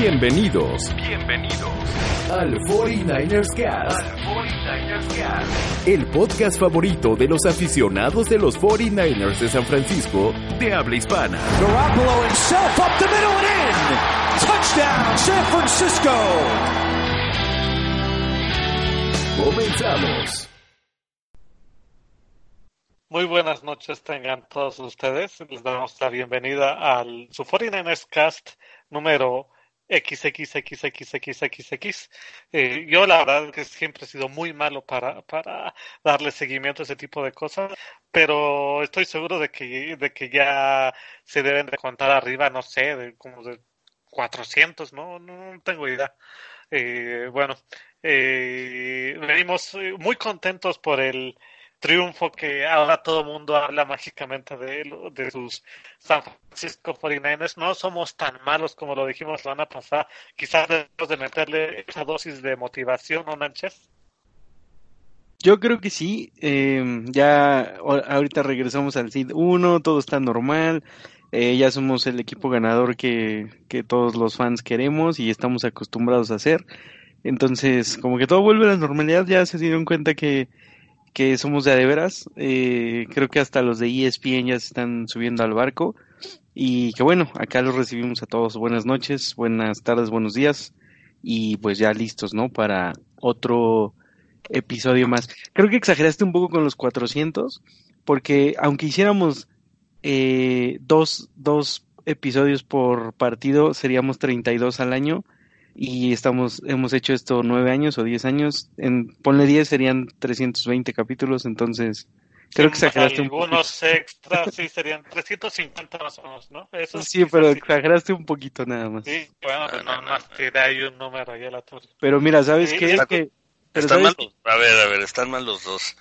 Bienvenidos, bienvenidos al 49ers Cast. Al 49ers Cast. El podcast favorito de los aficionados de los 49ers de San Francisco de habla hispana. Garoppolo himself up the middle and in. Touchdown, San Francisco. Comenzamos. Muy buenas noches tengan todos ustedes. Les damos la bienvenida al su 49ers Cast número XXXXXXX. Eh, yo la verdad que siempre he sido muy malo para, para darle seguimiento a ese tipo de cosas, pero estoy seguro de que, de que ya se deben de contar arriba, no sé, de como de 400, no, no tengo idea. Eh, bueno, eh, venimos eh, muy contentos por el triunfo que ahora todo el mundo habla mágicamente de, él, de sus San Francisco 49ers. No somos tan malos como lo dijimos la semana pasada. Quizás debemos de meterle esa dosis de motivación, ¿no, Nánchez? Yo creo que sí. Eh, ya ahorita regresamos al SID 1, todo está normal. Eh, ya somos el equipo ganador que, que todos los fans queremos y estamos acostumbrados a hacer. Entonces, como que todo vuelve a la normalidad, ya se dieron cuenta que que somos de adeveras. Eh, creo que hasta los de ESPN ya se están subiendo al barco. Y que bueno, acá los recibimos a todos. Buenas noches, buenas tardes, buenos días. Y pues ya listos, ¿no? Para otro episodio más. Creo que exageraste un poco con los 400, porque aunque hiciéramos eh, dos, dos episodios por partido, seríamos 32 al año y estamos hemos hecho esto nueve años o diez años. En ponle diez serían 320 capítulos entonces creo que exageraste un algunos extras sí serían 350 más o menos no Eso sí pero exageraste un poquito nada más. Sí bueno no, ahí un número ahí a la torre. Pero mira sabes qué es que están mal a ver a ver están mal los dos.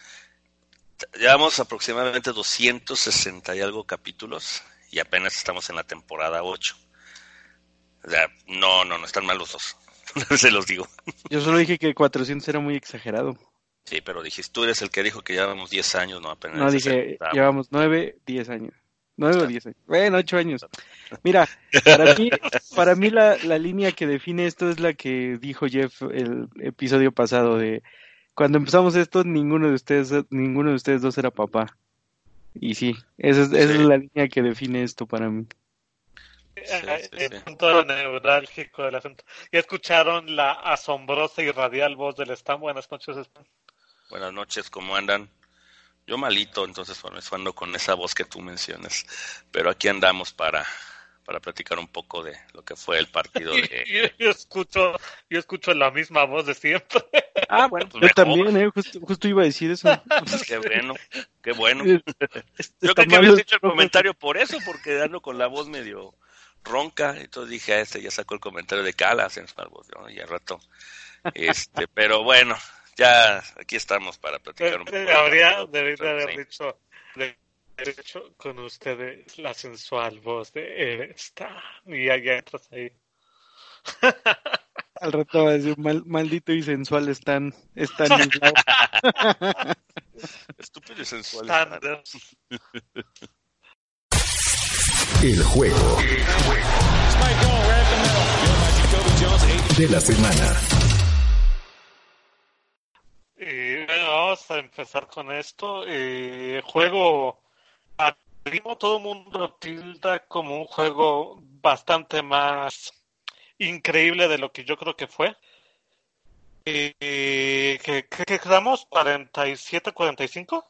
Llevamos aproximadamente 260 y algo capítulos y apenas estamos en la temporada 8 o sea, no, no, no están mal los dos. Se los digo. Yo solo dije que 400 era muy exagerado. Sí, pero dijiste, tú eres el que dijo que llevamos 10 años, no apenas. No, dije, llevamos 9, 10 años. 9 o 10 años. Bueno, 8 años. Mira, para mí, para mí la, la línea que define esto es la que dijo Jeff el episodio pasado de cuando empezamos esto, ninguno de ustedes, ninguno de ustedes dos era papá. Y sí, esa es, esa es la línea que define esto para mí. El punto neurálgico del asunto. ¿Ya escucharon la asombrosa y radial voz del Stan? Buenas noches, Stan. Buenas noches, ¿cómo andan? Yo malito, entonces bueno, ando con esa voz que tú mencionas. Pero aquí andamos para, para platicar un poco de lo que fue el partido de... yo, yo, escucho, yo escucho la misma voz de siempre. Ah, bueno, pues yo también, eh, justo, justo, iba a decir eso. qué bueno, qué bueno. Yo creo que habías hecho el comentario por eso, porque ando con la voz medio ronca, entonces dije, a este ya sacó el comentario de Calas en ¿no? y al rato. Este, pero bueno, ya aquí estamos para platicar un poco. Habría, debería haber dicho, de, hecho, con ustedes la sensual voz de esta, y ya, ya entras ahí. Al rato va a decir, mal, maldito y sensual están, están Estúpido y sensual. Están. El juego de la semana. Eh, vamos a empezar con esto. Eh, juego a todo el mundo tilda como un juego bastante más increíble de lo que yo creo que fue. Eh, ¿Qué que quedamos? ¿47-45?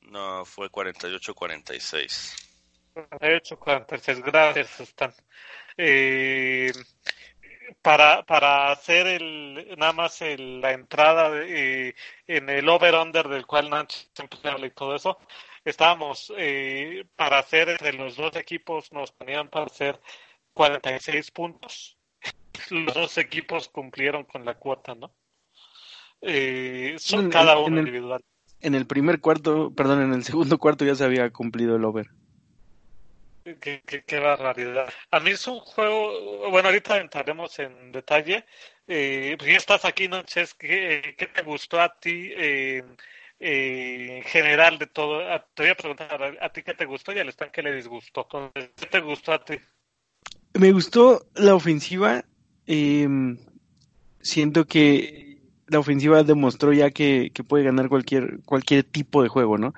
No, fue 48-46. 48-46, gracias, Stan. Eh, para, para hacer el, nada más el, la entrada de, eh, en el over-under del cual Nancy siempre habla y todo eso, estábamos eh, para hacer entre los dos equipos, nos ponían para hacer 46 puntos. Los dos equipos cumplieron con la cuota, ¿no? Eh, son en, cada uno en el, individual. En el primer cuarto, perdón, en el segundo cuarto ya se había cumplido el over. Qué, qué, qué barbaridad. A mí es un juego, bueno, ahorita entraremos en detalle. Eh, pues estás aquí, Noches, ¿qué, ¿qué te gustó a ti eh, eh, en general de todo? Te voy a preguntar a, ti qué te gustó y al Stan qué le disgustó. ¿Qué te gustó a ti? Me gustó la ofensiva. Em, siento que la ofensiva demostró ya que, puede ganar cualquier, cualquier tipo de juego, ¿no?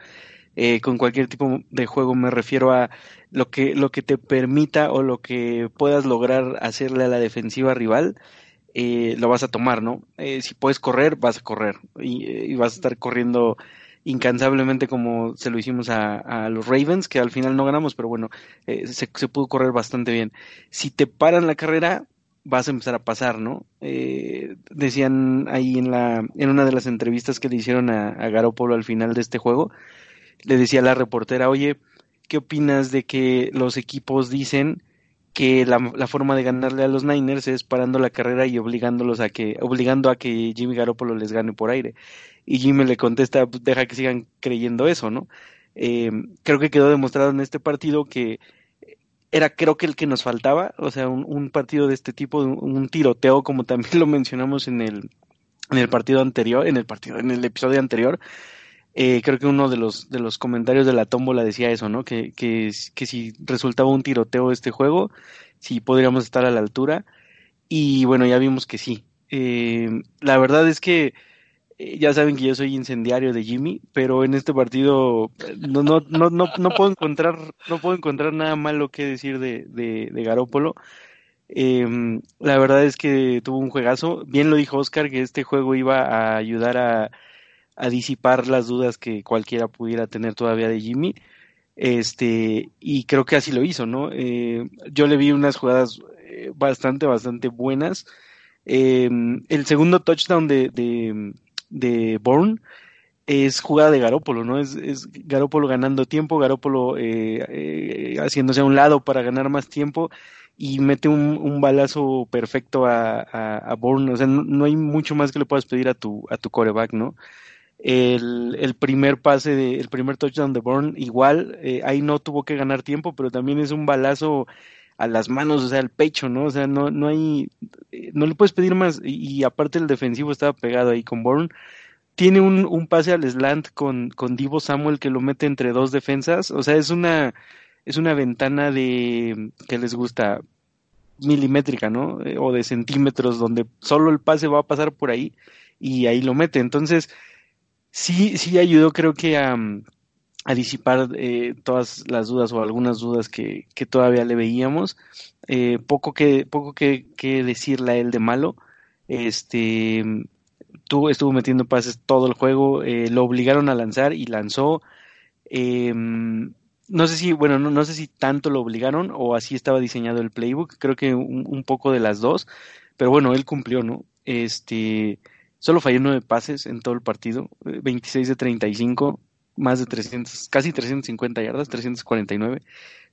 Eh, con cualquier tipo de juego me refiero a lo que, lo que te permita o lo que puedas lograr hacerle a la defensiva rival, eh, lo vas a tomar, ¿no? Eh, si puedes correr, vas a correr y, vas a estar corriendo incansablemente como se lo hicimos a, los Ravens, que al final no ganamos, pero bueno, se, se, pudo correr bastante bien. Si te paran la carrera, vas a empezar a pasar, ¿no? Eh, decían ahí en la en una de las entrevistas que le hicieron a, a Garópolo al final de este juego, le decía a la reportera, oye, ¿qué opinas de que los equipos dicen que la, forma de ganarle a los Niners es parando la carrera y obligándolos a que, obligando a que Jimmy Garoppolo les gane por aire? Y Jimmy le contesta, pues, deja que sigan creyendo eso, ¿no? Eh, creo que quedó demostrado en este partido que era creo que el que nos faltaba, o sea, un, partido de este tipo, un, tiroteo como también lo mencionamos en el, en el partido anterior, en el partido, en el episodio anterior, eh, creo que uno de los, de los comentarios de la tómbola decía eso, ¿no? Que, que, que si resultaba un tiroteo este juego, si podríamos estar a la altura, y bueno, ya vimos que sí. Eh, la verdad es que eh, ya saben que yo soy incendiario de Jimmy, pero en este partido no, no, no, no, no puedo encontrar, no puedo encontrar nada malo que decir de, de, Garópolo. Em, la verdad es que tuvo un juegazo. Bien lo dijo Oscar que este juego iba a ayudar a, a disipar las dudas que cualquiera pudiera tener todavía de Jimmy. Este, y creo que así lo hizo, ¿no? Eh, yo le vi unas jugadas eh, bastante, bastante buenas. Em, el segundo touchdown de, de Bourne es jugada de Garópolo, ¿no? Es, es Garópolo ganando tiempo, Garópolo eh, eh, haciéndose a un lado para ganar más tiempo y mete un, balazo perfecto a, a, Bourne. O sea, no, hay mucho más que le puedas pedir a tu, a tu coreback, ¿no? El, el primer pase, de, el primer touchdown de Bourne, igual, eh, ahí no tuvo que ganar tiempo, pero también es un balazo a las manos, o sea, al pecho, ¿no? O sea, no, no hay, no le puedes pedir más. Y, aparte el defensivo estaba pegado ahí con Bourne. Tiene un, un pase al slant con, con Divo Samuel que lo mete entre dos defensas. O sea, es una, es una ventana de, que les gusta, milimétrica, ¿no? Eh, o de centímetros, donde solo el pase va a pasar por ahí y ahí lo mete. Entonces, sí, sí ayudó creo que a, a disipar eh, todas las dudas o algunas dudas que, que todavía le veíamos. Eh, poco que, poco que, decirle a él de malo. Este tuvo, estuvo metiendo pases todo el juego, eh, lo obligaron a lanzar y lanzó. Em, no sé si, bueno, no, no, sé si tanto lo obligaron o así estaba diseñado el playbook, creo que un, un poco de las dos, pero bueno, él cumplió, ¿no? Este, solo falló nueve pases en todo el partido, 26 de 35, más de 300, casi 350 yardas, 349,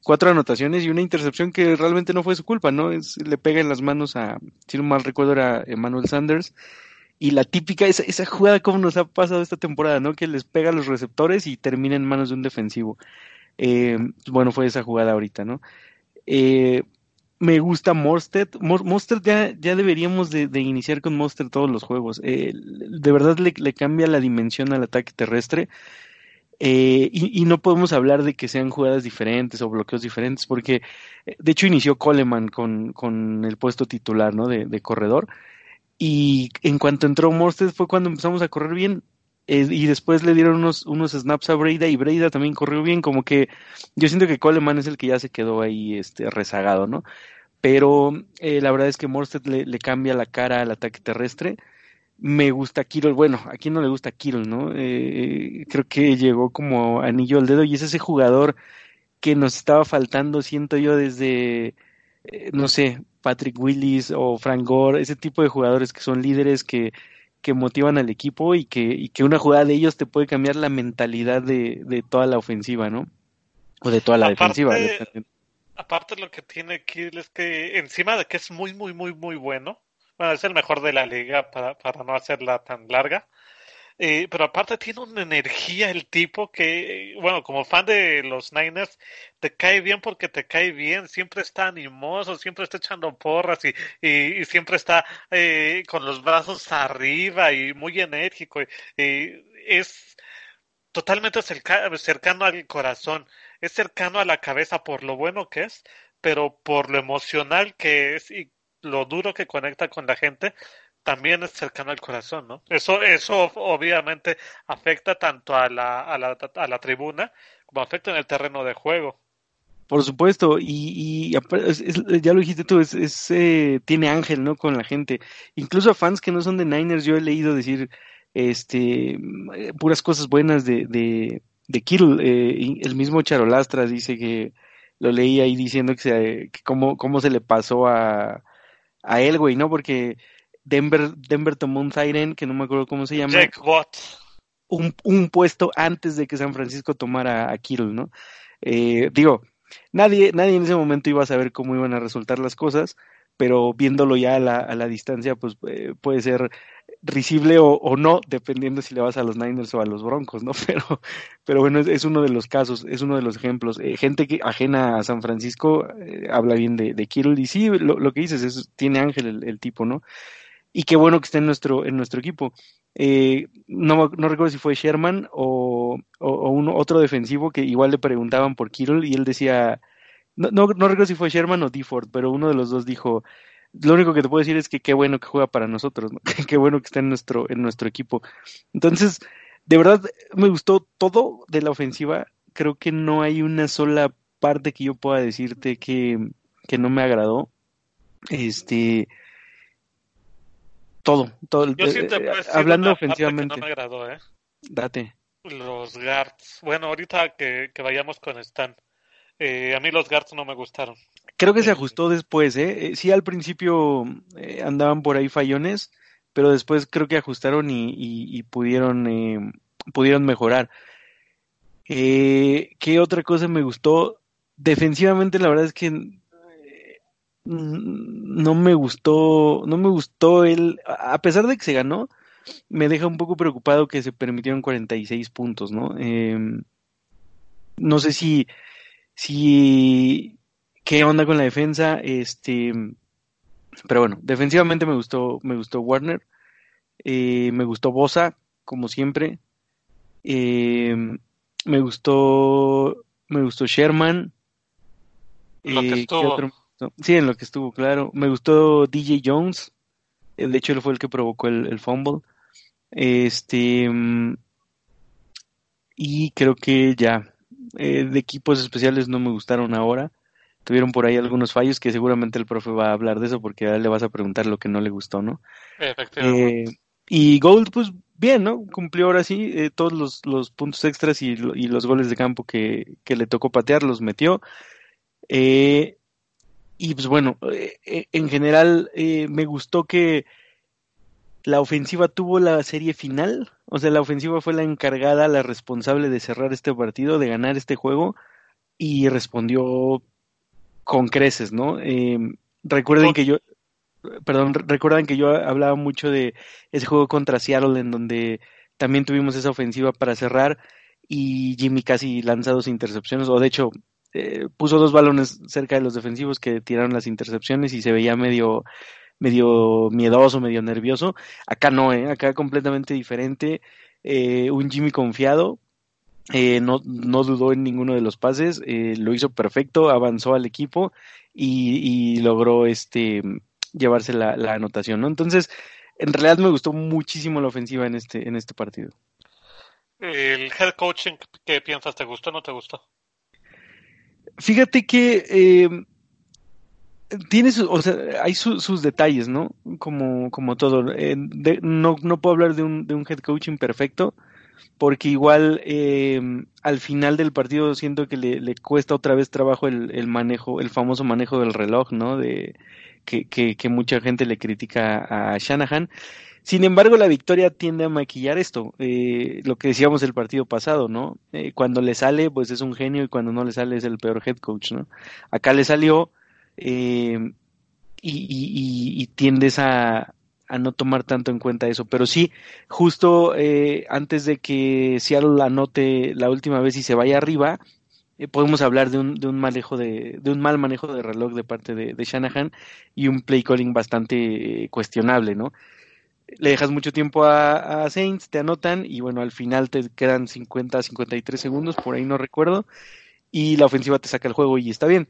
cuatro anotaciones y una intercepción que realmente no fue su culpa, ¿no? Le pega en las manos a, si no mal recuerdo, era Emmanuel Sanders. Y la típica, esa, esa jugada como nos ha pasado esta temporada, ¿no? Que les pega a los receptores y termina en manos de un defensivo. Eh, bueno, fue esa jugada ahorita, ¿no? Eh, me gusta Mostert. Mostert ya, ya deberíamos de, iniciar con Mostert todos los juegos. Eh, de verdad le, le, cambia la dimensión al ataque terrestre. Eh, y, no podemos hablar de que sean jugadas diferentes o bloqueos diferentes, porque eh, de hecho inició Coleman con, con el puesto titular ¿no? de, de, corredor. Y en cuanto entró Morsted fue cuando empezamos a correr bien. Eh, y después le dieron unos, unos snaps a Breida y Breida también corrió bien. Como que yo siento que Coleman es el que ya se quedó ahí este, rezagado, ¿no? Pero la verdad es que Morsted le, cambia la cara al ataque terrestre me gusta Kirill, bueno, a quién no le gusta Kirill, ¿no? Eh, creo que llegó como anillo al dedo y es ese jugador que nos estaba faltando, siento yo, desde, eh, no sé, Patrick Willis o Frank Gore, ese tipo de jugadores que son líderes que, que motivan al equipo y que, y que una jugada de ellos te puede cambiar la mentalidad de, de toda la ofensiva, ¿no? O de toda la defensiva. Aparte lo que tiene Kirill es que encima de que es muy, muy, muy, muy bueno, bueno, es el mejor de la liga para, para no hacerla tan larga. Eh, pero aparte tiene una energía el tipo que, bueno, como fan de los Niners, te cae bien porque te cae bien, siempre está animoso, siempre está echando porras y, y, siempre está eh, con los brazos arriba y muy enérgico. Y, es totalmente cercano al corazón, es cercano a la cabeza por lo bueno que es, pero por lo emocional que es y lo duro que conecta con la gente, también es cercano al corazón, ¿no? Eso, eso obviamente afecta tanto a la, a la, a la tribuna como afecta en el terreno de juego. Por supuesto, y, ya lo dijiste tú, es, eh, tiene ángel, ¿no? Con la gente. Incluso a fans que no son de Niners, yo he leído decir este puras cosas buenas de, de, de Kittle. Eh, el mismo Charolastras dice que lo leí ahí diciendo que, que cómo, cómo se le pasó a, a él, güey, ¿no? Porque Denver, Denver tomó un Siren, que no me acuerdo cómo se llama. Jack Watt. Un, un puesto antes de que San Francisco tomara a Kittle, ¿no? Eh, digo, nadie, nadie en ese momento iba a saber cómo iban a resultar las cosas, pero viéndolo ya a la, a la distancia, pues eh, puede ser risible o, o, no, dependiendo si le vas a los Niners o a los Broncos, ¿no? Pero, pero bueno, es, es uno de los casos, es uno de los ejemplos. Eh, gente que ajena a San Francisco eh, habla bien de, de Kittle y sí, lo, lo que dices es, tiene ángel el, el, tipo, ¿no? Y qué bueno que esté en nuestro, en nuestro equipo. Eh, no, no recuerdo si fue Sherman o, o, otro defensivo que igual le preguntaban por Kittle y él decía, no, no, no recuerdo si fue Sherman o Deford, pero uno de los dos dijo, lo único que te puedo decir es que qué bueno que juega para nosotros, ¿no? qué bueno que está en nuestro, en nuestro equipo. Entonces, de verdad, me gustó todo de la ofensiva. Creo que no hay una sola parte que yo pueda decirte que, que no me agradó. Este, todo, todo. Yo sí te eh, puedo hablando ofensivamente. Que no me agradó, ¿eh? Date. Los guards. Bueno, ahorita que, que vayamos con Stan. Eh, a mí los guards no me gustaron. Creo que se ajustó después, ¿eh? Sí, al principio eh, andaban por ahí fallones, pero después creo que ajustaron y, y, y pudieron, eh, pudieron mejorar. Eh, ¿Qué otra cosa me gustó? Defensivamente, la verdad es que eh, no me gustó, no me gustó el, a pesar de que se ganó, me deja un poco preocupado que se permitieron 46 puntos, ¿no? Eh, no sé si, si, qué onda con la defensa, este, pero bueno, defensivamente me gustó, me gustó Warner, eh, me gustó Bosa, como siempre, eh, me gustó, me gustó Sherman, Lo que eh, ¿qué estuvo. Sí, en lo que estuvo, claro. Me gustó DJ Jones. eh, De hecho, él fue el que provocó el, el fumble. Este. mm, Y creo que ya. Eh, de equipos especiales no me gustaron ahora. Tuvieron por ahí algunos fallos que seguramente el profe va a hablar de eso porque a él le vas a preguntar lo que no le gustó, ¿no? Efectivamente. Eh, y Gold, pues bien, ¿no? Cumplió ahora sí eh, todos los, los puntos extras y los goles de campo que, que le tocó patear, los metió. Eh, y pues bueno, eh, eh, en general eh, me gustó que la ofensiva tuvo la serie final, o sea, la ofensiva fue la encargada, la responsable de cerrar este partido, de ganar este juego y respondió con creces, ¿no? Eh, recuerden que yo, perdón, re- recuerdan que yo hablaba mucho de ese juego contra Seattle en donde también tuvimos esa ofensiva para cerrar y Jimmy casi lanza dos intercepciones, o de hecho eh, puso dos balones cerca de los defensivos que tiraron las intercepciones y se veía medio medio miedoso, medio nervioso. Acá no, ¿eh? acá completamente diferente. Eh, un Jimmy confiado, eh, no, no dudó en ninguno de los pases, eh, lo hizo perfecto, avanzó al equipo y, logró este llevarse la, la anotación, ¿no? Entonces, en realidad me gustó muchísimo la ofensiva en este, en este partido. El head coaching, ¿qué piensas? ¿Te gustó o no te gustó? Fíjate que eh, tiene su, o sea, hay su- sus detalles, ¿no? Como, como todo. Eh, no, no puedo hablar de un, de un head coaching perfecto, porque igual eh, al final del partido siento que le, le cuesta otra vez trabajo el, el manejo, el famoso manejo del reloj, ¿no? De que, que mucha gente le critica a Shanahan. Sin embargo, la victoria tiende a maquillar esto, eh, lo que decíamos el partido pasado, ¿no? Eh, cuando le sale, pues es un genio y cuando no le sale es el peor head coach, ¿no? Acá le salió eh, y, y, y, tiendes a, no tomar tanto en cuenta eso. Pero sí, justo eh, antes de que Seattle anote la última vez y se vaya arriba, eh, podemos hablar de un, de un manejo de, de un mal manejo de reloj de parte de, Shanahan y un play calling bastante cuestionable, ¿no? Le dejas mucho tiempo a, a Saints, te anotan y bueno, al final te quedan 50, 53 segundos, por ahí no recuerdo, y la ofensiva te saca el juego y está bien.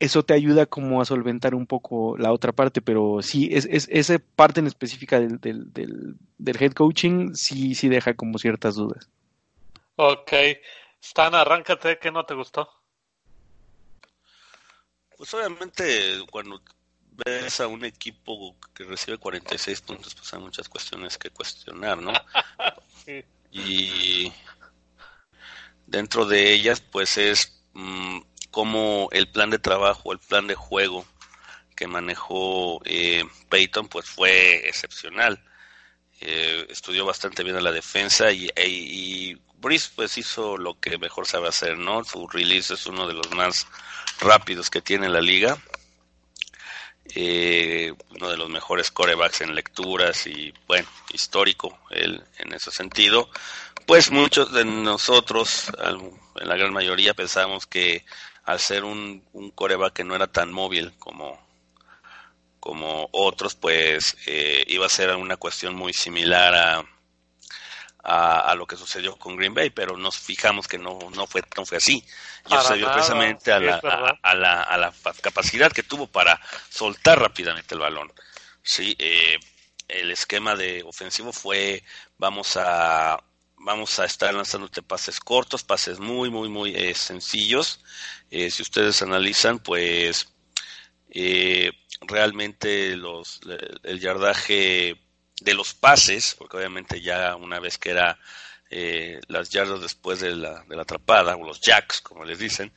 eso te ayuda como a solventar un poco la otra parte, pero sí, es, es esa parte en específica del, del, del, head coaching sí, sí deja como ciertas dudas. Ok. Stan, arráncate, ¿qué no te gustó? Pues obviamente cuando ves a un equipo que recibe 46 puntos, pues hay muchas cuestiones que cuestionar, ¿no? Y dentro de ellas, pues es mm, como el plan de trabajo, el plan de juego que manejó eh, Peyton, pues fue excepcional. Eh, estudió bastante bien a la defensa y, e, y, Brice pues hizo lo que mejor sabe hacer, ¿no? Su release es uno de los más rápidos que tiene la liga. Eh, uno de los mejores corebacks en lecturas y bueno, histórico él en ese sentido. Pues muchos de nosotros, en la gran mayoría, pensamos que al ser un, un coreback que no era tan móvil como, como otros, pues eh, iba a ser una cuestión muy similar a, a, lo que sucedió con Green Bay, pero nos fijamos que no, no, fue, no fue así. Y eso se dio precisamente a la, a, la, a la capacidad que tuvo para soltar rápidamente el balón. Sí, eh, el esquema de ofensivo fue vamos a vamos a estar lanzándote pases cortos, pases muy, muy, muy eh, sencillos. Eh, si ustedes analizan, pues eh, realmente los, el yardaje de los pases, porque obviamente ya una vez que era las yardas después de la, de la atrapada, o los jacks, como les dicen,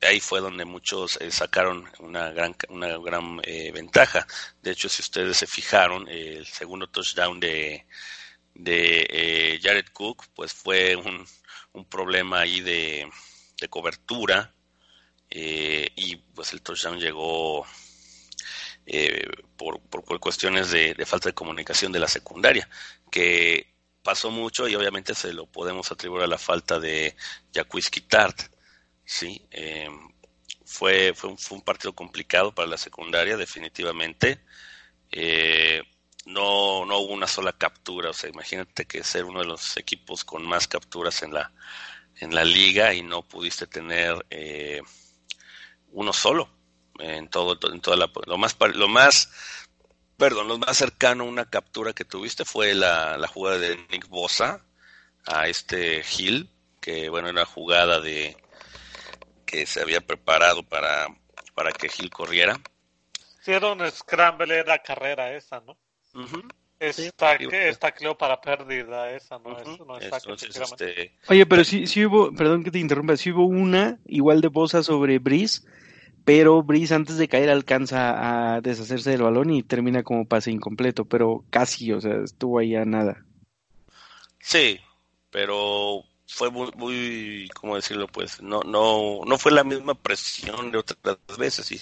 ahí fue donde muchos sacaron una gran, una gran ventaja. De hecho, si ustedes se fijaron, el segundo touchdown de de eh, Jared Cook, pues fue un, un problema ahí de, de cobertura eh, y pues el touchdown llegó eh, por, por, cuestiones de, falta de comunicación de la secundaria, que pasó mucho y obviamente se lo podemos atribuir a la falta de Jacques Tart. ¿sí? fue, fue un, fue, un, partido complicado para la secundaria, definitivamente. Eh, no, no hubo una sola captura. O sea, imagínate que ser uno de los equipos con más capturas en la, en la liga y no pudiste tener eh, uno solo en todo, en toda la, lo más, lo más, perdón, lo más cercano a una captura que tuviste fue la, la jugada de Nick Bosa a este Hill, que bueno, era una jugada de que se había preparado para, para que Hill corriera. Hicieron scramble, era carrera esa, ¿no? Está, está creo para pérdida esa, no, no está este... Oye, pero sí, sí hubo, perdón que te interrumpa, sí hubo una igual de Bosa sobre Brice, pero Brice antes de caer alcanza a deshacerse del balón y termina como pase incompleto, pero casi, o sea, estuvo ahí a nada. Sí, pero fue muy, muy, ¿cómo decirlo? Pues no, no, no fue la misma presión de otras veces y,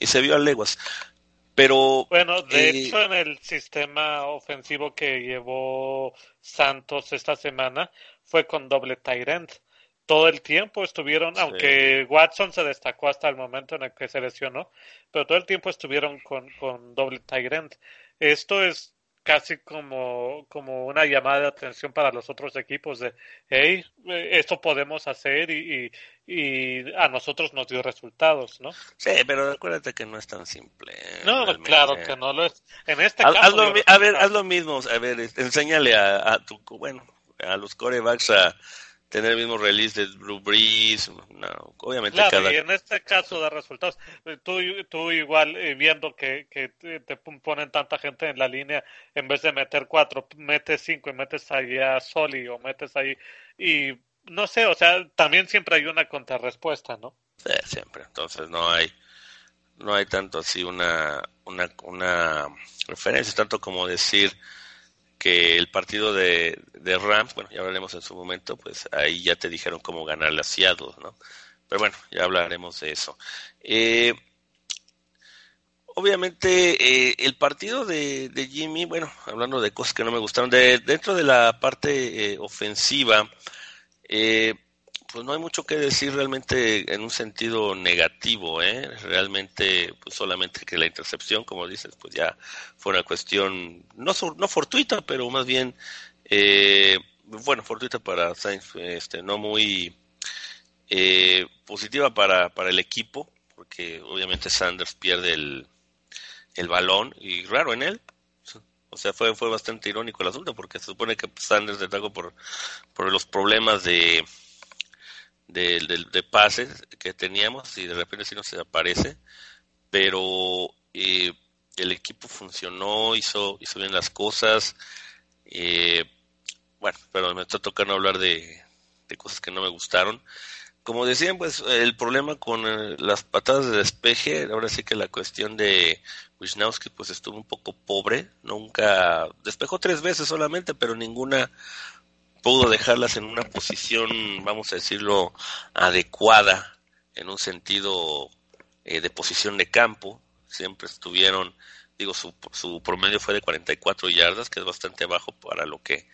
y se vio a leguas. Pero. Bueno, de eh, hecho, en el sistema ofensivo que llevó Santos esta semana fue con doble tight Todo el tiempo estuvieron, aunque Watson se destacó hasta el momento en el que se lesionó, pero todo el tiempo estuvieron con, con doble tight Esto es casi como, como una llamada de atención para los otros equipos de, hey, eh, esto podemos hacer y, y, a nosotros nos dio resultados, ¿no? Sí, pero acuérdate que no es tan simple. No, claro que no lo es. En este caso... a ver, haz lo mismo, a ver, enséñale a, a tu, bueno, a los corebacks a tener el mismo release de Blue Breeze, obviamente claro, y en este caso de resultados, tú, tú igual eh, viendo que, que te, ponen tanta gente en la línea, en vez de meter cuatro, metes cinco y metes ahí a Soli o metes ahí, y no sé, o sea, también siempre hay una contrarrespuesta, ¿no? Sí, siempre, entonces no hay, no hay tanto así una, una, una referencia, tanto como decir que el partido de, de, Rams, bueno, ya hablaremos en su momento, pues ahí ya te dijeron cómo ganarle a Seattle, ¿no? Pero bueno, ya hablaremos de eso. Eh, obviamente, eh, el partido de, de, Jimmy, bueno, hablando de cosas que no me gustaron, de, dentro de la parte eh, ofensiva, eh, pues no hay mucho que decir realmente en un sentido negativo, ¿eh? Realmente, pues solamente que la intercepción, como dices, pues ya fue una cuestión, no, no fortuita, pero más bien, eh, bueno, fortuita para Sainz, este, no muy eh, positiva para, para el equipo, que obviamente Sanders pierde el, el balón y raro en él. O sea, fue, fue bastante irónico el asunto porque se supone que Sanders le por, por los problemas de, de, de, pases que teníamos y de repente sí nos aparece. Pero eh, el equipo funcionó, hizo, hizo bien las cosas. Eh, bueno, pero me está tocando hablar de, de cosas que no me gustaron como decían, pues el problema con eh, las patadas de despeje, ahora sí que la cuestión de Wisnowski pues estuvo un poco pobre, nunca despejó tres veces solamente, pero ninguna pudo dejarlas en una posición, vamos a decirlo, adecuada en un sentido eh, de posición de campo, siempre estuvieron, digo, su, su promedio fue de 44 yardas, que es bastante bajo para lo que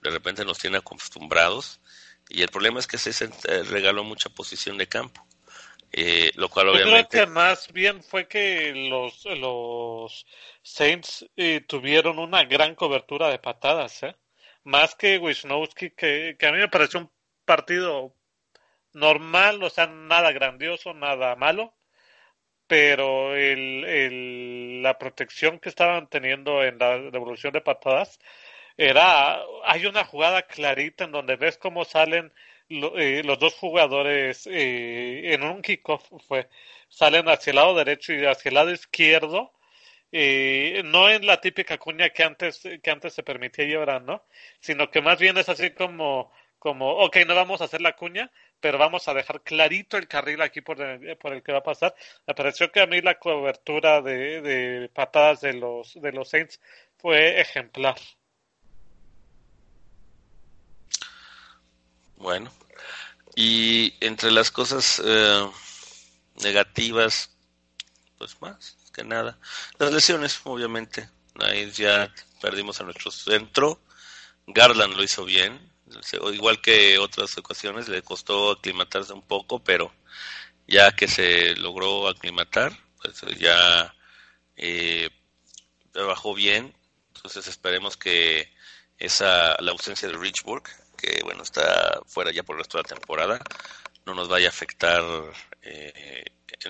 de repente nos tiene acostumbrados y el problema es que se eh, regaló mucha posición de campo. Eh, lo cual obviamente... creo que más bien fue que los, los Saints eh, tuvieron una gran cobertura de patadas, ¿eh? Más que Wisnowski, que, a mí me pareció un partido normal, o sea, nada grandioso, nada malo, pero el, la protección que estaban teniendo en la devolución de patadas era, hay una jugada clarita en donde ves cómo salen eh, los dos jugadores eh, en un kickoff salen hacia el lado derecho y hacia el lado izquierdo eh, no en la típica cuña que antes que antes se permitía llevar no sino que más bien es así como como ok no vamos a hacer la cuña pero vamos a dejar clarito el carril aquí por el, por el que va a pasar. Me pareció que a mí la cobertura de, de patadas de los de los Saints fue ejemplar. Bueno, y entre las cosas eh, negativas, pues más que nada, las lesiones, obviamente. Ahí ya perdimos a nuestro centro. Garland lo hizo bien, igual que otras ocasiones, le costó aclimatarse un poco, pero ya que se logró aclimatar, pues ya eh, trabajó bien. Entonces esperemos que esa la ausencia de Richburg que bueno está fuera ya por el resto de la temporada, no nos vaya a afectar eh,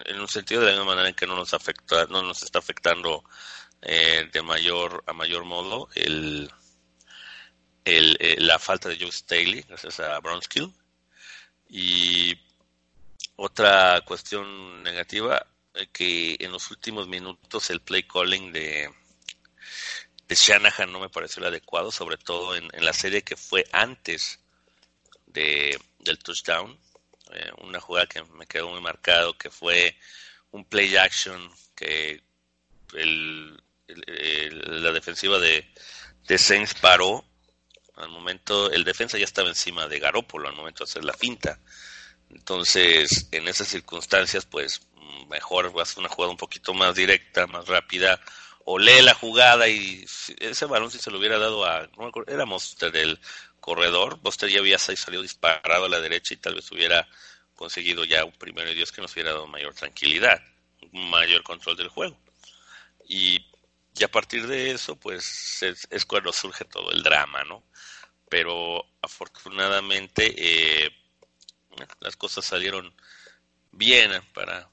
en, un sentido de la misma manera en que no nos afecta, no nos está afectando eh, de mayor a mayor modo el, eh, la falta de Joe Staley gracias a Bronskill y otra cuestión negativa que en los últimos minutos el play calling de de Shanahan no me pareció el adecuado, sobre todo en, la serie que fue antes de, del touchdown. Eh, una jugada que me quedó muy marcado, que fue un play action que el, la defensiva de, de Saints paró. Al momento, el defensa ya estaba encima de Garópolo al momento de hacer la finta. Entonces, en esas circunstancias, pues mejor va a ser una jugada un poquito más directa, más rápida, o lee la jugada y ese balón si se lo hubiera dado a, no era Monster del corredor, Monster ya había salido disparado a la derecha y tal vez hubiera conseguido ya un primero y Dios que nos hubiera dado mayor tranquilidad, mayor control del juego. Y, a partir de eso, pues es, cuando surge todo el drama, ¿no? Pero afortunadamente eh, las cosas salieron bien para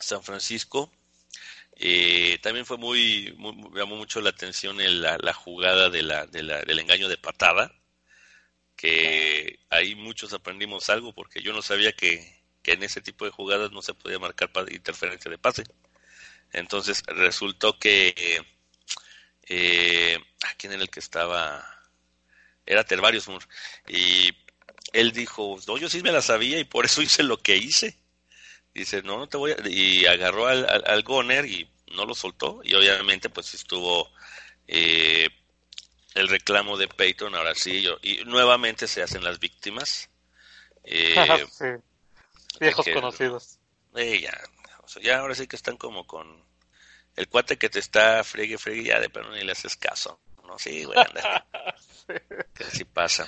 San Francisco eh, también fue muy, llamó mucho la atención la, la, jugada de la, de la, del engaño de patada, que ahí muchos aprendimos algo porque yo no sabía que, en ese tipo de jugadas no se podía marcar interferencia de pase. Entonces resultó que eh, ¿quién era el que estaba? Era Tervarius Moore. Y él dijo, no, yo sí me la sabía y por eso hice lo que hice. Dice, no, no te voy a... Y agarró al, al, Goner y no lo soltó. Y obviamente pues estuvo eh, el reclamo de Peyton, ahora sí. Yo, y nuevamente se hacen las víctimas. Eh, Viejos conocidos. Eh, ya, ya ahora sí que están como con el cuate que te está friegue, friegue, ya de pero ni le haces caso. No, sí, güey, anda. que así pasa.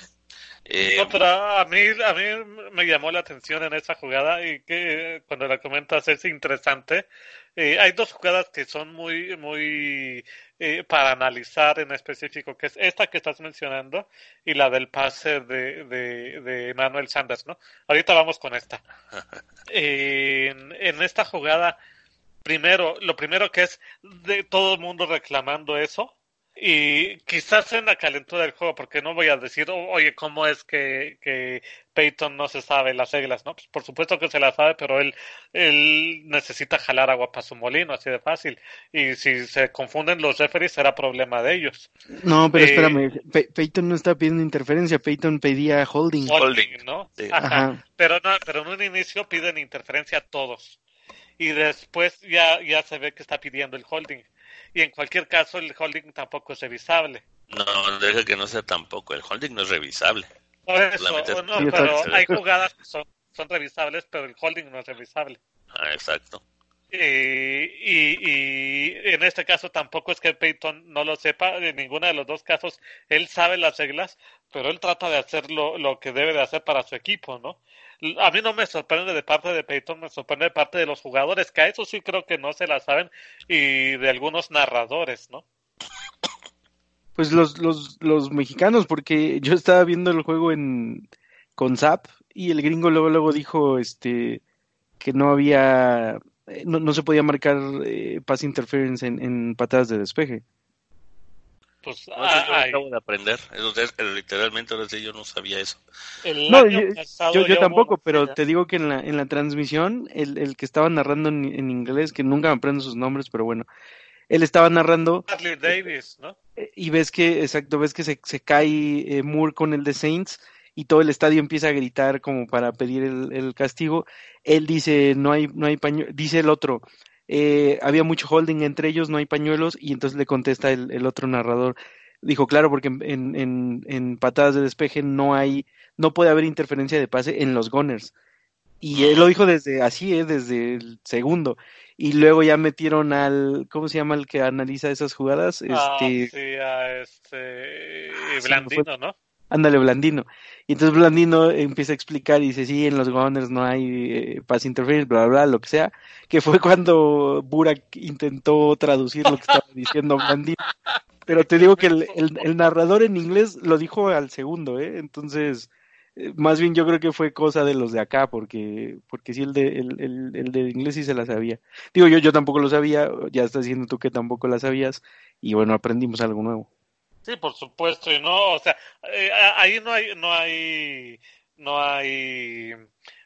Eh, no, pero a mí, a mí me llamó la atención en esa jugada y que cuando la comentas es interesante Eh, hay dos jugadas que son muy, muy eh, para analizar en específico, que es esta que estás mencionando y la del pase de, de, Manuel Sanders, ¿no? Ahorita vamos con esta. en, en esta jugada, primero, lo primero que es de todo el mundo reclamando eso, y quizás en la calentura del juego, porque no voy a decir, oye, ¿cómo es que, que Peyton no se sabe las reglas? ¿no? Pues por supuesto que se las sabe, pero él, él necesita jalar agua para su molino, así de fácil. Y si se confunden los referees, será problema de ellos. No, pero eh, espérame, Peyton no está pidiendo interferencia, Peyton pedía holding. Holding, ¿no? Ajá. Pero, no, pero en un inicio piden interferencia a todos. Y después ya, ya se ve que está pidiendo el holding y en cualquier caso el holding tampoco es revisable. No, deja que no sea tampoco, el holding no es revisable. Por eso, no, pero hay jugadas que son, son revisables, pero el holding no es revisable. Ah, exacto. Y, y, y, en este caso tampoco es que Peyton no lo sepa, en ninguno de los dos casos él sabe las reglas, pero él trata de hacer lo, lo que debe de hacer para su equipo, ¿no? A mí no me sorprende de parte de Peyton, me sorprende de parte de los jugadores, que a eso sí creo que no se la saben, y de algunos narradores, ¿no? Pues los, los, los mexicanos, porque yo estaba viendo el juego en con Zap y el gringo luego luego dijo este que no había eh, no, no se podía marcar eh, pass interference en, en patadas de despeje. Pues, yo acabo de aprender. literalmente, ahora sí, yo no sabía eso. no, yo, yo, tampoco, pero te digo que en la, en la transmisión, el, el que estaba narrando en, inglés, que nunca me aprendo sus nombres, pero bueno, él estaba narrando. Davis, ¿no? Eh, y ves que, exacto, ves que se, se cae eh, Moore con el de Saints y todo el estadio empieza a gritar como para pedir el, el castigo. Él dice, no hay, no hay pañuelo, dice el otro, eh, había mucho holding entre ellos, no hay pañuelos, y entonces le contesta el, el otro narrador. Dijo, claro, porque en, en, en, patadas de despeje no hay, no puede haber interferencia de pase en los gunners. Y él lo dijo desde así, ¿eh? desde el segundo. Y luego ya metieron al, ¿cómo se llama el que analiza esas jugadas? Ah, este, sí, a este Blandino, ¿no? Ándale, Blandino. Y entonces Blandino empieza a explicar y dice, sí, en los Gunners no hay eh, pass interference, bla, bla, bla, lo que sea, que fue cuando Burak intentó traducir lo que estaba diciendo Blandino. Pero te digo que el, el, narrador en inglés lo dijo al segundo, ¿eh? Entonces, eh, más bien yo creo que fue cosa de los de acá, porque, porque sí, el de, el, el, el de inglés sí se la sabía. Digo, yo, yo tampoco lo sabía, ya estás diciendo tú que tampoco la sabías, y bueno, aprendimos algo nuevo. Sí, por supuesto, y no, o sea, eh, ahí no hay, no hay, no hay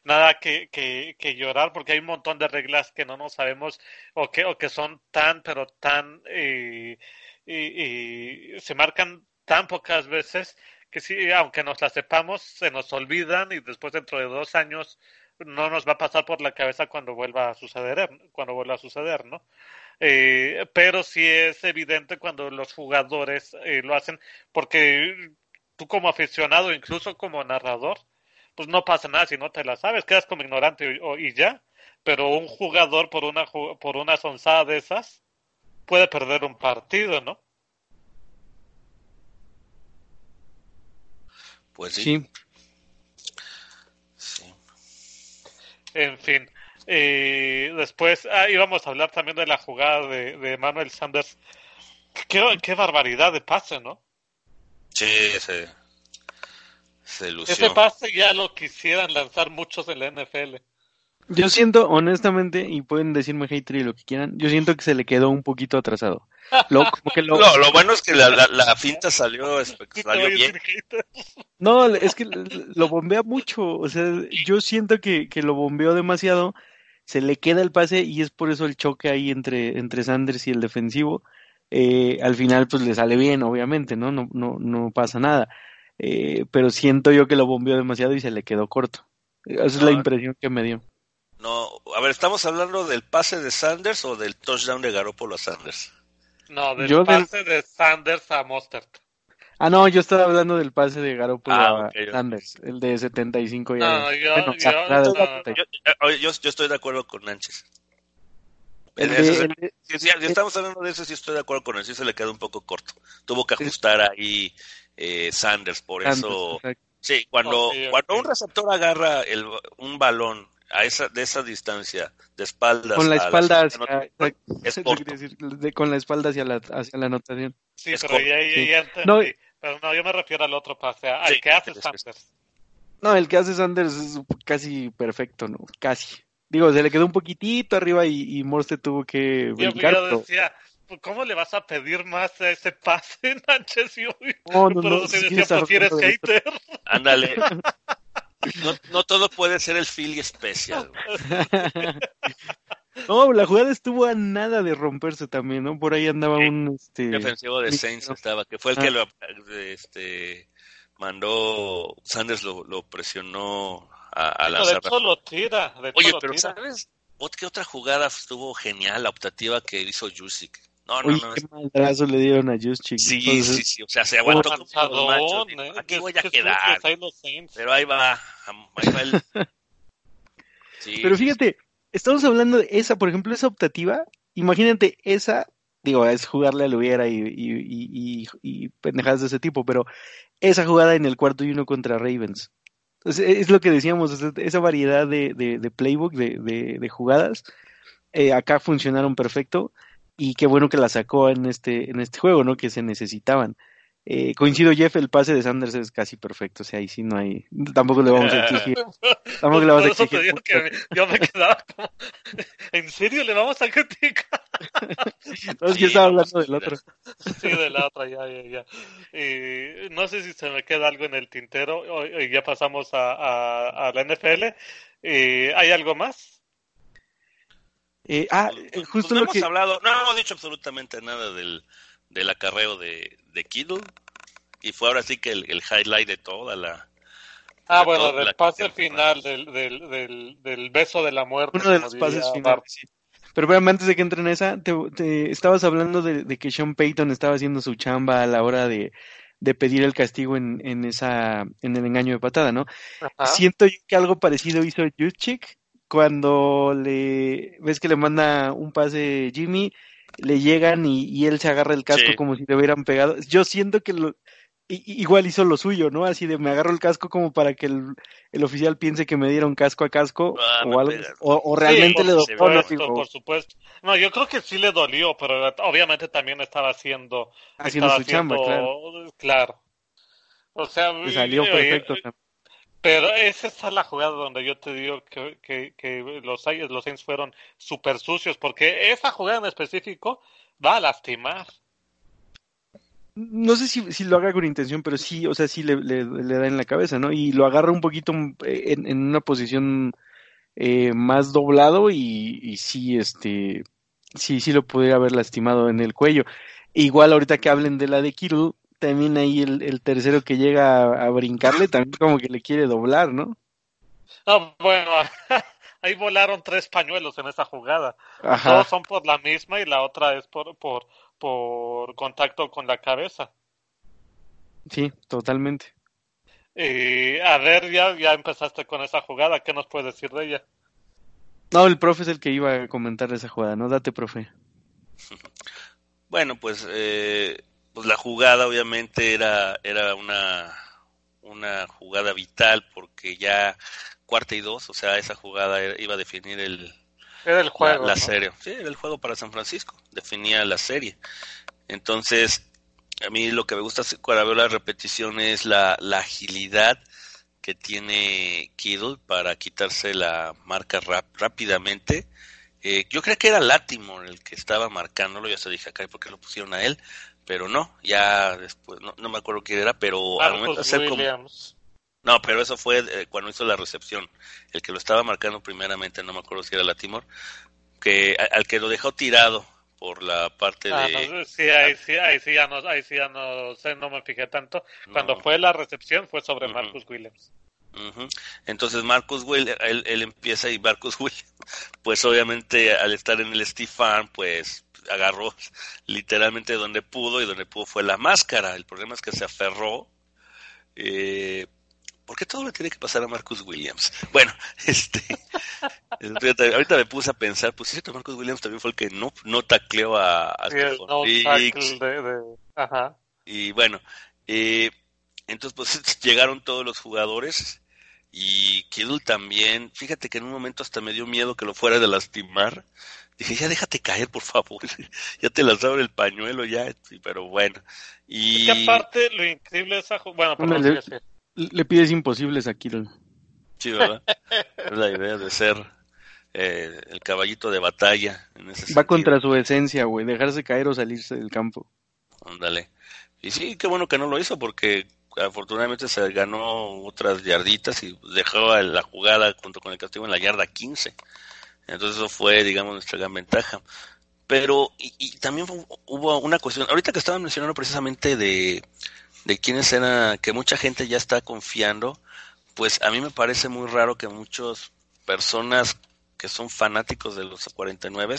nada que, que, llorar porque hay un montón de reglas que no nos sabemos o que, o que son tan, pero tan, eh, y, y, se marcan tan pocas veces que sí, aunque nos las sepamos, se nos olvidan y después dentro de dos años no nos va a pasar por la cabeza cuando vuelva a suceder, cuando vuelva a suceder, ¿no? Eh, pero sí es evidente cuando los jugadores eh, lo hacen, porque tú como aficionado, incluso como narrador, pues no pasa nada si no te la sabes, quedas como ignorante y, y ya, pero un jugador por una, por una sonzada de esas puede perder un partido, ¿no? Pues sí. sí. En fin, eh, después ah, íbamos a hablar también de la jugada de, de Manuel Sanders. Qué, qué, barbaridad de pase, ¿no? Sí, ese, ese pase ya lo quisieran lanzar muchos en la NFL. Yo siento, honestamente, y pueden decirme hater y lo que quieran, yo siento que se le quedó un poquito atrasado. Lo, que lo... No, lo bueno es que la, la, finta salió, salió bien. No, es que lo bombea mucho. O sea, yo siento que, que lo bombeó demasiado se le queda el pase y es por eso el choque ahí entre, entre Sanders y el defensivo. Eh, al final pues le sale bien, obviamente, ¿no? No, no, no pasa nada. Eh, pero siento yo que lo bombeó demasiado y se le quedó corto. Esa es la impresión que me dio. No, a ver, ¿estamos hablando del pase de Sanders o del touchdown de Garoppolo a Sanders? No, del pase de Sanders a Mostert. Ah, no, yo estaba hablando del pase de Garoppolo ah, a Sanders, el de 75 y no, yo, bueno, yo, no, yo, yo, yo, estoy de acuerdo con Nánchez. El de, si, si, estamos hablando de eso, sí estoy de acuerdo con él, sí se le quedó un poco corto. Tuvo que ajustar ahí eh, Sanders, por Sanders, eso... Exacto. Sí, cuando, oh, sí, cuando okay. un receptor agarra el, un balón a esa, de esa distancia, de espaldas. Con la espalda hacia, con la espalda hacia la, hacia la anotación. Sí, pero ya, no, pero no, yo me refiero al otro pase, al que hace Sanders. No, el que hace Sanders es casi perfecto, ¿no? Casi. Digo, se le quedó un poquitito arriba y, y Morse tuvo que brincar. Yo, decía, pues, ¿cómo le vas a pedir más a ese pase, Nánchez? No, no, pero no, se decía, pues eres hater. Ándale. No, no todo puede ser el Philly especial. No, la jugada estuvo a nada de romperse también, ¿no? Por ahí andaba un este defensivo de Saints estaba, que fue el que ah. lo este mandó Sanders lo, lo presionó a, a la De hecho lo tira, Oye, pero ¿sabes? ¿Qué otra jugada estuvo genial, la optativa que hizo Jusic? No, no, no. Qué maldrazo le dieron a Jusic. Sí, sí, sí. O sea, se aguantó como los machos. ¿eh? Aquí voy a quedar. Pero ahí va. Ahí va el... sí, pero fíjate, estamos hablando de esa, por ejemplo, esa optativa. Imagínate esa, digo, es jugarle al hubiera y, y, y, pendejadas de ese tipo, pero esa jugada en el cuarto y uno contra Ravens. Entonces, es lo que decíamos, esa variedad de, de, de playbook, de, de jugadas, eh, acá funcionaron perfecto y qué bueno que la sacó en este, en este juego, ¿no? Que se necesitaban. Eh, coincido, Jeff, el pase de Sanders es casi perfecto, o sea, ahí sí no hay, tampoco le vamos a exigir. Tampoco le vamos a exigir. yo me quedaba como, ¿en serio le vamos a criticar? no, es que estaba hablando del otro. Sí, del otro, ya, ya, ya. Y no sé si se me queda algo en el tintero, y ya pasamos a, a, a la NFL. ¿Hay algo más? Eh, ah, eh, justo no hemos hablado, no hemos dicho absolutamente nada del, del acarreo de, de Kittle y fue ahora sí que el, el highlight de toda la... Ah, bueno, del pase final, del, del, del, del, beso de la muerte. Uno de los pases finales, sí. Pero vean, antes de que entre en esa, te, te estabas hablando de, de, que Sean Payton estaba haciendo su chamba a la hora de, de pedir el castigo en, en esa en el engaño de patada, ¿no? Ajá. Siento yo que algo parecido hizo Juszczyk cuando le ves que le manda un pase Jimmy le llegan y, y, él se agarra el casco sí. como si le hubieran pegado. Yo siento que lo, igual hizo lo suyo, ¿no? Así de me agarro el casco como para que el, el oficial piense que me dieron casco a casco ah, o algo, o, o, realmente sí, le dolió. Por, supuesto, por supuesto. No, yo creo que sí le dolió, pero obviamente también estaba haciendo, haciendo estaba su chamba, claro. claro. O sea, le salió perfecto. Oye, pero esa es la jugada donde yo te digo que, que, que los, Saints fueron súper sucios, porque esa jugada en específico va a lastimar. No sé si, lo haga con intención, pero sí, o sea, sí le, da en la cabeza, ¿no? Y lo agarra un poquito en, en una posición eh, más doblado y, sí, este, sí, sí lo podría haber lastimado en el cuello. Igual ahorita que hablen de la de Kittle, también ahí el, el tercero que llega a, a, brincarle también como que le quiere doblar, ¿no? Ah, bueno, ahí volaron tres pañuelos en esa jugada. Ajá. Todos son por la misma y la otra es por, por, por contacto con la cabeza. Sí, totalmente. Y a ver, ya, ya empezaste con esa jugada, ¿qué nos puedes decir de ella? No, el profe es el que iba a comentar esa jugada, ¿no? Date, profe. Bueno, pues eh, pues la jugada obviamente era, era una, una jugada vital porque ya cuarta y dos, o sea, esa jugada iba a definir el, era el juego, la, la ¿no? serie. Sí, era el juego para San Francisco, definía la serie. Entonces, a mí lo que me gusta cuando veo la repetición es la, la agilidad que tiene Kittle para quitarse la marca rap, rápidamente. Eh, yo creo que era Latimore el que estaba marcándolo, ya se dije acá, ¿por qué lo pusieron a él? Pero no, ya después, no, no me acuerdo quién era, pero al momento de hacer como... No, pero eso fue eh, cuando hizo la recepción. El que lo estaba marcando primeramente, no me acuerdo si era la Timor, que al que lo dejó tirado por la parte ah, de... No, sí, ahí sí, ahí sí ya no, ahí sí ya no sé, no me fijé tanto. Cuando no. fue la recepción fue sobre uh -huh. Marcus Williams. Uh -huh. Entonces Marcus Williams, él, él, empieza y Marcus Williams, pues obviamente al estar en el Steve Farm, pues agarró literalmente donde pudo y donde pudo fue la máscara. El problema es que se aferró. Eh, ¿Por qué todo le tiene que pasar a Marcus Williams? Bueno, este, ahorita me puse a pensar, pues cierto, Marcus Williams también fue el que no, no tacleó a, a sí, no de, de, ajá. Y bueno, eh, entonces pues llegaron todos los jugadores Y Kittle también, fíjate que en un momento hasta me dio miedo que lo fuera de lastimar. Dije, ya déjate caer, por favor. ya te las el pañuelo, ya. pero bueno. Y... Es aparte, lo increíble es... Bueno, le, le, pides imposibles a Kittle. Sí, ¿verdad? es la idea de ser eh, el caballito de batalla. Va contra su esencia, güey, dejarse caer o salirse del campo. Ándale. Y sí, qué bueno que no lo hizo porque afortunadamente se ganó otras yarditas y dejó la jugada junto con el castigo en la yarda 15. Entonces eso fue, digamos, nuestra gran ventaja. Pero, y, también hubo una cuestión, ahorita que estaban mencionando precisamente de, de quiénes eran, que mucha gente ya está confiando, pues a mí me parece muy raro que muchas personas que son fanáticos de los 49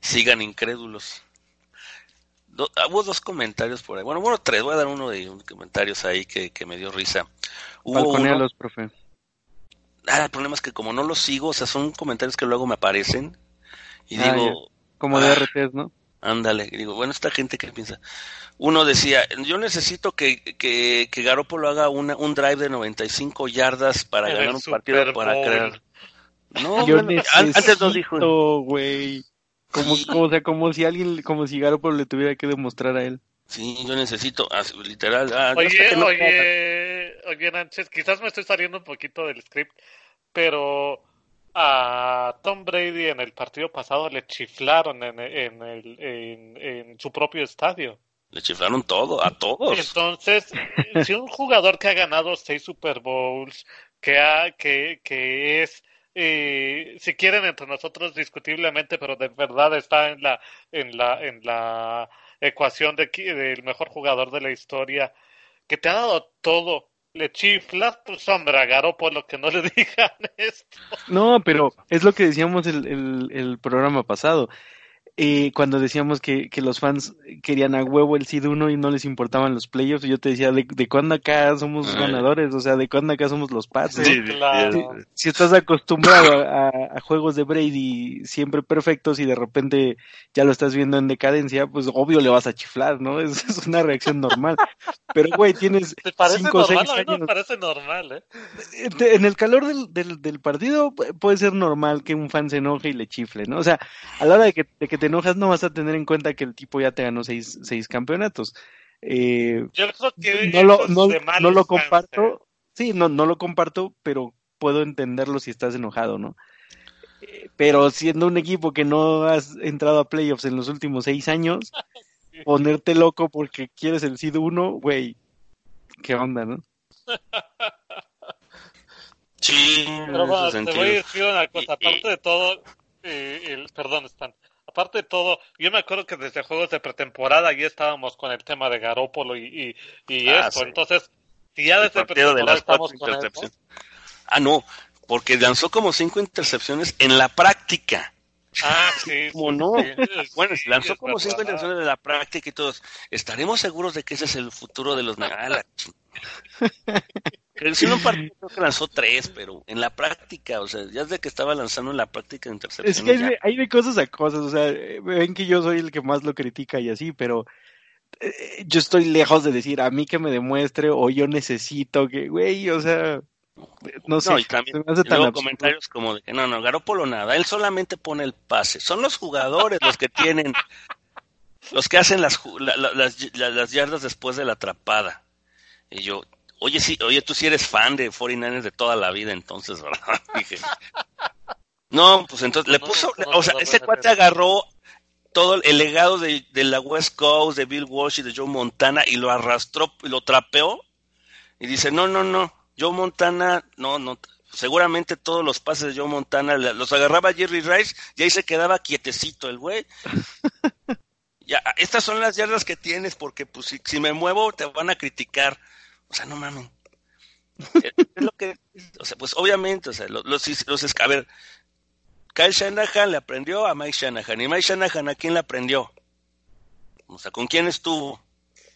sigan incrédulos. Ah, hubo dos comentarios por ahí. Bueno, bueno, tres. Voy a dar uno de comentarios ahí que, me dio risa. Hubo los profe. Ah, el problema es que como no los sigo, o sea, son comentarios que luego me aparecen y ah, digo... Como de RTs, ¿no? Ándale, digo, bueno, esta gente que piensa. Uno decía, yo necesito que, que, que Garoppolo haga una, un drive de 95 yardas para ganar un partido para crear. No, yo antes no dijo. güey. Como, como, sea, como si alguien, como si Garoppolo le tuviera que demostrar a él. Sí, yo necesito, literal. Ah, oye, oye, oye, Nánchez, quizás me estoy saliendo un poquito del script, pero a Tom Brady en el partido pasado le chiflaron en, en, el, en, su propio estadio. Le chiflaron todo, a todos. Entonces, si un jugador que ha ganado seis Super Bowls, que, ha, que, que es eh, si quieren entre nosotros discutiblemente, pero de verdad está en la en la en la ecuación de del mejor jugador de la historia que te ha dado todo. Le chiflas, pues hombre, Garo, por lo que no le digan esto. No, pero es lo que decíamos el, el, el programa pasado eh, cuando decíamos que, que, los fans querían a huevo el Seed 1 y no les importaban los playoffs, yo te decía, ¿de, de cuándo acá somos ganadores? O sea, ¿de cuándo acá somos los Pats? si, estás acostumbrado a, juegos de Brady siempre perfectos y de repente ya lo estás viendo en decadencia, pues obvio le vas a chiflar, ¿no? Es, es una reacción normal. Pero, güey, tienes ¿Te parece cinco, normal? Seis años. parece normal, ¿eh? En el calor del, del, del, partido puede ser normal que un fan se enoje y le chifle, ¿no? O sea, a la hora de que, de que te enojas, no vas a tener en cuenta que el tipo ya te ganó seis, seis campeonatos. Eh, Yo creo que no lo, no, lo comparto. Sí, no, no lo comparto, pero puedo entenderlo si estás enojado, ¿no? Eh, pero siendo un equipo que no has entrado a playoffs en los últimos seis años, ponerte loco porque quieres el SID 1, güey, qué onda, ¿no? Sí, pero bueno, te voy a decir una cosa, aparte de todo, eh, el, perdón, Stan, aparte de todo, yo me acuerdo que desde juegos de pretemporada ya estábamos con el tema de Garópolo y, y, ah, esto. Entonces, si ya desde el pretemporada de estamos con Ah, no, porque lanzó como cinco intercepciones en la práctica. Ah, sí. Como no. bueno, lanzó como cinco intercepciones en la práctica y todos. ¿Estaremos seguros de que ese es el futuro de los ah, si un partido creo que lanzó tres, pero en la práctica, o sea, ya desde que estaba lanzando en la práctica de intercepción. Es que hay, de cosas a cosas, o sea, ven que yo soy el que más lo critica y así, pero eh, yo estoy lejos de decir a mí que me demuestre o yo necesito que, güey, o sea, no sé. No, y también luego comentarios como de que no, no, Garópolo nada, él solamente pone el pase. Son los jugadores los que tienen, los que hacen las, las, las yardas después de la atrapada. Y yo, Oye, sí, oye, tú sí eres fan de 49ers de toda la vida, entonces, ¿verdad? Dije. No, pues entonces le puso, o sea, ese cuate agarró todo el legado de, de, la West Coast, de Bill Walsh y de Joe Montana y lo arrastró y lo trapeó y dice, no, no, no, Joe Montana, no, no, seguramente todos los pases de Joe Montana los agarraba Jerry Rice y ahí se quedaba quietecito el güey. ya, estas son las yardas que tienes porque pues si, si me muevo te van a criticar. O sea, no mames. es lo que, o sea, pues obviamente, o sea, los, los, los, a ver, Kyle Shanahan le aprendió a Mike Shanahan. ¿Y Mike Shanahan a quién le aprendió? O sea, ¿con quién estuvo?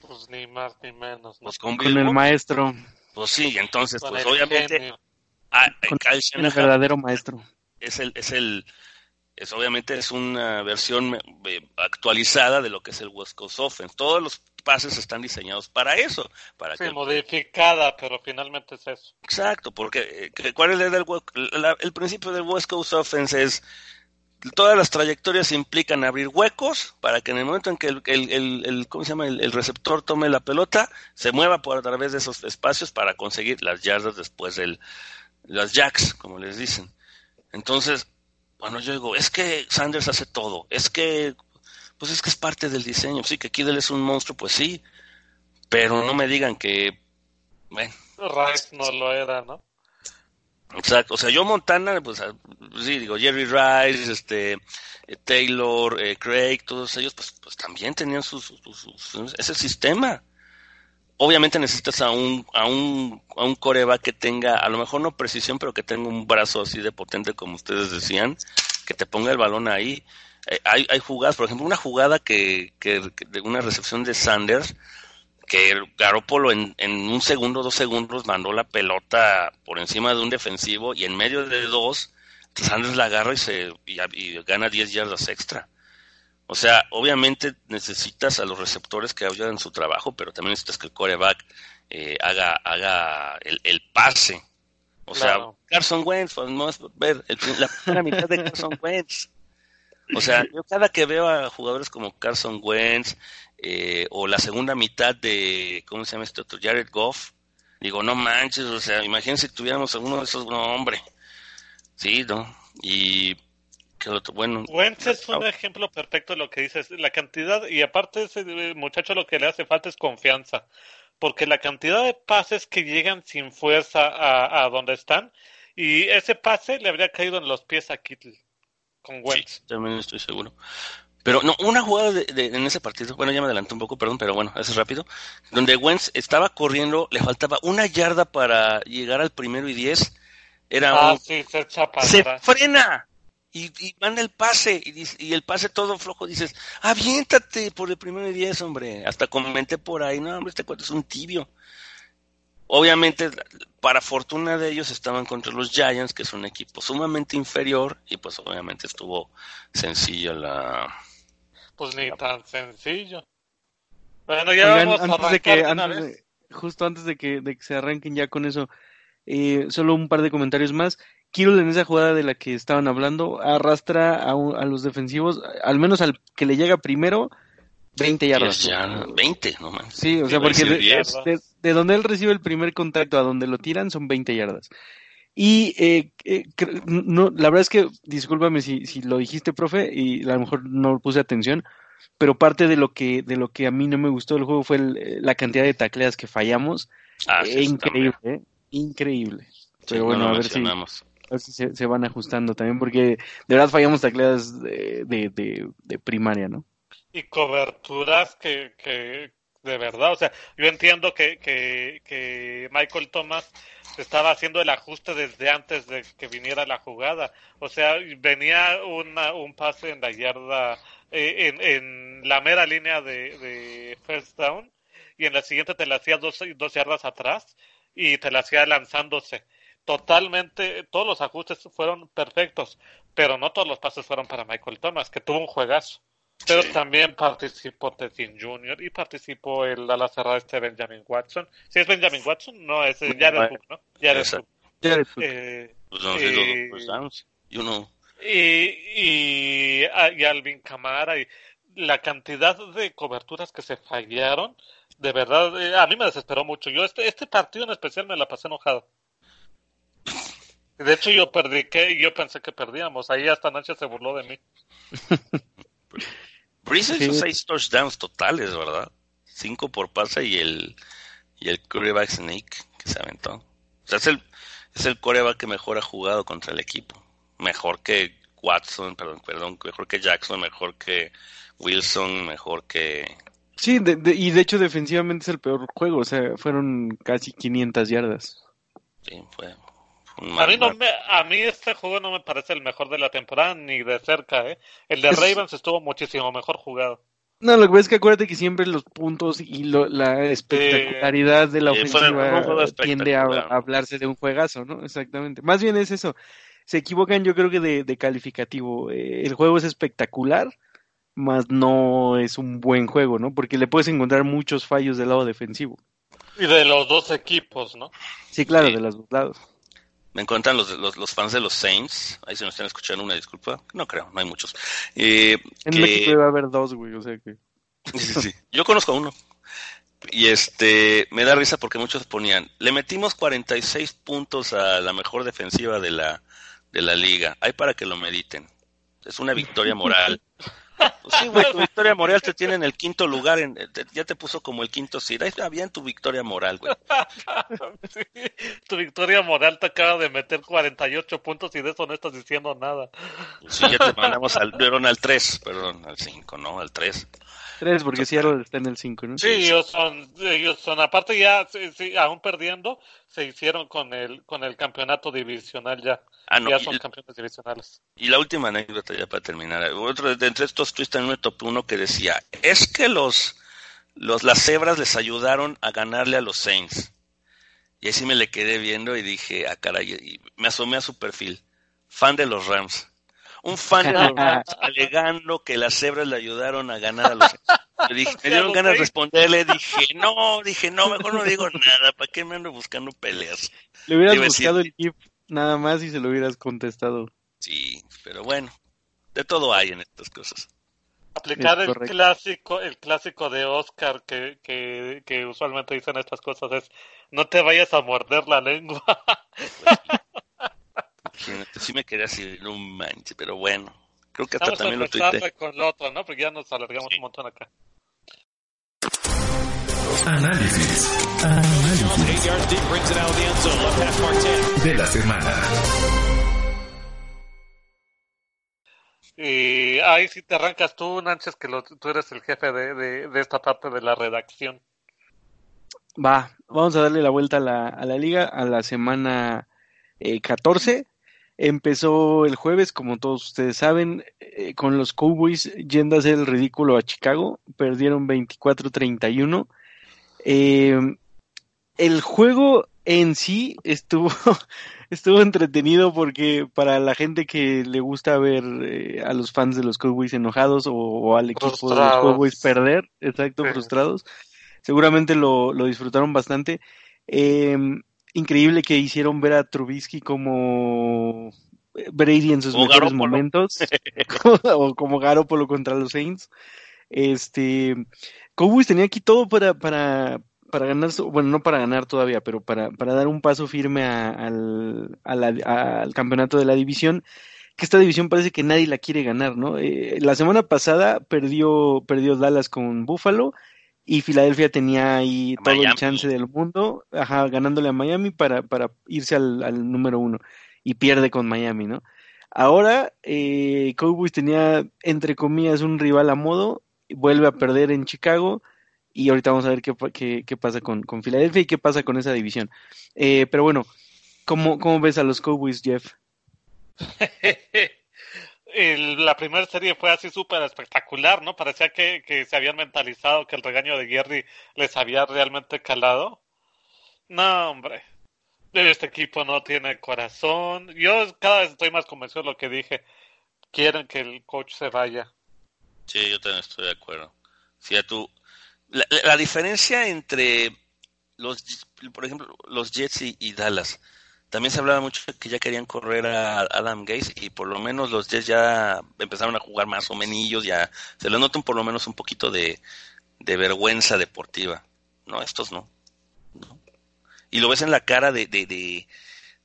Pues ni más ni menos. Pues con, el maestro. Pues sí, entonces, pues obviamente, a, Kyle Shanahan el verdadero maestro. Es el, es el, es obviamente es una versión eh, actualizada de lo que es el West Coast Offense. Todos los pases están diseñados para eso. Para sí, modificada, pero finalmente es eso. Exacto, porque eh, ¿cuál es el, el principio del West Coast Offense? Es todas las trayectorias implican abrir huecos para que en el momento en que el, el, el, ¿cómo se llama? El, receptor tome la pelota, se mueva por a través de esos espacios para conseguir las yardas después del, las jacks, como les dicen. Entonces, bueno, yo digo, es que Sanders hace todo, es que, pues es que es parte del diseño, sí, que Kidel es un monstruo, pues sí, pero no me digan que, bueno. Rice no lo era, ¿no? Exacto, o sea, yo Montana, pues ah, sí, digo, Jerry Rice, este, eh, Taylor, eh, Craig, todos ellos, pues, pues también tenían sus, ese sistema. Obviamente necesitas a un, a un, a un coreback que tenga, a lo mejor no precisión, pero que tenga un brazo así de potente como ustedes decían, que te ponga el balón ahí. Eh, hay, hay jugadas, por ejemplo, una jugada que, que, de una recepción de Sanders, que Garópolo en, en un segundo, dos segundos mandó la pelota por encima de un defensivo y en medio de dos, Sanders la agarra y, se, y, gana 10 yardas extra. O sea, obviamente necesitas a los receptores que hagan su trabajo, pero también necesitas que el coreback eh, haga, haga el, el, pase. O sea, Carson Wentz, a ver la primera mitad de Carson Wentz. O sea, yo cada que veo a jugadores como Carson Wentz eh, o la segunda mitad de, ¿cómo se llama este otro? Jared Goff, digo, no manches, o sea, imagínense si tuviéramos alguno de esos, no, hombre. Sí, ¿no? Y bueno. Wentz es un ejemplo perfecto de lo que dices. La cantidad, y aparte ese muchacho lo que le hace falta es confianza. Porque la cantidad de pases que llegan sin fuerza a, a donde están, y ese pase le habría caído en los pies a Kittle con Wentz. Sí, también estoy seguro. Pero no, una jugada de, en ese partido, bueno, ya me adelanté un poco, perdón, pero bueno, eso es rápido, donde Wentz estaba corriendo, le faltaba una yarda para llegar al primero y diez, era ah, sí, se, se frena y, y, manda el pase y, y, el pase todo flojo dices aviéntate por el primero y diez hombre hasta comenté por ahí no hombre este cuento es un tibio obviamente para fortuna de ellos estaban contra los Giants que es un equipo sumamente inferior y pues obviamente estuvo sencilla la pues ni tan sencillo. Bueno ya vamos antes de que justo antes de que, de que se arranquen ya con eso eh, solo un par de comentarios más. Kirill en esa jugada de la que estaban hablando arrastra a, a los defensivos, al menos al que le llega primero, 20 yardas. 20, no más. Sí, o sea, porque de, donde él recibe el primer contacto a donde lo tiran son 20 yardas. Y eh, eh, no, la verdad es que, discúlpame si, si lo dijiste, profe, y a lo mejor no puse atención, pero parte de lo que de lo que a mí no me gustó del juego fue la cantidad de tacleas que fallamos. Ah, increíble, increíble. Pero bueno, a ver si se, se, van ajustando también, porque de verdad fallamos tacleadas de, de, de, primaria, ¿no? Y coberturas que, que, de verdad, o sea, yo entiendo que, que, que Michael Thomas estaba haciendo el ajuste desde antes de que viniera la jugada. O sea, venía una, un pase en la yarda, eh, en, en la mera línea de, de first down, y en la siguiente te la hacía dos, dos yardas atrás y te la hacía lanzándose totalmente, todos los ajustes fueron perfectos, pero no todos los pases fueron para Michael Thomas, que tuvo un juegazo. Pero también participó Tessin Jr. y participó el ala cerrada este Benjamin Watson. Si es Benjamin Watson, no, es Jared Cook, ¿no? Jared Cook. Eh, pues eh, y uno. Y, ah, y, Alvin Camara y la cantidad de coberturas que se fallaron, de verdad, eh, a mí me desesperó mucho. Yo este, este partido en especial me la pasé enojado. De hecho, yo perdí, que yo pensé que perdíamos. Ahí hasta Nacho se burló de mí. Breeze hizo seis touchdowns totales, ¿verdad? Cinco por pase y el, y el coreback Snake que se aventó. O sea, es el, es el coreback que mejor ha jugado contra el equipo. Mejor que Watson, perdón, perdón, mejor que Jackson, mejor que Wilson, mejor que... Sí, y de hecho defensivamente es el peor juego, o sea, fueron casi 500 yardas. Sí, fue, a mí, no me, a mí este juego no me parece el mejor de la temporada ni de cerca. ¿eh? El de Ravens estuvo muchísimo mejor jugado. No, lo que pasa es que acuérdate que siempre los puntos y lo, la espectacularidad de la ofensiva tiende a, hablarse de un juegazo, ¿no? Exactamente. Más bien es eso. se equivocan yo creo que de, calificativo. Eh, el juego es espectacular, más no es un buen juego, ¿no? Porque le puedes encontrar muchos fallos del lado defensivo. Y de los dos equipos, ¿no? Sí, claro, de los dos lados. Me encuentran los, los, los, fans de los Saints. Ahí se nos están escuchando una disculpa. No creo, no hay muchos. Eh, en México debe haber dos, güey, o sea que... Sí, sí, Yo conozco a uno. Y este, me da risa porque muchos ponían, le metimos 46 puntos a la mejor defensiva de la, de la liga. Hay para que lo mediten. Es una victoria moral. Pues sí, güey, tu victoria moral te tiene en el quinto lugar, en, ya te puso como el quinto seed. Ahí está bien tu victoria moral, güey. tu victoria moral te acaba de meter 48 puntos y de eso no estás diciendo nada. Sí, ya te mandamos al, al 3, perdón, al 5, ¿no? Al 3. 3, porque Seattle está en el 5, ¿no? Sí, ellos son, ellos son, aparte ya, sí, aún perdiendo, se hicieron con el, con el campeonato divisional ya. Ah, ya son campeones divisionales. Y la última anécdota ya para terminar. Otro de entre estos tweets también me topé uno que decía, es que los, los, las cebras les ayudaron a ganarle a los Saints. Y así me le quedé viendo y dije, ah, caray, y me asomé a su perfil. Fan de los Rams un fan de los Rams alegando que las cebras le ayudaron a ganar a los me, dije, me dieron ganas de responderle, dije, no, dije, no, mejor no digo nada, ¿para qué me ando buscando peleas? Le hubieras buscado el GIF nada más y se lo hubieras contestado. Sí, pero bueno, de todo hay en estas cosas. Aplicar el clásico, el clásico de Oscar que, que, que usualmente dicen estas cosas es, no te vayas a morder la lengua. Sí me quedé así, no manches, pero bueno. Creo que hasta también lo tuiteé. con lo otro, ¿no? Porque ya nos alargamos un montón acá. Análisis. Análisis. De la semana. Y ahí sí te arrancas tú, Nánchez, que tú eres el jefe de, de, de, esta parte de la redacción. Va, vamos a darle la vuelta a la, a la liga a la semana eh, 14. Empezó el jueves, como todos ustedes saben, eh, con los Cowboys yendo a hacer el ridículo a Chicago. Perdieron 24-31. Eh, el juego en sí estuvo, estuvo entretenido porque para la gente que le gusta ver eh, a los fans de los Cowboys enojados o, al equipo de los Cowboys perder, exacto, frustrados, seguramente lo, lo disfrutaron bastante. Eh, increíble que hicieron ver a Trubisky como Brady en sus mejores momentos, o como Garoppolo contra los Saints. Este, Cowboys tenía aquí todo para, para, para ganar, bueno, no para ganar todavía, pero para, para dar un paso firme al, al campeonato de la división, que esta división parece que nadie la quiere ganar, ¿no? Eh, la semana pasada perdió, perdió Dallas con Buffalo, y Filadelfia tenía ahí todo el chance del mundo, ajá, ganándole a Miami para, para irse al, al número uno y pierde con Miami, ¿no? Ahora eh, Cowboys tenía entre comillas un rival a modo, vuelve a perder en Chicago y ahorita vamos a ver qué, qué, qué pasa con, con, Filadelfia y qué pasa con esa división. Eh, pero bueno, ¿cómo, ¿cómo ves a los Cowboys, Jeff? la primera serie fue así súper espectacular, ¿no? Parecía que, se habían mentalizado que el regaño de Gary les había realmente calado. No, hombre. Este equipo no tiene corazón. Yo cada vez estoy más convencido de lo que dije. Quieren que el coach se vaya. Sí, yo también estoy de acuerdo. Si tú, la, la, diferencia entre los, por ejemplo, los Jets y Dallas también se hablaba mucho que ya querían correr a Adam Gaze y por lo menos los Jets ya empezaron a jugar más o menos, ya se les nota por lo menos un poquito de, vergüenza deportiva. No, estos no. Y lo ves en la cara de, de, de,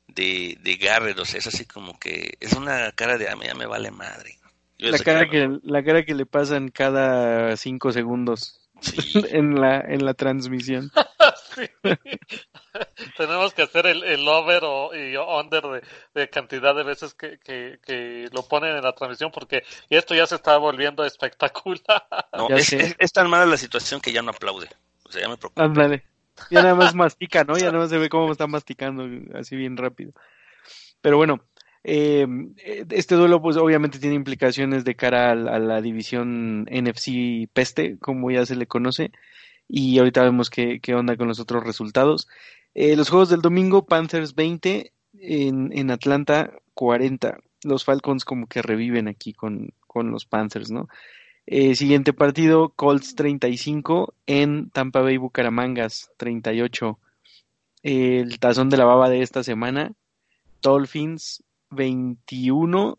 de, de Garrett, o sea, es así como que es una cara de a mí ya me vale madre. la cara, que, la cara que le pasan cada cinco segundos en, la, en la transmisión. Tenemos que hacer el, el over o y under de, cantidad de veces que, que, lo ponen en la transmisión porque esto ya se está volviendo espectacular. No, es, tan mala la situación que ya no aplaude. O sea, ya me preocupa. Ya nada más mastica, ¿no? Ya nada más se ve cómo está masticando así bien rápido. Pero bueno, eh, este duelo pues obviamente tiene implicaciones de cara a, la división NFC peste, como ya se le conoce, y ahorita vemos qué, qué onda con los otros resultados. Eh, los juegos del domingo, Panthers 20 en, en Atlanta, 40. Los Falcons como que reviven aquí con, con los Panthers, ¿no? Eh, siguiente partido, Colts 35 en Tampa Bay Bucaramangas 38. el tazón de la baba de esta semana, Dolphins 21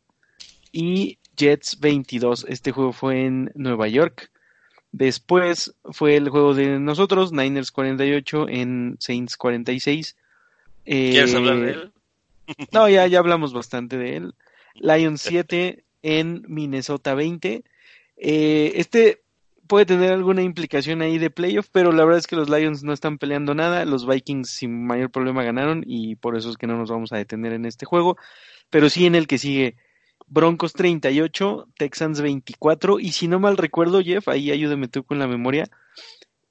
y Jets 22. Este juego fue en Nueva York. Después fue el juego de nosotros, Niners 48 en Saints 46. ¿Quieres hablar de él? no, ya, ya hablamos bastante de él. Lions 7 en Minnesota 20. Eh, este puede tener alguna implicación ahí de playoff, pero la verdad es que los Lions no están peleando nada. Los Vikings sin mayor problema ganaron y por eso es que no nos vamos a detener en este juego. Pero sí en el que sigue Broncos 38, Texans 24. Y si no mal recuerdo, Jeff, ahí ayúdame tú con la memoria.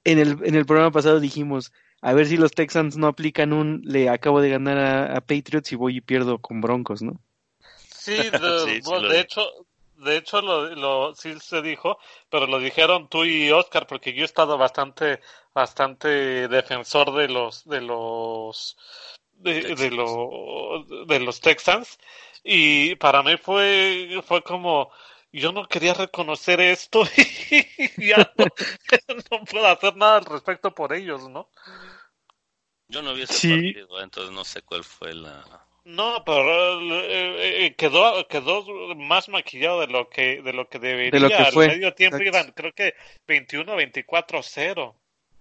En el, en el programa pasado dijimos, a ver si los Texans no aplican un, le acabo de ganar a, Patriots y voy y pierdo con Broncos, ¿no? Sí, de, hecho, de hecho lo, lo, sí se dijo, pero lo dijeron tú y Oscar, porque yo he estado bastante, bastante defensor de los, de los, de, de, de los Texans, y para mí fue, fue como, yo no quería reconocer esto y ya no, puedo hacer nada al respecto por ellos, ¿no? Yo no vi ese partido, entonces no sé cuál fue la... No, pero eh, eh, quedó quedó más maquillado de lo que de lo que debería. De lo que fue. Al medio tiempo iban, creo que 21-24-0.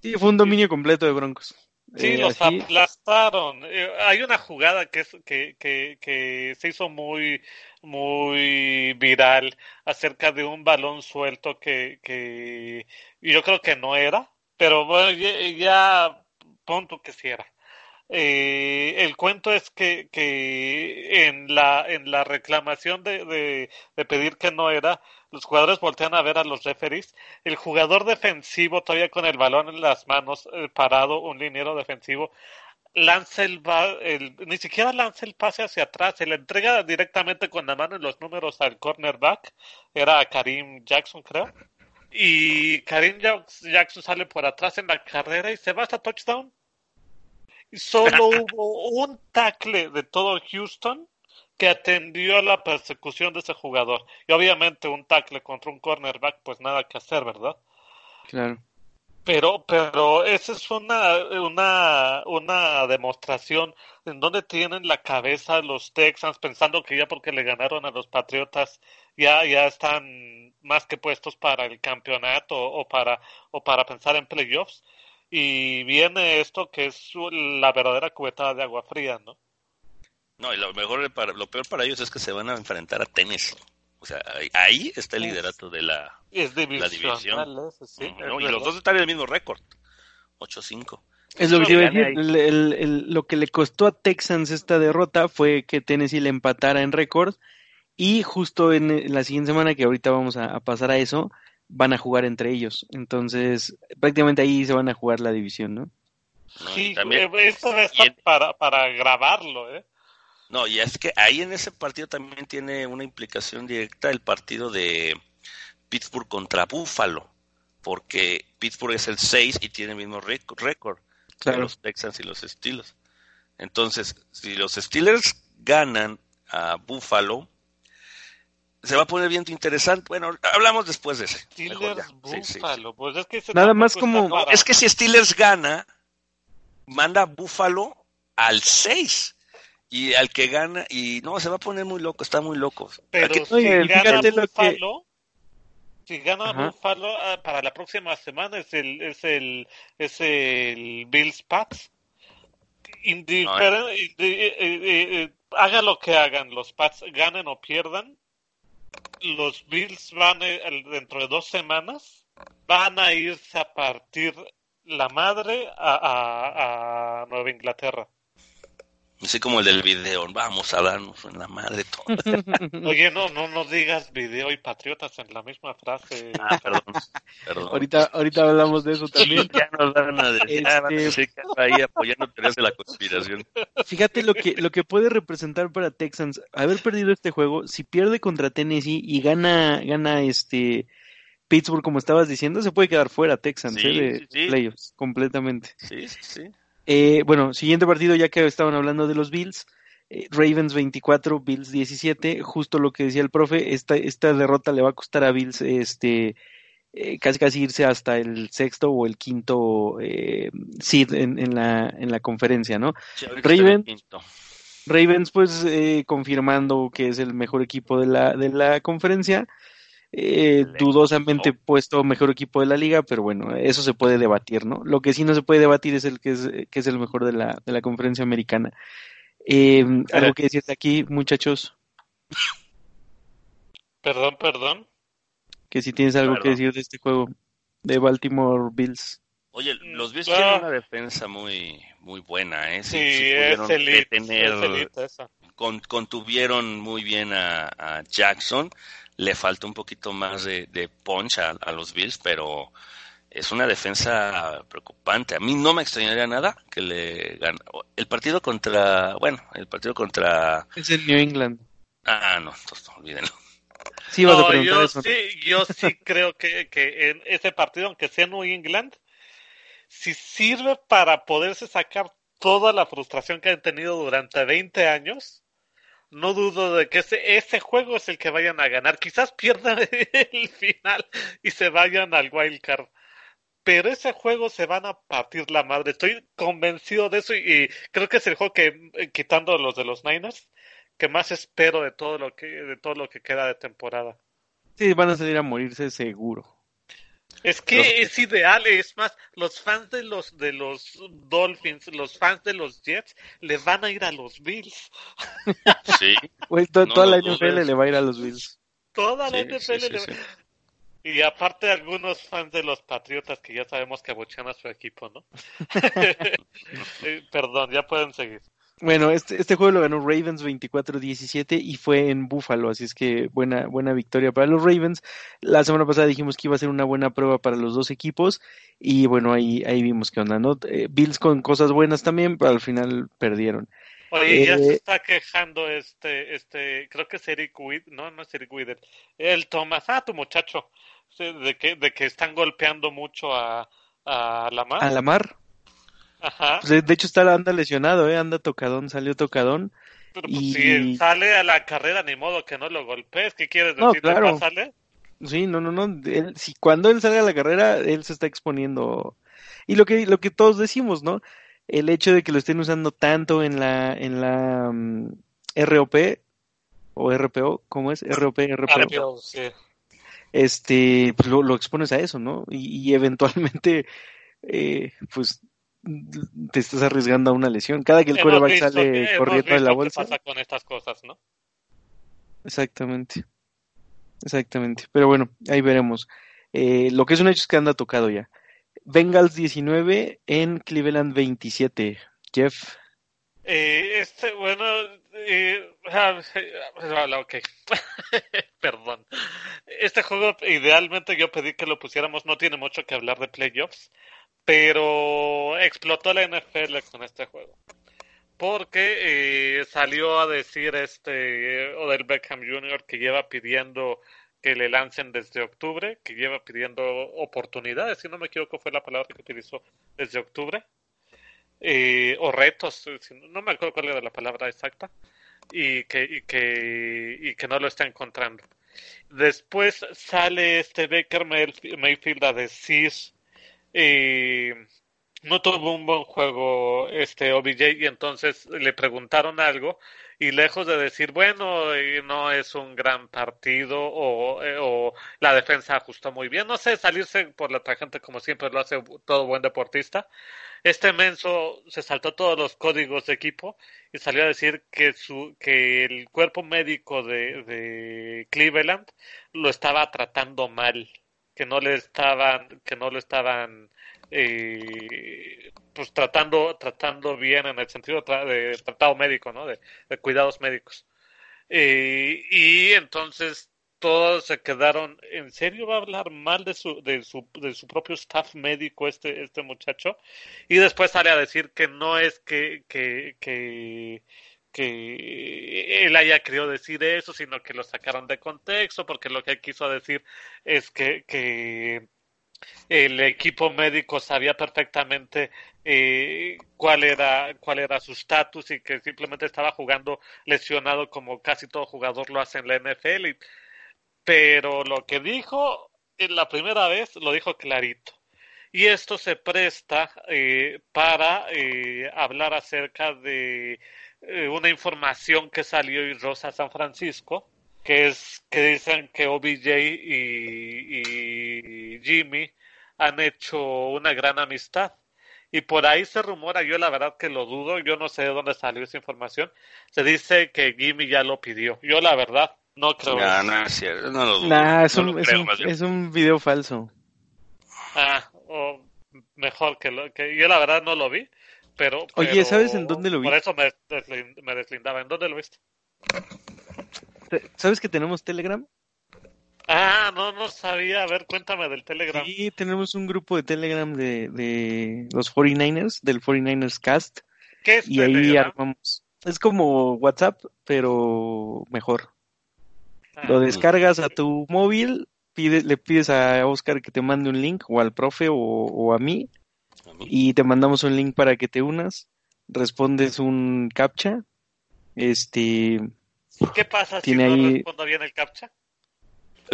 Sí, fue un dominio completo de Broncos. Sí, eh, los aplastaron. Eh, hay una jugada que, es, que, que, que se hizo muy, muy viral acerca de un balón suelto que, que yo creo que no era, pero bueno, ya, ya punto que sí era. Eh, el cuento es que, que en, la, en la reclamación de, de, de, pedir que no era, los jugadores voltean a ver a los referees. El jugador defensivo, todavía con el balón en las manos, eh, parado, un liniero defensivo, lanza el, el, ni siquiera lanza el pase hacia atrás, se le entrega directamente con la mano en los números al cornerback, era Karim Jackson, creo. Y Karim Jackson sale por atrás en la carrera y se va hasta touchdown solo hubo un tackle de todo Houston que atendió a la persecución de ese jugador. Y obviamente un tackle contra un cornerback, pues nada que hacer, ¿verdad? Claro. Pero, pero esa es una, una, una demostración en donde tienen la cabeza los Texans pensando que ya porque le ganaron a los Patriotas ya, ya están más que puestos para el campeonato o para, o para pensar en playoffs y viene esto que es la verdadera cubetada de agua fría, ¿no? No, y lo mejor para, lo peor para ellos es que se van a enfrentar a tenis. O sea, ahí está el liderato de la, la división. sí, y los dos están en el mismo récord, 8-5. Es lo que iba a decir. lo que le costó a Texans esta derrota fue que Tennessee le empatara en récord. Y justo en la siguiente semana, que ahorita vamos a pasar a eso, van a jugar entre ellos. Entonces, prácticamente ahí se van a jugar la división, ¿no? sí, también, eh, esto para, para grabarlo, ¿eh? No, y es que ahí en ese partido también tiene una implicación directa el partido de Pittsburgh contra Buffalo, porque Pittsburgh es el 6 y tiene el mismo récord claro. los Texans y los Steelers. Entonces, si los Steelers ganan a Buffalo, se va a poner bien interesante. Bueno, hablamos después de ese. Steelers Buffalo. Pues es que Nada más como. es que si Steelers gana, manda Buffalo al 6. Y al que gana, y no, se va a poner muy loco, está muy loco. Pero si gana Buffalo, si gana Buffalo ah, para la próxima semana es el, es el, es el Bills Pats. Indiferente, eh. Eh, eh, haga lo que hagan, los Pats ganen o pierdan, los Bills van dentro de dos semanas, van a irse a partir la madre a, a Nueva Inglaterra. Así como el del video, vamos a darnos en la madre todo. Oye, no, no, no digas video y patriotas en la misma frase. Ah, perdón, perdón. Ahorita, ahorita hablamos de eso también. ya nos van a decir, este... ahí apoyando teorías de la conspiración. Fíjate lo que, lo que puede representar para Texans haber perdido este juego, si pierde contra Tennessee y gana, gana este Pittsburgh, como estabas diciendo, se puede quedar fuera Texans ¿eh? de playoffs, completamente. Sí, sí, sí. Eh, bueno, siguiente partido, ya que estaban hablando de los Bills. eh, Ravens 24, Bills 17, justo lo que decía el profe, esta, esta derrota le va a costar a Bills este eh, casi casi irse hasta el sexto o el quinto eh, seed en, en, la, en la conferencia, ¿no? Ravens, Ravens, pues eh, confirmando que es el mejor equipo de la, de la conferencia, eh, dudosamente puesto mejor equipo de la liga, pero bueno, eso se puede debatir, ¿no? Lo que sí no se puede debatir es el que es, que es el mejor de la, de la conferencia americana. Eh, ¿Algo que decirte aquí, muchachos? Perdón, perdón que si tienes algo que decir de este juego de Baltimore Bills. Oye, los Bills tienen una defensa muy muy buena, ¿eh? Sí, es elite, contuvieron muy bien a, Jackson. Le falta un poquito más de, punch a, los Bills, pero es una defensa preocupante. A mí no me extrañaría nada que le gane. El partido contra, bueno, el partido contra... Es en New England. Ah, no, entonces olvídenlo yo Sí, yo sí creo que, que en ese partido, aunque sea New England, si sirve para poderse sacar toda la frustración que han tenido durante 20 años, no dudo de que ese, juego es el que vayan a ganar. Quizás pierdan el final y se vayan al wild card. Pero ese juego se van a partir la madre. Estoy convencido de eso y, y creo que es el juego que, eh, quitando los de los Niners, que más espero de todo lo que de todo lo que queda de temporada. Sí, van a salir a morirse seguro. Es que es ideal, es más, los fans de los de los Dolphins, los fans de los Jets, le van a ir a los Bills. Sí. toda la NFL le va a ir a los Bills. Toda la NFL le va y aparte algunos fans de los Patriotas que ya sabemos que abuchean a su equipo, ¿no? Eh, perdón, ya pueden seguir. Bueno, este, este juego lo ganó Ravens 24-17 y fue en Buffalo, así es que buena, buena victoria para los Ravens. La semana pasada dijimos que iba a ser una buena prueba para los dos equipos y bueno, ahí, ahí vimos que onda, ¿no? Eh, Bills con cosas buenas también, pero al final perdieron. Oye, ya se eh, está quejando este, este, creo que es Eric Witt, no, no es Eric Witt, el Thomas, ah, tu muchacho, de que, de que están golpeando mucho a, a Lamar. A Lamar. Pues, de, hecho está anda lesionado, ¿eh? anda tocadón, salió tocadón. Pero pues, si sale a la carrera, ni modo que no lo golpees. ¿Qué quieres decir? No, claro. Sale? Sí, no, no, no. si cuando él sale a la carrera, él se está exponiendo. Y lo que, lo que todos decimos, ¿no? El hecho de que lo estén usando tanto en la, en la mm, ROP o RPO, ¿cómo es? ROP, RPO. Este, pues lo, lo, expones a eso, ¿no? Y, y eventualmente, eh, pues te estás arriesgando a una lesión. Cada que el coreback sale corriendo de la bolsa. ¿Qué pasa con estas cosas, no? Exactamente. Exactamente. Pero bueno, ahí veremos. Eh, lo que es un hecho es que anda tocado ya. Bengals 19 en Cleveland 27. Jeff. Eh, este, bueno, eh, ah, ok. Perdón. Este juego, idealmente yo pedí que lo pusiéramos, no tiene mucho que hablar de playoffs, pero explotó la NFL con este juego. Porque eh, salió a decir este Odell Beckham Jr. que lleva pidiendo que le lancen desde octubre, que lleva pidiendo oportunidades, si no me equivoco fue la palabra que utilizó desde octubre, eh, o retos, no me acuerdo cuál era la palabra exacta, y que, y que, y que no lo está encontrando. Después sale este Baker Mayfield a decir y no tuvo un buen juego este OBJ y entonces le preguntaron algo y lejos de decir bueno no es un gran partido o, eh, o, la defensa ajustó muy bien no sé salirse por la tangente como siempre lo hace todo buen deportista este menso se saltó todos los códigos de equipo y salió a decir que su que el cuerpo médico de, de Cleveland lo estaba tratando mal que no le estaban que no lo estaban eh, pues tratando tratando bien en el sentido de tratado médico no de, cuidados médicos. Eh, y entonces todos se quedaron en serio va a hablar mal de su de su de su propio staff médico este este muchacho y después sale a decir que no es que que, que que él haya querido decir eso, sino que lo sacaron de contexto, porque lo que quiso decir es que, que, el equipo médico sabía perfectamente eh, cuál era cuál era su estatus y que simplemente estaba jugando lesionado como casi todo jugador lo hace en la NFL. pero lo que dijo en la primera vez lo dijo clarito. Y esto se presta eh, para eh, hablar acerca de eh, una información que salió y Rosa San Francisco, que es que dicen que OBJ y, y Jimmy han hecho una gran amistad. Y por ahí se rumora, yo la verdad que lo dudo, yo no sé de dónde salió esa información. Se dice que Jimmy ya lo pidió. Yo la verdad no creo. No, no es cierto, no lo dudo. es, un, es, un, video falso. Ah, o mejor que, lo, que yo la verdad no lo vi. Pero, Oye, ¿sabes en dónde lo vi? Por eso me, me deslindaba. ¿En dónde lo viste? ¿Sabes que tenemos Telegram? Ah, no, no sabía. A ver, cuéntame del Telegram. Sí, tenemos un grupo de Telegram de, de los 49ers, del 49ers Cast. ¿Qué es y ahí armamos. Es como WhatsApp, pero mejor. Ah. Lo descargas a tu móvil, le pides a Oscar que te mande un link, o al profe, o, a, mí, y te mandamos un link para que te unas. Respondes un captcha. Este. ¿Qué pasa si no respondo bien el captcha?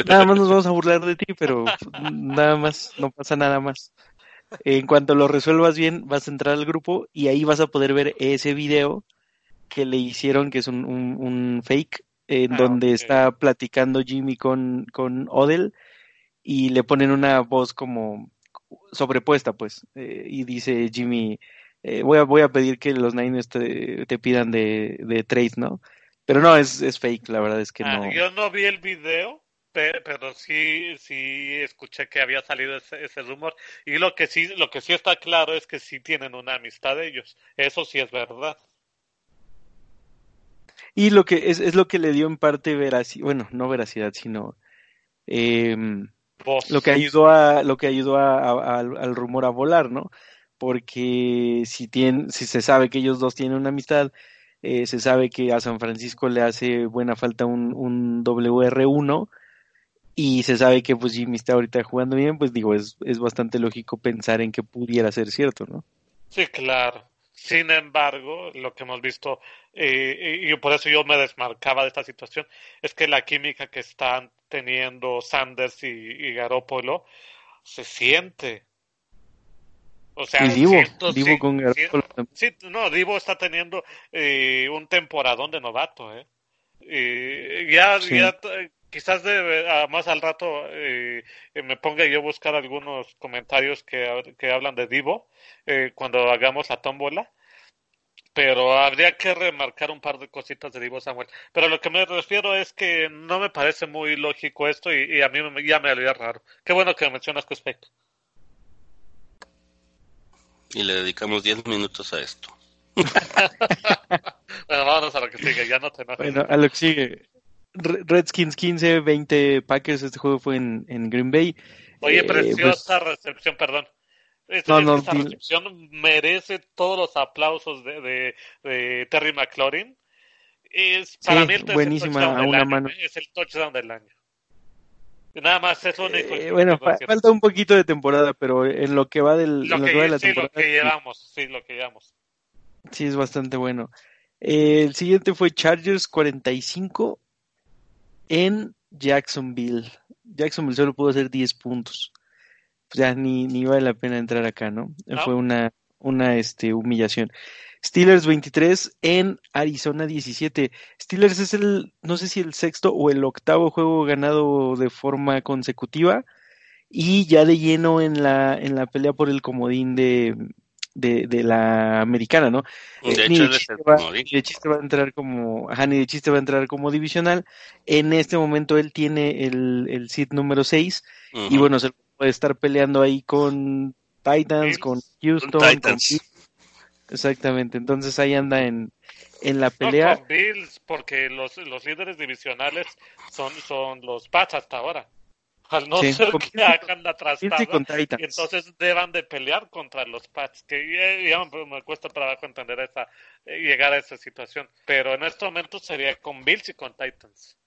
Nada más nos vamos a burlar de ti, pero nada más, no pasa nada más. En cuanto lo resuelvas bien, vas a entrar al grupo y ahí vas a poder ver ese video que le hicieron, que es un, un, fake, en ah, donde está platicando Jimmy con, con Odell y le ponen una voz como sobrepuesta, pues, eh, y dice Jimmy, eh, voy, a, voy a pedir que los Niners te, te pidan de, de trade, ¿no? Pero no, es, es fake, la verdad es que ah, no. Yo no vi el video, pero sí sí escuché que había salido ese, ese, rumor y lo que sí lo que sí está claro es que sí tienen una amistad de ellos eso sí es verdad y lo que es, es lo que le dio en parte veracidad bueno no veracidad sino eh, lo que ayudó a lo que ayudó a, al rumor a volar no porque si tiene, si se sabe que ellos dos tienen una amistad eh, se sabe que a San Francisco le hace buena falta un, un WR1 y se sabe que pues Jimmy está ahorita jugando bien, pues digo, es, es bastante lógico pensar en que pudiera ser cierto, ¿no? Sí, claro. Sin embargo, lo que hemos visto, eh, y por eso yo me desmarcaba de esta situación, es que la química que están teniendo Sanders y, y Garópolo se siente. O sea, Divo, Divo con Garópolo. Sí, no, Divo está teniendo eh, un temporadón de novato, ¿eh? ya, ya quizás de, más al rato eh, me ponga yo a buscar algunos comentarios que, que hablan de Divo eh, cuando hagamos la tómbola. Pero habría que remarcar un par de cositas de Divo Samuel. Pero lo que me refiero es que no me parece muy lógico esto y, a mí ya me haría raro. Qué bueno que mencionas respecto. Y le dedicamos 10 minutos a esto. bueno, vámonos a lo que sigue, ya no te Bueno, a lo que sigue. Redskins 15, 20 Packers. Este juego fue en, en Green Bay. Oye, eh, preciosa pues, recepción, perdón. Esta, no, recepción merece todos los aplausos de, de, Terry McLaurin. Es, para mí, buenísima, a una mano. Es el touchdown del año. Nada más es lo único. Eh, bueno, falta un poquito de temporada, pero en lo que va del lo que, de la sí, temporada. Lo que llevamos, sí, lo que llevamos. Sí, es bastante bueno. Eh, el siguiente fue Chargers 45, en Jacksonville. Jacksonville solo pudo hacer 10 puntos. Pues ya ni, ni vale la pena entrar acá, ¿no? Fue una, una este, humillación. Steelers 23 en Arizona 17. Steelers es el, no sé si el sexto o el octavo juego ganado de forma consecutiva y ya de lleno en la, en la pelea por el comodín de, de, de la americana, ¿no? De eh, hecho, chiste va, de chiste va a entrar como, ajá, ni de chiste va a entrar como divisional. En este momento él tiene el, el seed número 6 y bueno, se puede estar peleando ahí con Titans, con Houston, con Exactamente, entonces ahí anda en, en la pelea. No, con Bills, porque los, los líderes divisionales son, son los Pats hasta ahora al no ser que hagan la trastada, entonces deban de pelear contra los Pats, que ya, me, cuesta trabajo entender esa, eh, llegar a esa situación, pero en este momento sería con Bills y con Titans.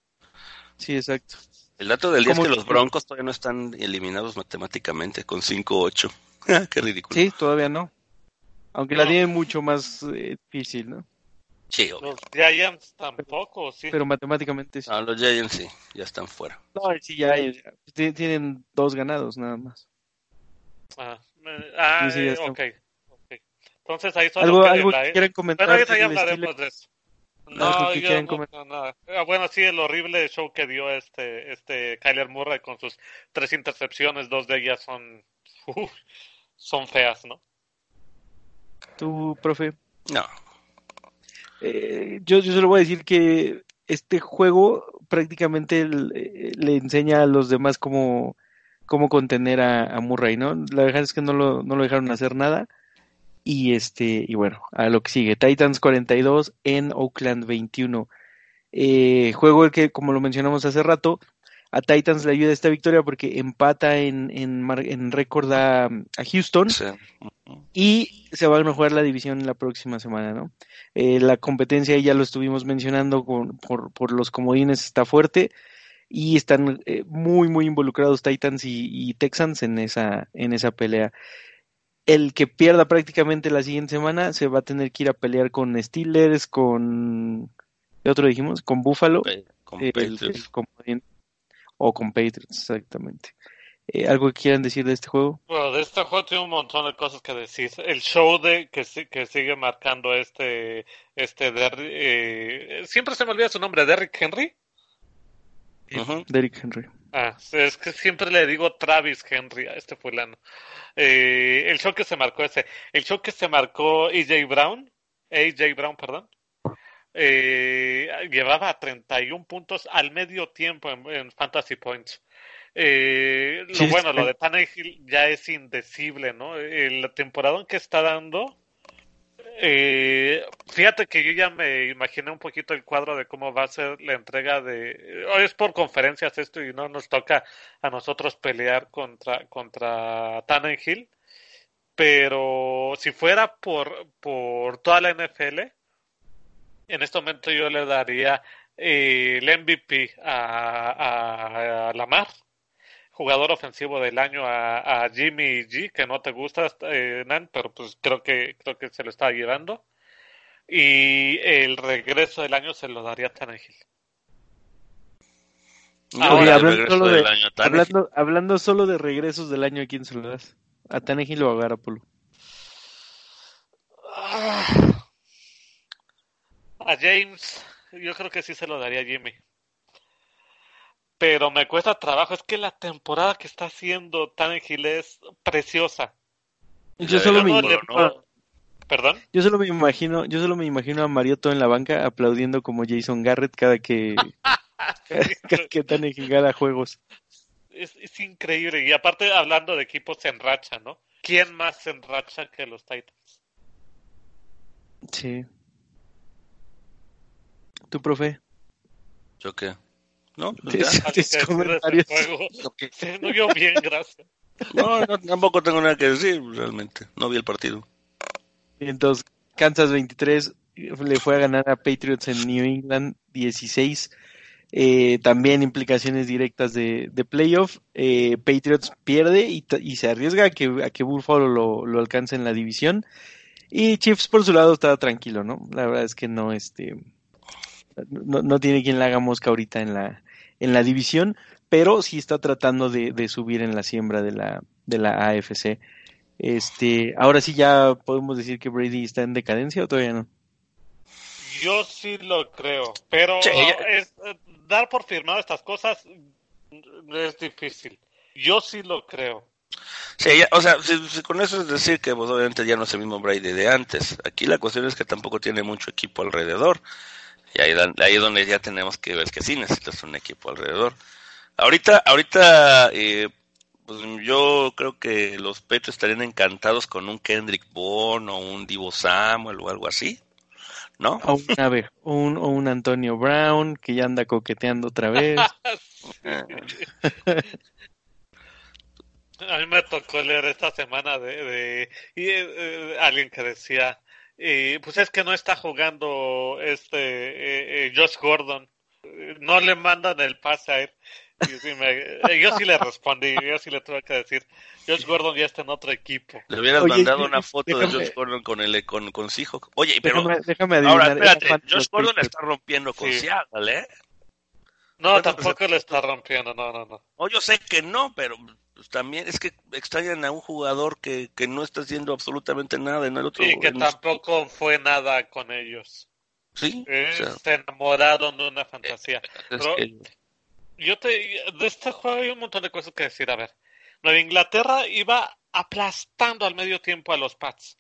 Sí, exacto. El dato del día es que los Broncos todavía no están eliminados matemáticamente con 5-8. Qué ridículo. Sí, todavía no. Aunque la tienen mucho más eh, difícil, ¿no? Sí, Los Giants tampoco, sí. Pero matemáticamente sí. No, los Giants sí, ya están fuera. No, sí, ya, ya. Tienen dos ganados nada más. Ah, ah Sí, sí, ya eh, está. ok. ok. Entonces ahí solo ¿Algo, algo que quieran comentar? Ya sobre hablaremos Steelers? de eso. ¿Algo No, yo no tengo nada. Ah, bueno, sí, el horrible show que dio este, este Kyler Murray con sus tres intercepciones, dos de ellas son, uf, son feas, ¿no? Tú, profe. No, Eh, yo, yo solo voy a decir que este juego prácticamente le, le enseña a los demás cómo, cómo contener a, a Murray, ¿no? La verdad es que no lo, no lo dejaron hacer nada. Y este, y bueno, a lo que sigue. Titans 42 en Oakland 21. Eh, juego el que, como lo mencionamos hace rato, a Titans le ayuda esta victoria porque empata en, en, récord a, a Houston sí. y se van a jugar la división la próxima semana, ¿no? Eh, la competencia ya lo estuvimos mencionando con- por, por los comodines está fuerte y están eh, muy muy involucrados Titans y, y Texans en esa en esa pelea. El que pierda prácticamente la siguiente semana se va a tener que ir a pelear con Steelers, con ¿qué otro dijimos? Con Buffalo, con el- Patriots. el comodín, o con Patriots, exactamente. Eh, ¿Algo que quieran decir de este juego? Bueno, de este juego tiene un montón de cosas que decir. El show de que, si- que sigue marcando este, este Derri- eh, siempre se me olvida su nombre, Derrick Henry. Derrick Henry. Ah, es que siempre le digo Travis Henry a este fulano. Eh, el show que se marcó ese, el show que se marcó EJ Brown, AJ Brown, perdón, eh, llevaba 31 puntos al medio tiempo en, en Fantasy Points. Eh, lo bueno, lo de Tannehill ya es indecible, ¿no? El temporada que está dando, eh, fíjate que yo ya me imaginé un poquito el cuadro de cómo va a ser la entrega de... Hoy es por conferencias esto y no nos toca a nosotros pelear contra, contra Tannehill, pero si fuera por, por toda la NFL, en este momento yo le daría el MVP a Lamar, jugador ofensivo del año a, a Jimmy G, que no te gusta, eh, Nan, pero pues creo que creo que se lo está llevando. Y el regreso del año se lo daría a Tannehill. Ahora, Oye, el hablando regreso solo de- del año Tannehill. Hablando, hablando solo de regresos del año, ¿a quién se lo das? ¿A Tannehill o a Garapolo? Ah. A James, yo creo que sí se lo daría a Jimmy. Pero me cuesta trabajo, es que la temporada que está haciendo Tannehill es preciosa. Yo solo, me, Garapolo, ¿no? ¿Perdón? yo solo me imagino, yo solo me imagino a Mariotto en la banca aplaudiendo como Jason Garrett cada que, cada que Tannehill gana juegos. Es, es increíble. Y aparte, hablando de equipos en racha, ¿no? ¿Quién más se enracha que los Titans? Sí. ¿Tu profe? ¿Yo qué? ¿No? No, yo bien, gracias. No, no, tampoco tengo nada que decir, realmente. No vi el partido. Entonces, Kansas 23 le fue a ganar a Patriots en New England 16. Eh, también implicaciones directas de, de playoff. Eh, Patriots pierde y, y se arriesga a que, a que Buffalo lo, lo alcance en la división. Y Chiefs por su lado está tranquilo, ¿no? La verdad es que no, este, no, no tiene quien le haga mosca ahorita en la, en la división, pero sí está tratando de, de subir en la siembra de la, de la AFC. Este, ahora sí ya podemos decir que Brady está en decadencia o todavía no. Yo sí lo creo, pero Sí, ya- es, dar por firmado estas cosas es difícil. Yo sí lo creo. Sí, ya, o sea, si- si con eso es decir que pues, obviamente ya no es el mismo Brady de antes. Aquí la cuestión es que tampoco tiene mucho equipo alrededor. Y ahí, ahí es donde ya tenemos que ver que sí necesitas un equipo alrededor. Ahorita, ahorita, eh, pues yo creo que los Patriots estarían encantados con un Kendrick Bourne o un Divo Samuel o algo así, ¿no? O un, a ver, un, o un Antonio Brown que ya anda coqueteando otra vez. A mí me tocó leer esta semana de, de- eh, eh, alguien que decía, eh, pues es que no está jugando este eh, eh, Josh Gordon, Eh, no le mandan el pase a él. yo sí le respondí, yo sí le tuve que decir, Josh Gordon ya está en otro equipo. Le hubieras mandado una foto de Josh Gordon con el con, con Seahawks. Oye, pero déjame, ahora espérate, Josh Gordon está rompiendo con Seattle, ¿eh? No, tampoco le está rompiendo, no, no, no. No, yo sé que no, pero pues, también es que extrañan a un jugador que, que no está haciendo absolutamente nada en el otro. Y que tampoco fue nada con ellos. Sí. se enamoraron de una fantasía. yo te, de este juego hay un montón de cosas que decir. A ver, Nueva Inglaterra iba aplastando al medio tiempo a los Pats.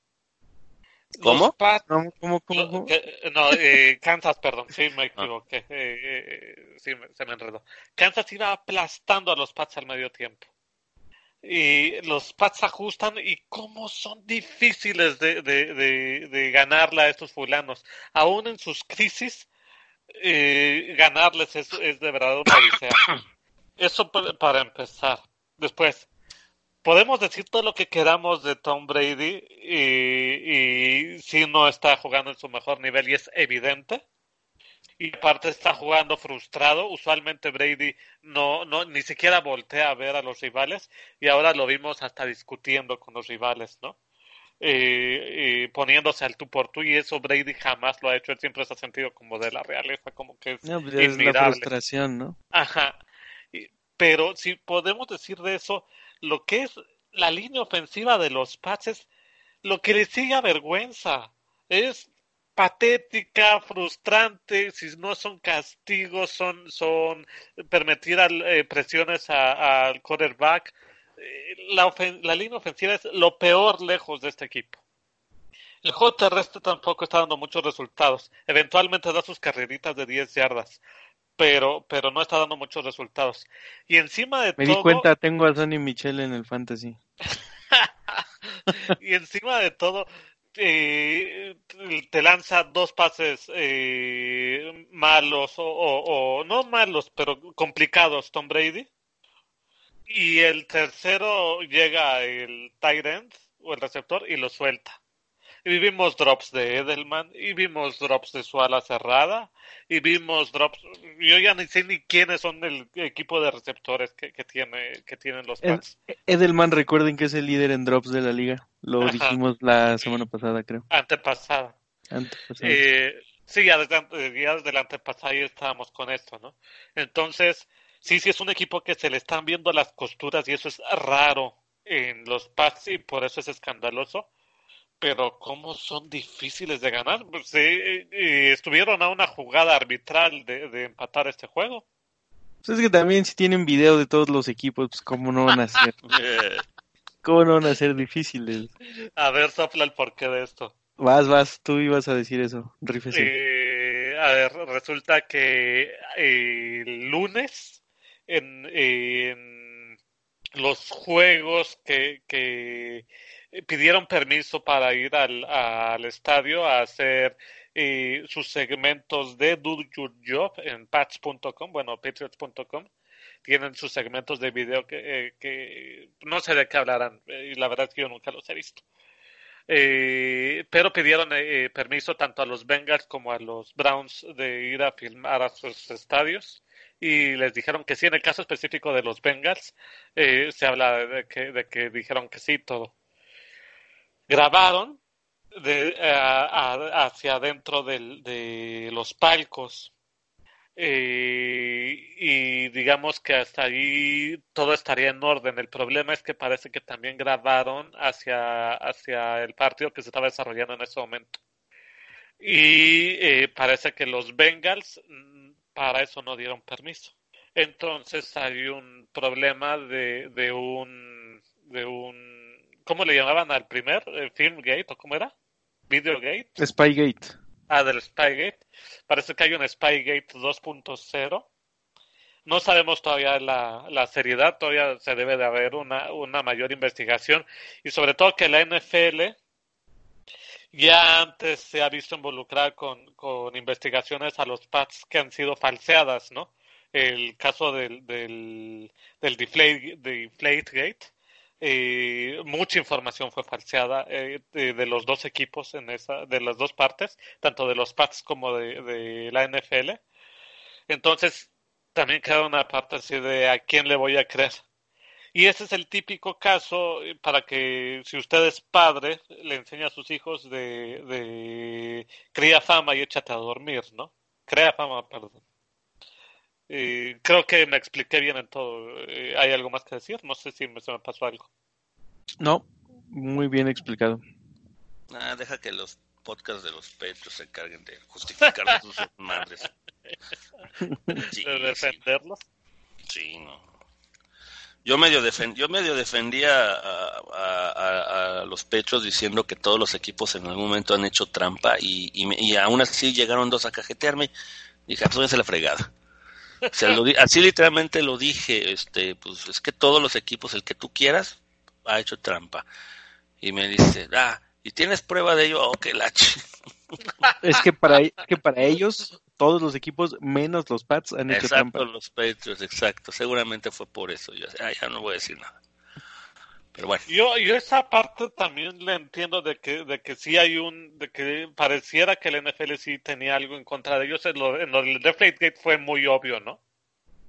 ¿Cómo? Pats, ¿Cómo, cómo, No, eh, Kansas, perdón, sí me ah. equivoqué. Eh, eh, sí, se me enredó. Kansas iba aplastando a los Pats al medio tiempo. Y los Pats ajustan y cómo son difíciles de, de, de, ganarle a estos fulanos. Aún en sus crisis, eh, ganarles es, es de verdad una odisea. Eso para empezar. Después, podemos decir todo lo que queramos de Tom Brady y si no está jugando en su mejor nivel y es evidente. Y aparte está jugando frustrado. Usualmente Brady no, no, ni siquiera voltea a ver a los rivales y ahora lo vimos hasta discutiendo con los rivales, ¿no? eh, poniéndose al tú por tú y eso Brady jamás lo ha hecho, él siempre se ha sentido como de la realeza, como que es, no, pues es la frustración, ¿no? Ajá, pero si podemos decir de eso, lo que es la línea ofensiva de los Pats lo que le sigue a vergüenza, es patética, frustrante, si no son castigos, son, son permitir eh, presiones al quarterback, la, la línea ofensiva es lo peor lejos de este equipo. El juego terrestre tampoco está dando muchos resultados. Eventualmente da sus carreritas de 10 yardas, pero, pero no está dando muchos resultados. Y encima de Me todo. Me di cuenta, tengo a Sonny Michel en el fantasy. y encima de todo, eh, te lanza dos pases eh, malos o, o, o, no malos, pero complicados, Tom Brady. Y el tercero llega el tight end o el receptor y lo suelta. Y vimos drops de Edelman, y vimos drops de su ala cerrada, y vimos drops. Yo ya ni sé ni quiénes son el equipo de receptores que, que, tiene, que tienen los Pats. Edelman, recuerden que es el líder en drops de la liga. Lo dijimos la semana pasada, creo. Antepasada. Antepasada. Eh, sí, ya desde, ya desde la antepasada ya estábamos con esto, ¿no? Entonces, sí, sí es un equipo que se le están viendo las costuras y eso es raro en los Pats y por eso es escandaloso. Pero cómo son difíciles de ganar. Pues, eh, eh, estuvieron a una jugada arbitral de, de empatar este juego. Pues es que también si tienen video de todos los equipos, pues cómo no van a ser. ¿Cómo no van a ser difíciles? A ver, sopla el porqué de esto. Vas, vas, tú ibas a decir eso, rífese. Eh, a ver, resulta que el lunes en, en los juegos que, que, pidieron permiso para ir al, al estadio a hacer eh, sus segmentos de Do Your Job en patch.com, bueno, patriots.com. Tienen sus segmentos de video que, eh, que no sé de qué hablarán, eh, y la verdad es que yo nunca los he visto. Eh, pero pidieron eh, permiso tanto a los Bengals como a los Browns de ir a filmar a sus estadios y les dijeron que sí. En el caso específico de los Bengals, eh, se habla de que, de que dijeron que sí todo. Grabaron de, a, hacia adentro de los palcos eh, y digamos que hasta ahí todo estaría en orden. El problema es que parece que también grabaron hacia, hacia el partido que se estaba desarrollando en ese momento. Y eh, parece que los Bengals para eso no dieron permiso. Entonces hay un problema de, de un de un ¿cómo le llamaban al primer? ¿El Filmgate o cómo era? Videogate. Spygate. Ah, del Spygate. Parece que hay un Spygate 2.0. No sabemos todavía la, la seriedad, todavía se debe de haber una, una mayor investigación y sobre todo que la NFL ya antes se ha visto involucrada con, con investigaciones a los pads que han sido falseadas, ¿no? El caso del, del, del Deflate, Deflategate, eh, mucha información fue falseada eh, de, los dos equipos en esa, de las dos partes, tanto de los pads como de, de la NFL. Entonces, también queda una parte así de a quién le voy a creer. Y ese es el típico caso eh, para que si usted es padre, le enseña a sus hijos de, de cría fama y échate a dormir, ¿no? Crea fama, perdón. Eh, creo que me expliqué bien en todo. Eh, ¿Hay algo más que decir? No sé si me, se me pasó algo. No, muy bien explicado. Ah, deja que los podcasts de los pechos se encarguen de justificar sus madres. ¿De defenderlos? Sí, no. Yo medio, yo medio defendía a, los pechos diciendo que todos los equipos en algún momento han hecho trampa y, y, aún así llegaron dos a cajetearme. Dije, pues la fregada. O sea, así literalmente lo dije, este, pues es que todos los equipos, el que tú quieras, ha hecho trampa. Y me dice, ah, ¿y tienes prueba de ello? Oh, que lache. Es que para, que para ellos todos los equipos menos los Pats han hecho exacto, los Patriots, exacto. Seguramente fue por eso. Yo, ah, ya no voy a decir nada. Pero bueno. Yo, yo esa parte también le entiendo de que, de que sí hay un, de que pareciera que el NFL sí tenía algo en contra de ellos. En lo, en lo del Deflategate fue muy obvio, ¿no?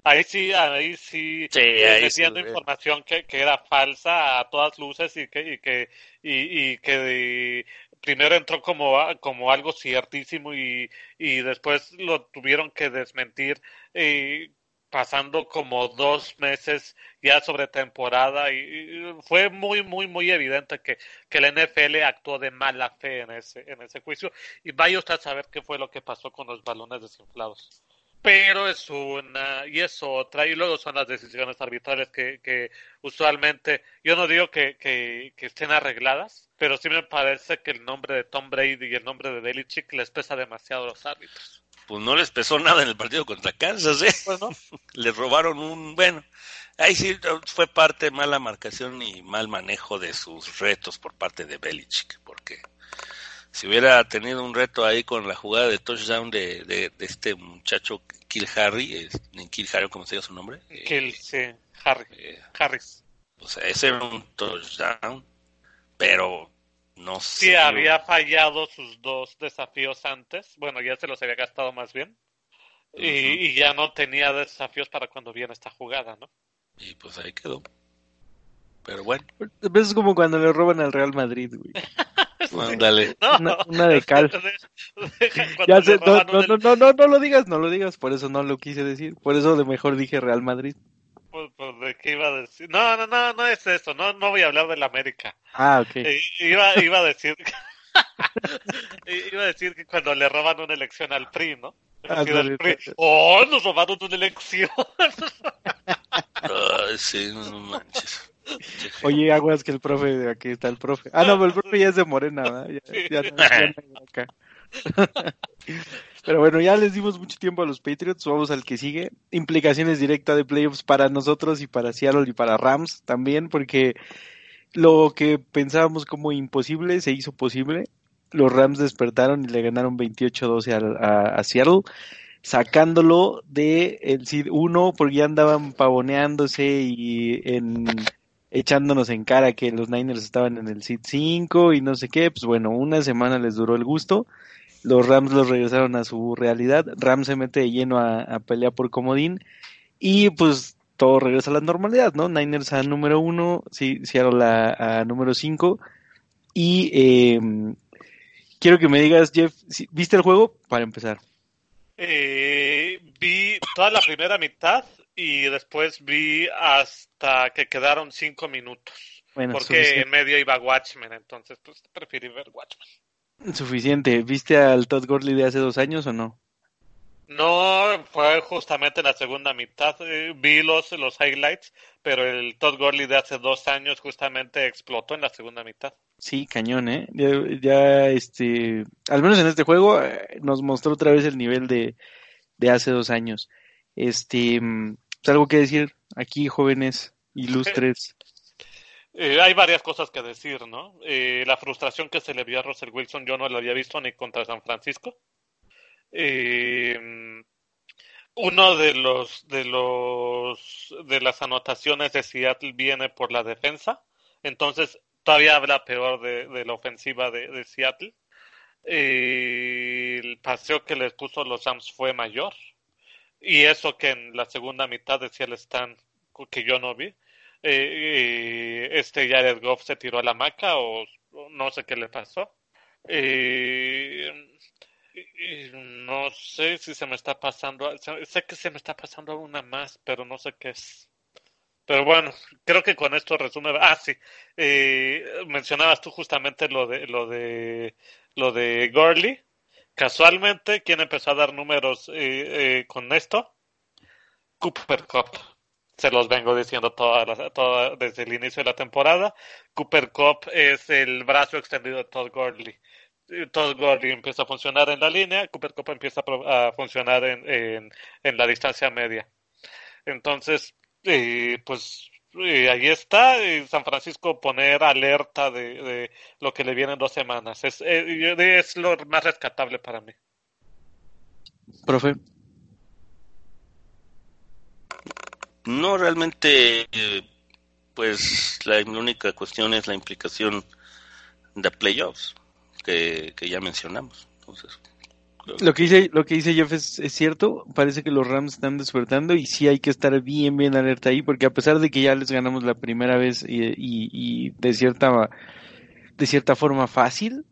Ahí sí, ahí sí, sí ahí metiendo información que, que, era falsa a todas luces y que, y que, y, y que primero entró como, como algo ciertísimo y, y después lo tuvieron que desmentir eh, pasando como dos meses ya sobre temporada y, fue muy muy muy evidente que, que el NFL actuó de mala fe en ese en ese juicio. Y vaya usted a saber qué fue lo que pasó con los balones desinflados. Pero es una y es otra y luego son las decisiones arbitrales que, que usualmente yo no digo que, que, estén arregladas pero sí me parece que el nombre de Tom Brady y el nombre de Belichick les pesa demasiado a los árbitros pues no les pesó nada en el partido contra Kansas ¿eh? Pues no. les robaron un bueno ahí sí fue parte mala marcación y mal manejo de sus retos por parte de Belichick porque si hubiera tenido un reto ahí con la jugada de touchdown de, de, este muchacho Kill Harry, Kill Harry, ¿cómo se llama su nombre? Kill, sí, Harry, eh, Harris. O sea, ese era un touchdown, pero no sé. Sí, había fallado sus dos desafíos antes, bueno, ya se los había gastado más bien, y, y ya no tenía desafíos para cuando viene esta jugada, ¿no? Y pues ahí quedó. Pero bueno. Es como cuando le roban al Real Madrid, güey. Ándale. una, de cal. ya sé, no, no, no, no, no, lo digas, no lo digas, por eso no lo quise decir. Por eso de mejor dije Real Madrid. Pues, pues, ¿de qué iba a decir? No, no, no, no es eso, no, no voy a hablar del América. Ah, ok. Iba, iba a decir... iba a decir que cuando le roban una elección al PRI, ¿no? Ah, PRI, ¡Oh, nos robaron una elección! Ay, sí, no manches. Oye, aguas que el profe, aquí está el profe. Ah, no, pero el profe ya es de Morena, Ya, acá. Pero bueno, ya les dimos mucho tiempo a los Patriots, vamos al que sigue. Implicaciones directas de playoffs para nosotros y para Seattle y para Rams también, porque lo que pensábamos como imposible se hizo posible. Los Rams despertaron y le ganaron 28-12 a, a, Seattle, sacándolo de el Seed 1 porque ya andaban pavoneándose y en echándonos en cara que los Niners estaban en el seed 5 y no sé qué, pues bueno, una semana les duró el gusto. Los Rams los regresaron a su realidad. Rams se mete de lleno a, pelear por comodín y pues todo regresa a la normalidad, ¿no? Niners a número 1, sí, Seattle a, a número 5 y eh, quiero que me digas, Jeff, ¿viste el juego? Para empezar. Eh, vi toda la primera mitad y después vi hasta que quedaron cinco minutos. porque en medio iba Watchmen, entonces pues preferí ver Watchmen. Suficiente. ¿Viste al Todd Gurley de hace dos años o no? No, fue justamente en la segunda mitad. Eh, vi los, los highlights, pero el Todd Gurley de hace dos años justamente explotó en la segunda mitad. Sí, cañón, ¿eh? Ya, ya este, al menos en este juego eh, nos mostró otra vez el nivel de, de hace dos años. Este, mm, algo que decir aquí, jóvenes ilustres. Eh, hay varias cosas que decir, ¿no? Eh, la frustración que se le vio a Russell Wilson yo no la había visto ni contra San Francisco. Eh, uno de los de los de las anotaciones de Seattle viene por la defensa, entonces todavía habla peor de, la ofensiva de, de Seattle. el paseo que les puso los Rams fue mayor y eso que en la segunda mitad decía el Stan que yo no vi. Eh, este Jared Goff se tiró a la maca o no sé qué le pasó. Eh, no sé si se me está pasando, sé que se me está pasando una más, pero no sé qué es. Pero bueno, creo que con esto resume. Ah, sí. Eh, mencionabas tú justamente lo de lo de lo de Gurley. Casualmente, ¿quién empezó a dar números eh, eh, con esto? Cooper Cup. Se los vengo diciendo toda, desde el inicio de la temporada. Cooper Cup es el brazo extendido de Todd Gurley. Todd Gurley empieza a funcionar en la línea, Cooper Cup empieza a, funcionar en, en, la distancia media. Entonces, eh, pues eh, ahí está, eh, San Francisco poner alerta de, lo que le viene en dos semanas. Es, es lo más rescatable para mí. Profe. No, realmente, pues la única cuestión es la implicación de playoffs que, que ya mencionamos. Entonces, lo que dice, lo que dice Jeff es, cierto, parece que los Rams están despertando y sí hay que estar bien, bien alerta ahí, porque a pesar de que ya les ganamos la primera vez y, de cierta de cierta forma fácil,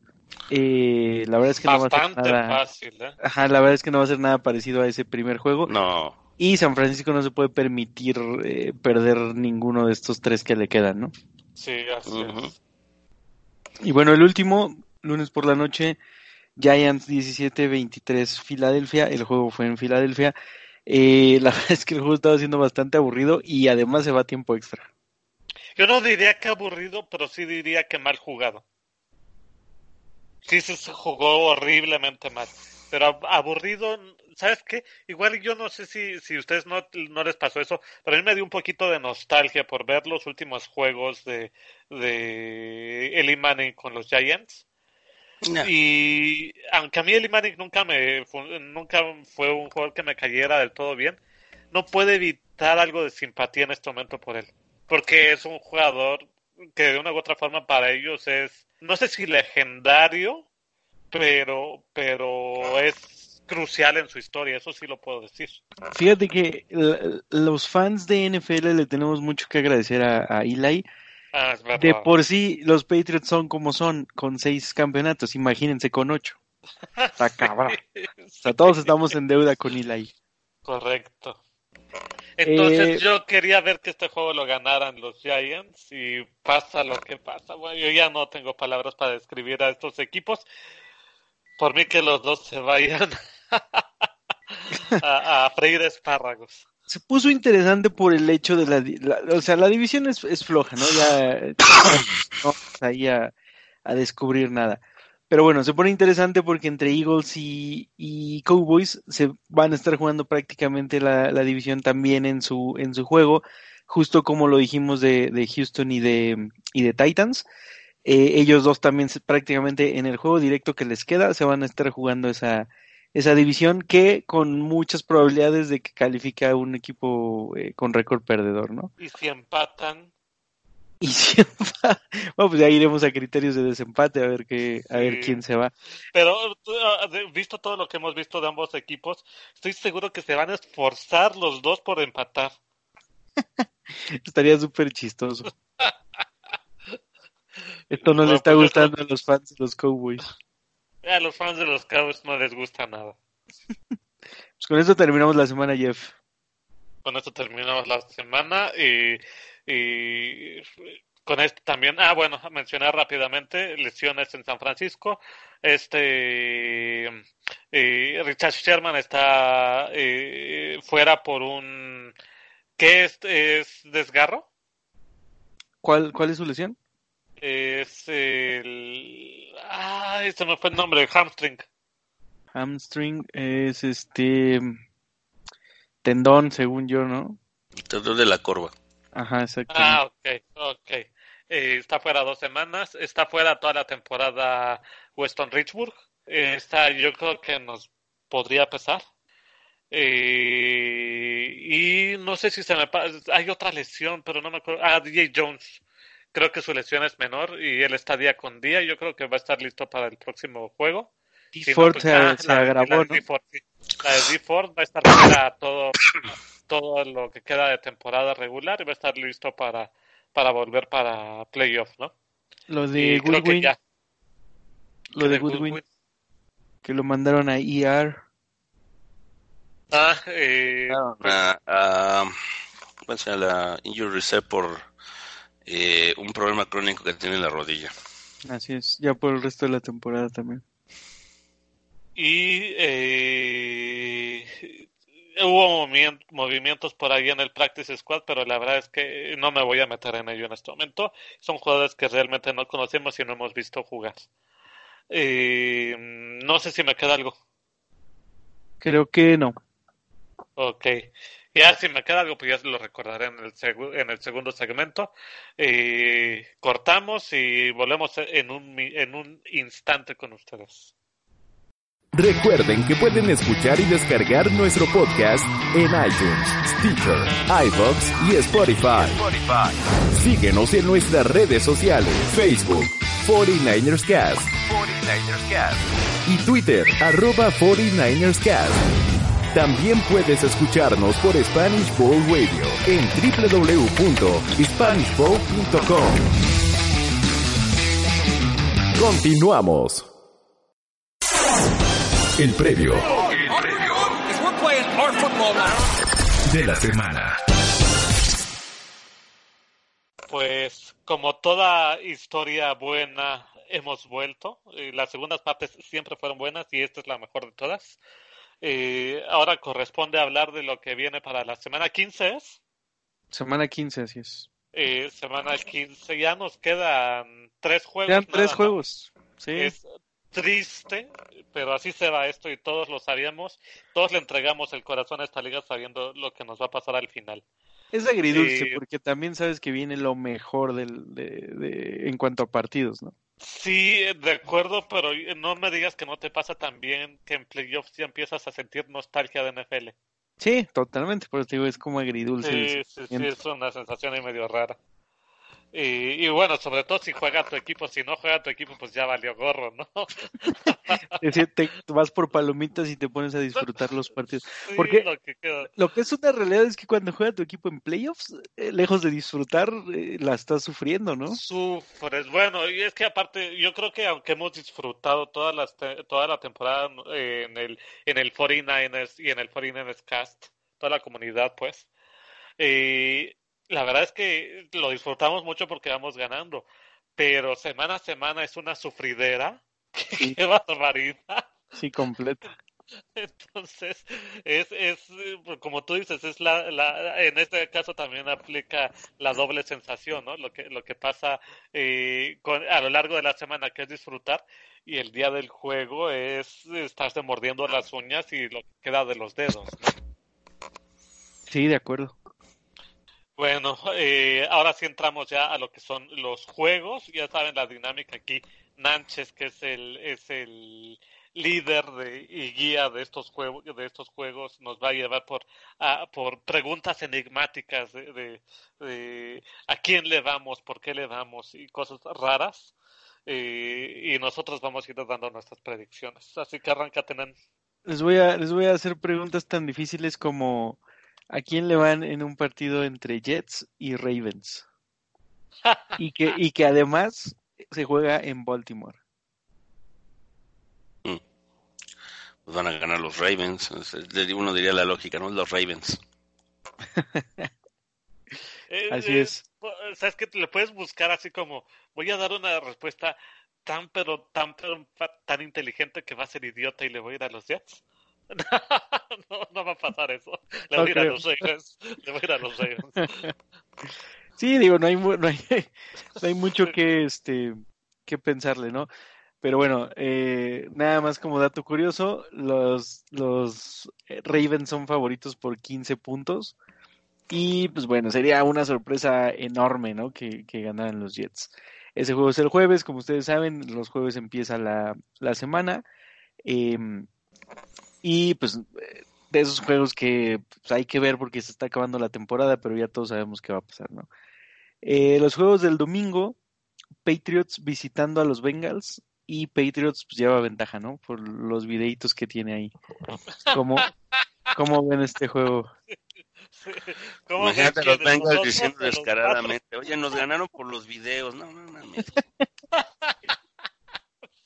eh, la verdad es que no va a ser nada, fácil, ¿eh? Ajá, la verdad es que no va a ser nada parecido a ese primer juego. No. Y San Francisco no se puede permitir eh, perder ninguno de estos tres que le quedan, ¿no? Sí, así es. Y bueno, el último, lunes por la noche, Giants 17-23 Filadelfia, el juego fue en Filadelfia. Eh, la verdad es que el juego estaba siendo bastante aburrido y además se va a tiempo extra. Yo no diría que aburrido, pero sí diría que mal jugado. Sí se jugó horriblemente mal. Pero aburrido, ¿sabes qué? Igual yo no sé si, si ustedes no, no les pasó eso, pero a mí me dio un poquito de nostalgia por ver los últimos juegos de, de Eli Manning con los Giants. Y aunque a mí el Manning nunca me nunca fue un jugador que me cayera del todo bien, no puede evitar algo de simpatía en este momento por él, porque es un jugador que de una u otra forma para ellos es no sé si legendario, pero pero es crucial en su historia, eso sí lo puedo decir. Fíjate que los fans de NFL le tenemos mucho que agradecer a, a Eli Ah, de por sí, los Patriots son como son, con seis campeonatos, imagínense con ocho. Está cabrón. O sea, todos estamos en deuda con Eli. Correcto. Entonces eh, yo quería ver que este juego lo ganaran los Giants y pasa lo que pasa. Bueno, yo ya no tengo palabras para describir a estos equipos. Por mí que los dos se vayan a, a freír espárragos se puso interesante por el hecho de la, o sea, la división es, es floja, ¿no? Ya no vamos ahí a, descubrir nada. Pero bueno, se pone interesante porque entre Eagles y, y Cowboys se van a estar jugando prácticamente la, la, división también en su, en su juego, justo como lo dijimos de, de Houston y de, y de Titans. Eh, ellos dos también prácticamente en el juego directo que les queda se van a estar jugando esa, esa división que con muchas probabilidades de que califique a un equipo eh, con récord perdedor, ¿no? Y si empatan. Y si empatan, bueno, pues ya iremos a criterios de desempate a ver qué, a ver quién se va. Pero ah, visto todo lo que hemos visto de ambos equipos, estoy seguro que se van a esforzar los dos por empatar. Estaría súper chistoso. Esto no, le está pues gustando a los fans de los Cowboys. A los fans de los Cowboys no les gusta nada. pues con esto terminamos la semana, Jeff. Con esto terminamos la semana y, con esto también, ah, bueno, mencionar rápidamente lesiones en San Francisco. Este Richard Sherman está eh, fuera por un ¿qué es, es desgarro? ¿Cuál, ¿Cuál es su lesión? Es el. Ah, este me fue el nombre, hamstring. Hamstring es este. Tendón, según yo, ¿no? Tendón de la corva. Ajá, exacto. Ah, ok, ok. Eh, está fuera dos semanas. Está fuera toda la temporada Weston Richburg. Eh, está, yo creo que nos podría pesar. Eh, y no sé si se me pasa. Hay otra lesión, pero no me acuerdo. Ah, DJ Jones Creo que su lesión es menor y él está día con día. Yo creo que va a estar listo para el próximo juego. Y pues se, agravó, La de D Ford va a estar para todo, todo lo que queda de temporada regular y va a estar listo para, para volver para playoff, ¿no? Lo de Goodwin. Lo de Goodwin. Que lo mandaron a ER. Ah, eh, ah, pues, la injury reset por eh, un problema crónico que tiene en la rodilla. Así es, ya por el resto de la temporada también. Y eh, hubo movimientos por ahí en el Practice Squad, pero la verdad es que no me voy a meter en ello en este momento. Son jugadores que realmente no conocemos y no hemos visto jugar. Eh, no sé si me queda algo. Creo que no. Ok. Ya si me queda algo, pues ya lo recordaré en el, en el segundo segmento. Eh, cortamos y volvemos en un, en un instante con ustedes. Recuerden que pueden escuchar y descargar nuestro podcast en iTunes, Stitcher, iVoox y Spotify. Síguenos en nuestras redes sociales, Facebook, 49ersCast, 49ersCast y Twitter, arroba 49ersCast. También puedes escucharnos por Spanish Bowl Radio en www.spanishbowl.com. Continuamos. El previo. El previo. De la semana. Pues como toda historia buena hemos vuelto. Las segundas partes siempre fueron buenas y esta es la mejor de todas. Eh, ahora corresponde hablar de lo que viene para la semana 15. ¿es? Semana 15, así es. Eh, semana 15 ya nos quedan tres juegos. Quedan tres juegos. Sí. Es triste, pero así se va esto y todos lo sabíamos. Todos le entregamos el corazón a esta liga sabiendo lo que nos va a pasar al final. Es agridulce porque también sabes que viene lo mejor del, de, en cuanto a partidos, ¿no? Sí, de acuerdo, pero no me digas que no te pasa también que en playoffs ya empiezas a sentir nostalgia de NFL. Sí, totalmente, por eso te digo, es como agridulce. Sí, sí, sí, es una sensación ahí medio rara. Y, bueno, sobre todo si juega tu equipo, si no juega tu equipo, pues ya valió gorro, ¿no? es decir, te vas por palomitas y te pones a disfrutar los partidos. Porque lo que, es una realidad es que cuando juega tu equipo en playoffs, eh, lejos de disfrutar, eh, la estás sufriendo, ¿no? Sufres. Bueno, y es que aparte, yo creo que aunque hemos disfrutado toda, las toda la temporada eh, en el, en el 49ers y en el 49ers Cast, toda la comunidad, pues, eh, la verdad es que lo disfrutamos mucho porque vamos ganando, pero semana a semana es una sufridera. Sí. ¡Qué barbaridad! Sí, completo. Entonces, es, es, como tú dices, es la, la, en este caso también aplica la doble sensación, ¿no? Lo que, lo que pasa eh, con, a lo largo de la semana, que es disfrutar, y el día del juego es estarse mordiendo las uñas y lo que queda de los dedos. Sí, de acuerdo. Bueno, eh, ahora sí entramos ya a lo que son los juegos. Ya saben la dinámica aquí. Nanches, que es el, es el líder de, y guía de estos juegos, de estos juegos, nos va a llevar por, a, por preguntas enigmáticas de, de, a quién le damos, por qué le damos y cosas raras. Eh, y nosotros vamos a ir dando nuestras predicciones. Así que arranca, Nan. Les voy a, les voy a hacer preguntas tan difíciles como ¿A quién le van en un partido entre Jets y Ravens? y, que, y que además se juega en Baltimore. Mm. Pues van a ganar los Ravens. Uno diría la lógica, ¿no? Los Ravens. Eh, así eh, es. ¿Sabes que Le puedes buscar así como, voy a dar una respuesta tan pero tan pero tan inteligente que va a ser idiota y le voy a ir a los Jets. no, no va a pasar eso. Le voy, a ir a los Ravens. Le voy a ir a los Ravens. Sí, digo, no hay, no hay, no hay mucho que, este, que pensarle, ¿no? Pero bueno, eh, nada más como dato curioso, los, los Ravens son favoritos por 15 puntos. Y pues bueno, sería una sorpresa enorme, ¿no? Que, que ganaran los Jets. Ese juego es el jueves, como ustedes saben, los jueves empieza la, la semana. Eh, y pues de esos juegos que pues, hay que ver porque se está acabando la temporada, pero ya todos sabemos qué va a pasar, ¿no? Eh, los juegos del domingo, Patriots visitando a los Bengals y Patriots pues lleva ventaja, ¿no? Por los videitos que tiene ahí. ¿Cómo, cómo ven este juego? Imagínate los Bengals diciendo descaradamente, oye, nos ganaron por los videos. No, no, no.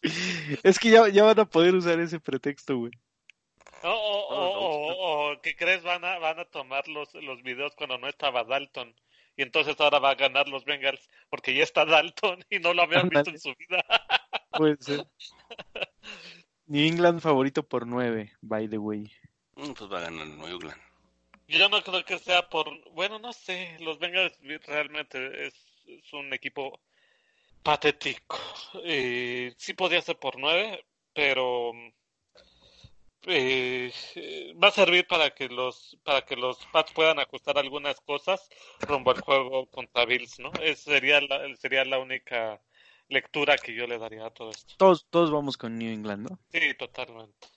es que ya, ya van a poder usar ese pretexto, güey. O, o, o, ¿qué crees? Van a, van a tomar los, los videos cuando no estaba Dalton. Y entonces ahora va a ganar los Bengals porque ya está Dalton y no lo habían visto en su vida. Puede ser. New England favorito por nueve, by the way. Mm, pues va a ganar New England. Yo no creo que sea por. Bueno, no sé. Los Bengals realmente es, es un equipo patético. Eh, sí podría ser por nueve, pero eh, va a servir para que los para que los Pats puedan ajustar algunas cosas rumbo al juego contra Bills, ¿no? Esa sería la, sería la única lectura que yo le daría a todo esto. Todos, todos vamos con New England, ¿no? Sí, totalmente.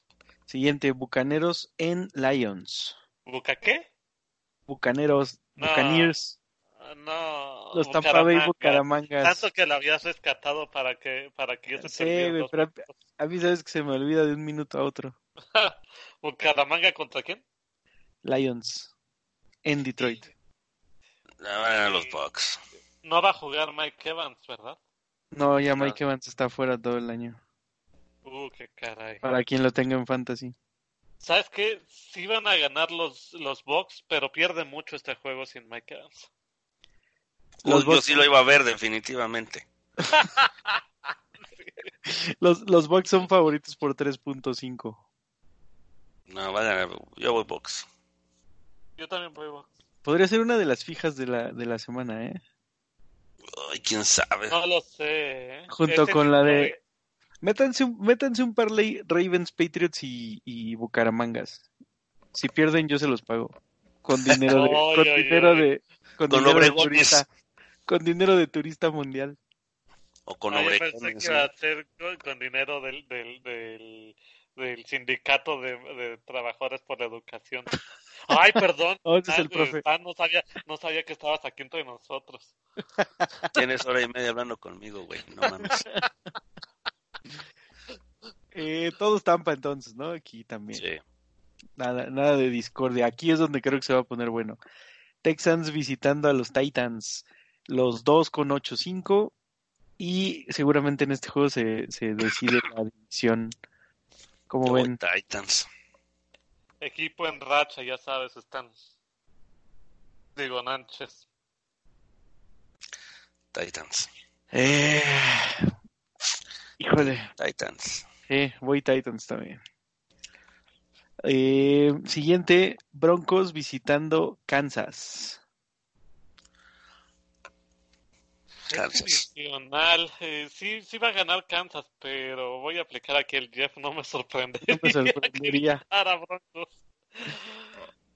Siguiente, Bucaneros en Lions. ¿Buca qué? Bucaneros, Buccaneers. No, los Tampa Bay Bucaramangas. Tanto que la habías rescatado para que para que yo se Sí, güey, pero a mí sabes que se me olvida de un minuto a otro. ¿Bucaramanga contra quién? Lions en Detroit. No, los Bucks. No va a jugar Mike Evans, ¿verdad? No, ya Mike Evans está fuera todo el año. Uh, qué caray. Para quien lo tenga en fantasy. ¿Sabes qué? Sí van a ganar los, los Bucks, pero pierde mucho este juego sin Mike Evans. Los Yo sí lo iba a ver, definitivamente. los, los Bucks son favoritos por 3.5. No, va a ganar. Yo voy Bucks. Yo también voy Bucks. Podría ser una de las fijas de la, de la semana, ¿eh? Ay, quién sabe. No lo sé. ¿eh? Junto con la de... Métanse un, métanse un parlay Ravens, Patriots y, y Bucaramangas. Si pierden, yo se los pago. Con dinero de, con dinero de, con, dinero de turista. Con dinero de turista mundial. O con Ay, pensé que iba a ser con, con dinero del, del, del, del sindicato de, de, trabajadores por la educación. Ay, perdón. Oh, es el profe. Ah, no, sabía, no sabía que estabas aquí entre nosotros. Tienes hora y media hablando conmigo, güey. No mames. Eh, todos Tampa entonces, ¿no? Aquí también. Sí. Nada, nada de discordia. Aquí es donde creo que se va a poner bueno. Texans visitando a los Titans. Los dos con 8-5. Y seguramente en este juego se, se decide la división. Como ven? Titans. Equipo en racha, ya sabes, están. Digo, Nanches. Titans. Eh... Híjole. Titans. Sí, voy Titans también. Eh, siguiente, Broncos visitando Kansas. Kansas. Eh, sí, sí va a ganar Kansas, pero voy a aplicar aquí el Jeff, no me sorprendería. No me sorprendería.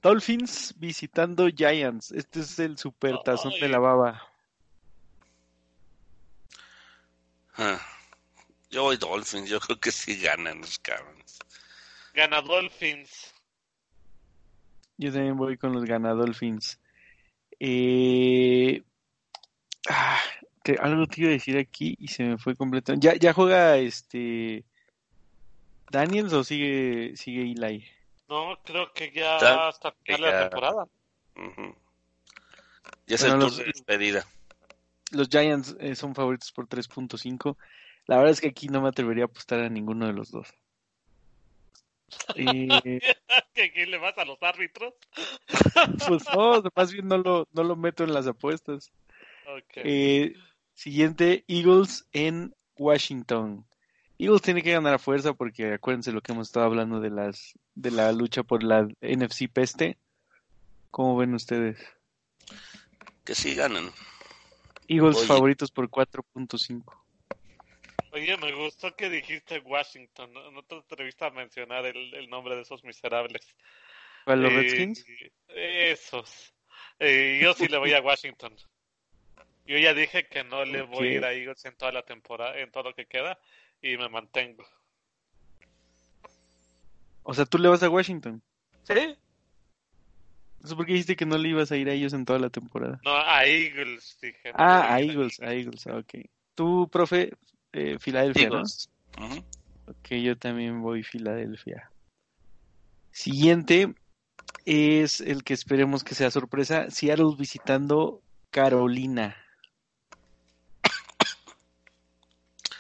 Dolphins visitando Giants. Este es el super tazón de la baba. Ah, yo voy Dolphins, yo creo que sí ganan los cabrones. Gana Dolphins. Yo también voy con los ganadolphins. Eh... Ah, que algo te iba a decir aquí y se me fue completamente. ¿Ya, ya juega este Daniels o sigue sigue Eli? No, creo que ya ¿Está? hasta final de la temporada. Uh -huh. Ya es bueno, el tour los, de despedida. Los Giants eh, son favoritos por 3.5. La verdad es que aquí no me atrevería a apostar a ninguno de los dos. Eh... ¿Que aquí le vas a los árbitros? pues no, más bien no lo, no lo meto en las apuestas. Okay. Eh, siguiente, Eagles en Washington. Eagles tiene que ganar a fuerza porque acuérdense lo que hemos estado hablando de las de la lucha por la NFC peste. ¿Cómo ven ustedes? Que sí ganan. Eagles Oye. favoritos por 4.5. Oye, me gustó que dijiste Washington. No, no te atreviste a mencionar el, el, nombre de esos miserables. ¿Cuál, los eh, Redskins? Esos. Eh, yo sí le voy a Washington. Yo ya dije que no le voy a ir a Eagles en toda la temporada, en todo lo que queda, y me mantengo. O sea, ¿tú le vas a Washington? Sí. ¿Por qué dijiste que no le ibas a ir a ellos en toda la temporada? No, a Eagles, dije. Ah, a Eagles, a Eagles, ok. ¿Tú, profe, eh, Filadelfia, Eagles. Ok, yo también voy Filadelfia. Siguiente es el que esperemos que sea sorpresa. Seattle visitando Carolina.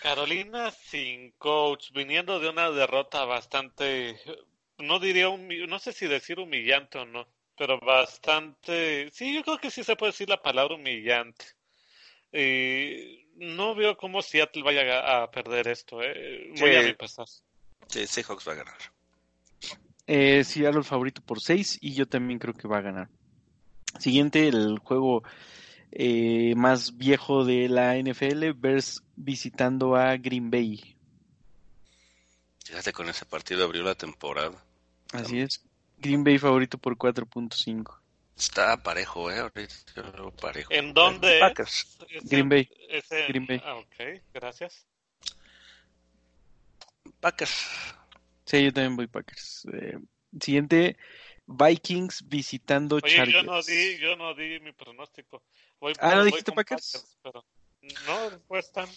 Carolina sin coach, viniendo de una derrota bastante, no diría, no sé si decir humillante o no, pero bastante, sí, yo creo que sí se puede decir la palabra humillante. Y no veo cómo Seattle vaya a, perder esto, eh. Muy a mi pesar. Sí, Seahawks va a ganar. Eh, Seattle favorito por 6 y yo también creo que va a ganar. Siguiente, el juego eh, más viejo de la NFL, Bears visitando a Green Bay. Fíjate, con ese partido abrió la temporada. Así es. Green Bay favorito por 4.5. Está parejo, ¿eh? parejo. ¿En dónde? Packers. Green Bay. Green Bay. Ah, ok, gracias. Packers. Sí, yo también voy Packers. Eh, siguiente, Vikings visitando Oye, Chargers. Yo no di, yo no di mi pronóstico. Voy ah, ¿no dijiste Packers? pero no, después están.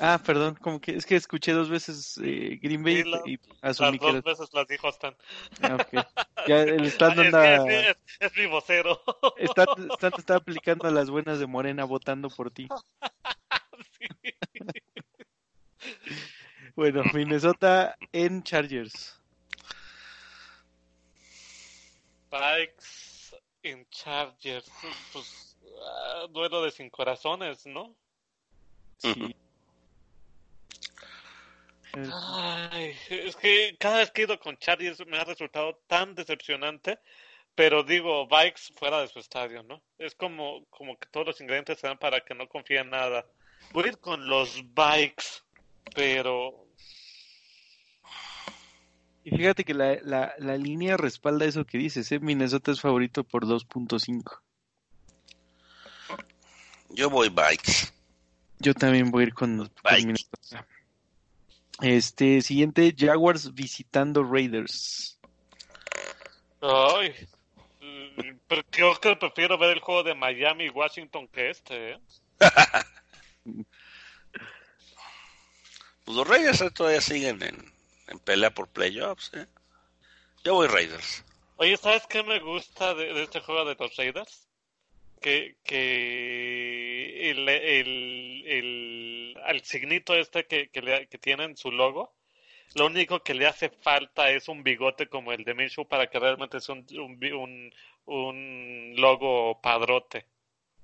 Ah, perdón, como que es que escuché dos veces eh, Green Bay y asumí las dos veces las dijo Stan. Ah, okay. Ya el Stan anda... Es, es, mi vocero. Stan, Stan está aplicando a las buenas de Morena votando por ti. sí. bueno, Minnesota en Chargers. Bikes en Chargers. Pues uh, duelo de sin corazones, ¿no? Sí. Ay, es que cada vez que he ido con Chargers me ha resultado tan decepcionante, pero digo, Bikes fuera de su estadio, ¿no? Es como, como que todos los ingredientes se dan para que no confíe en nada. Voy a ir con los Bikes, pero... Y fíjate que la, la, la línea respalda eso que dices, ¿eh? Minnesota es favorito por 2.5. Yo voy Bikes. Yo también voy a ir con, con Minnesota. Este, siguiente, Jaguars visitando Raiders. Ay, pero creo que prefiero ver el juego de Miami y Washington que este, ¿eh? pues los Raiders todavía siguen en, en pelea por playoffs, ¿eh? Yo voy Raiders. Oye, ¿sabes qué me gusta de, de este juego de los Raiders? Que, que el, el, el, al signito este que, que, le, que tienen su logo, lo único que le hace falta es un bigote como el de Minshew para que realmente sea un, un, un logo padrote.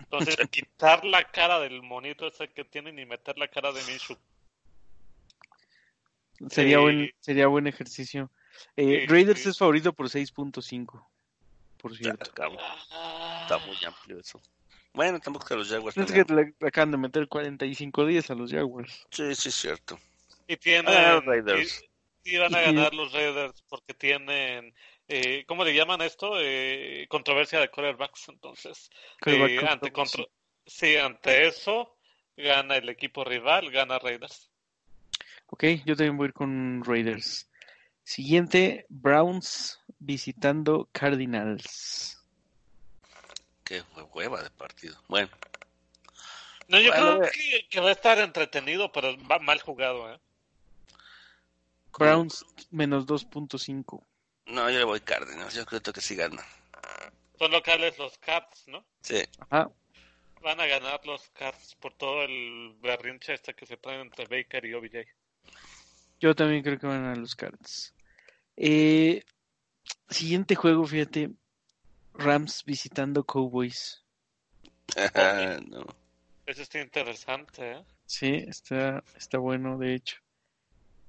Entonces, quitar la cara del monito ese que tienen y meter la cara de Minshew. Sería, buen, sería buen ejercicio. Eh, Raiders es favorito por 6.5, por cierto. Está, está, muy amplio eso. Bueno, tampoco que los Jaguars. Es que le acaban de meter 45 días a los Jaguars. Sí, sí, es cierto. Y tienen. Ah, Raiders. Y, y, van a ganar los Raiders porque tienen. Eh, ¿Cómo le llaman esto? Eh, controversia de quarterbacks. Entonces, eh, ante, contro sí, ante eso, gana el equipo rival, gana Raiders. Ok, yo también voy a ir con Raiders. Siguiente, Browns visitando Cardinals. Qué hueva de partido. Bueno. No, yo bueno, creo que, que, va a estar entretenido, pero va mal jugado, ¿eh? Browns menos 2.5. No, yo le voy Cardinals. Yo creo que sí gana. Son locales los Cats, ¿no? Sí. Ajá. Van a ganar los Cats por todo el berrinche este que se traen entre Baker y OBJ. Yo también creo que van a los Cards. Eh, siguiente juego, fíjate. Rams visitando Cowboys. no. Eso está interesante, ¿eh? Sí, está, está bueno, de hecho.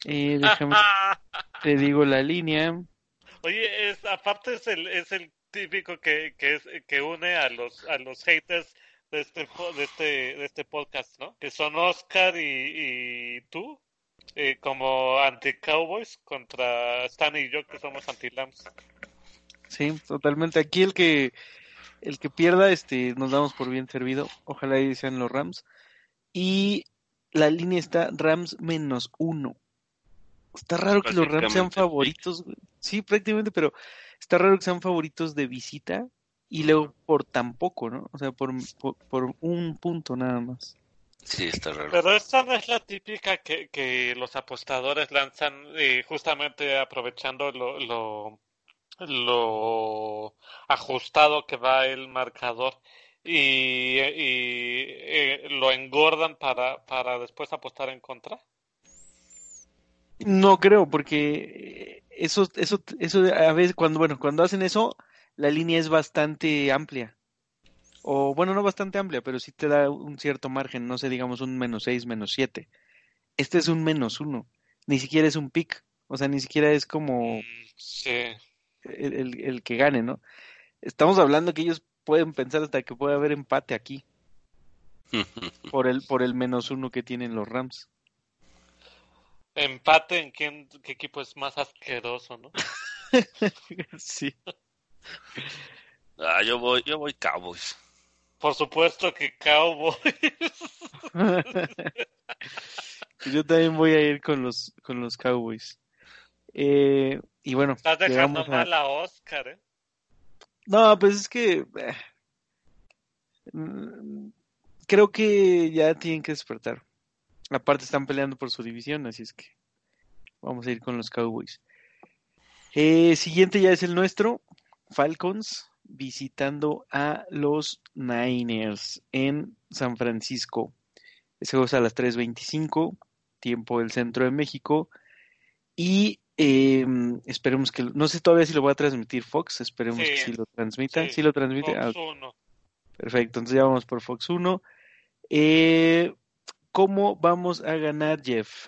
Eh, déjame, te digo la línea. Oye, es, aparte es el, es el típico que, que, es, que une a los, a los haters de este, de este, de este podcast, ¿no? Que son Oscar y, y tú, eh, como anti-Cowboys contra Stan y yo, que somos anti-Lams. Sí, totalmente. Aquí el que el que pierda, este, nos damos por bien servido. Ojalá y sean los Rams. Y la línea está Rams menos uno. Está raro que los Rams sean favoritos. Sí, prácticamente, pero está raro que sean favoritos de visita y luego por tan poco, ¿no? O sea, por, por, por un punto nada más. Sí, está raro. Pero esta no es la típica que, que los apostadores lanzan eh, justamente aprovechando lo, lo, lo ajustado que va el marcador y, y eh, lo engordan para, para después apostar en contra. No creo, porque eso, eso, eso a veces cuando, bueno, cuando hacen eso, la línea es bastante amplia. O bueno, no bastante amplia, pero sí te da un cierto margen, no sé, digamos un menos 6, menos 7. Este es un menos 1, ni siquiera es un pick, o sea, ni siquiera es como Sí. el, el- el que gane, ¿no? Estamos hablando que ellos pueden pensar hasta que puede haber empate aquí, por el, por el menos 1 que tienen los Rams. Empate en quién, qué equipo es más asqueroso, ¿no? sí. Ah, yo voy, yo voy Cowboys. Por supuesto que Cowboys. Yo también voy a ir con los, con los Cowboys. Eh, y bueno, Estás dejando a- mal a Oscar, ¿eh? No, pues es que eh, mm, creo que ya tienen que despertar. Aparte están peleando por su división, así es que vamos a ir con los Cowboys. Eh, siguiente ya es el nuestro, Falcons visitando a los Niners en San Francisco. Ese juego es a las 3.25, tiempo del centro de México. Y eh, esperemos que, no sé todavía si lo va a transmitir Fox, esperemos Sí, que sí lo transmita. sí. Sí, lo transmite. Ah, Fox uno. perfecto, entonces ya vamos por Fox 1. Eh, ¿Cómo vamos a ganar, Jeff?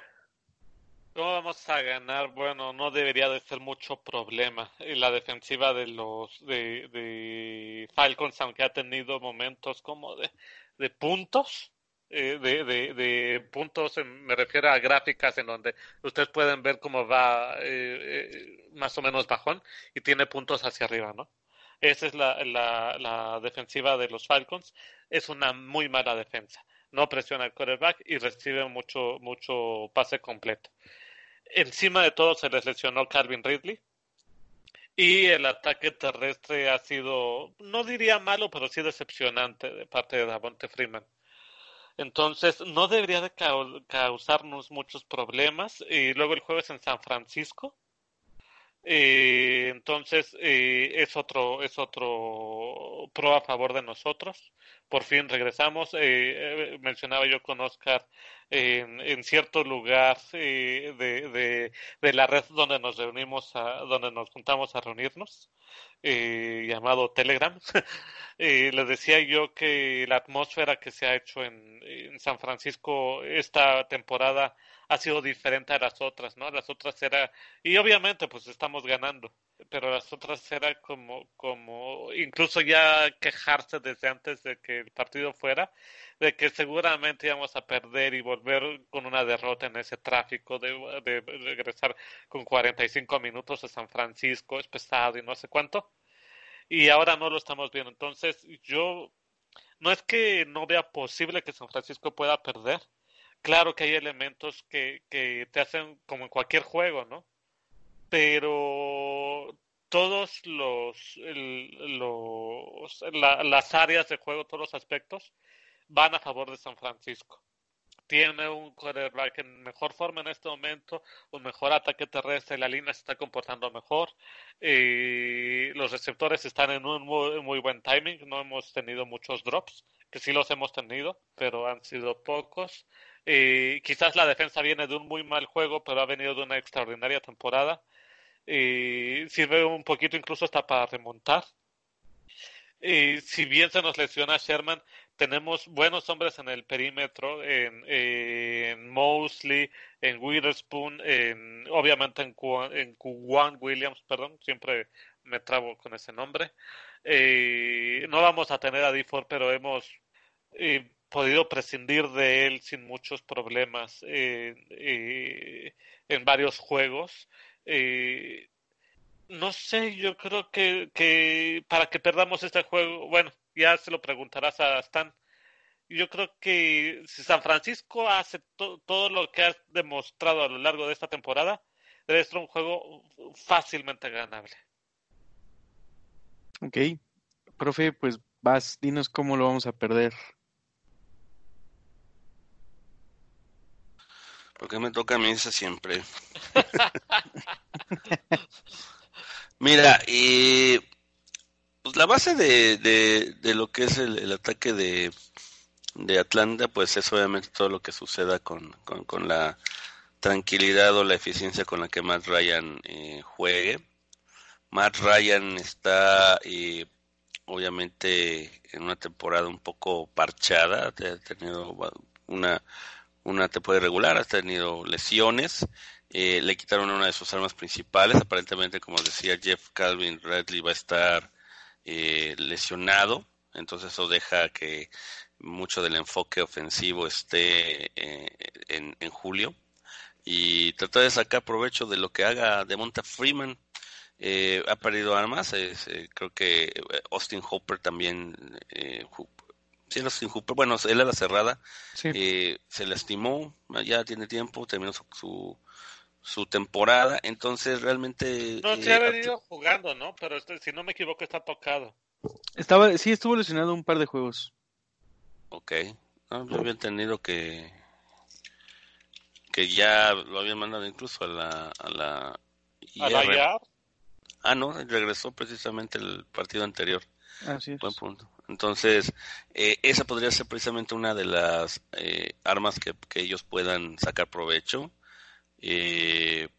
¿Cómo vamos a ganar? Bueno, no debería de ser mucho problema. La defensiva de los de, Falcons, aunque ha tenido momentos como de, puntos, eh, de, de, de puntos, me refiero a gráficas en donde ustedes pueden ver cómo va eh, eh, más o menos bajón y tiene puntos hacia arriba, ¿no? Esa es la defensiva de los Falcons. Es una muy mala defensa. No presiona el quarterback y recibe mucho, mucho pase completo. Encima de todo se les lesionó Calvin Ridley. Y el ataque terrestre ha sido, no diría malo, pero sí decepcionante de parte de Davonte Freeman. Entonces, no debería de cau- causarnos muchos problemas. Y luego el jueves en San Francisco. Entonces, es otro, es otro pro a favor de nosotros. Por fin regresamos. Eh, eh, mencionaba yo con Oscar en, en cierto lugar eh, de, de, la red donde nos reunimos, a, donde nos juntamos a reunirnos, eh, llamado Telegram. Eh, les decía yo que la atmósfera que se ha hecho en, en San Francisco esta temporada ha sido diferente a las otras, ¿no? Las otras era, y obviamente pues estamos ganando, pero las otras era como, como, incluso ya quejarse desde antes de que el partido fuera, de que seguramente íbamos a perder y volver con una derrota en ese tráfico de, de regresar con 45 minutos a San Francisco, es pesado y no sé cuánto. Y ahora no lo estamos viendo. Entonces, yo no es que no vea posible que San Francisco pueda perder. Claro que hay elementos que, que te hacen como en cualquier juego, ¿no? Pero todos los, la- las áreas de juego, todos los aspectos van a favor de San Francisco. Tiene un quarterback en mejor forma en este momento, un mejor ataque terrestre, la línea se está comportando mejor, eh, los receptores están en un muy, muy buen timing, no hemos tenido muchos drops, que sí los hemos tenido, pero han sido pocos. Eh, quizás la defensa viene de un muy mal juego, pero ha venido de una extraordinaria temporada. Eh, sirve un poquito incluso hasta para remontar. Eh, si bien se nos lesiona Sherman, tenemos buenos hombres en el perímetro, en, en Mosley, en Witherspoon, en, obviamente en, en Kuwan Williams, perdón, siempre me trabo con ese nombre. Eh, no vamos a tener a D4, pero hemos eh, podido prescindir de él sin muchos problemas eh, en varios juegos. Eh, no sé, yo creo que, que para que perdamos este juego, bueno, ya se lo preguntarás a Stan. Yo creo que si San Francisco hace to- todo lo que ha demostrado a lo largo de esta temporada, debe ser un juego fácilmente ganable. Ok. Profe, pues vas, dinos cómo lo vamos a perder. Porque me toca a mí siempre. Mira, y pues la base de, de, lo que es el, ataque de, de, Atlanta, pues es obviamente todo lo que suceda con, con, la tranquilidad o la eficiencia con la que Matt Ryan eh, juegue. Matt Ryan está eh, obviamente en una temporada un poco parchada, ha tenido una, una temporada irregular, ha tenido lesiones, eh, le quitaron una de sus armas principales, aparentemente como decía Jeff Calvin Radley va a estar eh, lesionado, entonces eso deja que mucho del enfoque ofensivo esté eh, en, julio y tratar de sacar provecho de lo que haga Monta Freeman. Eh, ha perdido armas, creo que Austin Hooper también, sí, Austin Hooper, bueno, él a la cerrada, se lastimó, ya tiene tiempo, terminó su su temporada, entonces realmente... No, se ha eh, venido jugando, ¿no? Pero este, si no me equivoco está tocado. Estaba, sí, estuvo lesionado un par de juegos. Ok, no, yo había entendido que que ya lo habían mandado incluso a la a la, ¿A la Ah, no, regresó precisamente el partido anterior. Así es. Buen punto. Entonces, eh, esa podría ser precisamente una de las eh, armas que, que ellos puedan sacar provecho. Eh,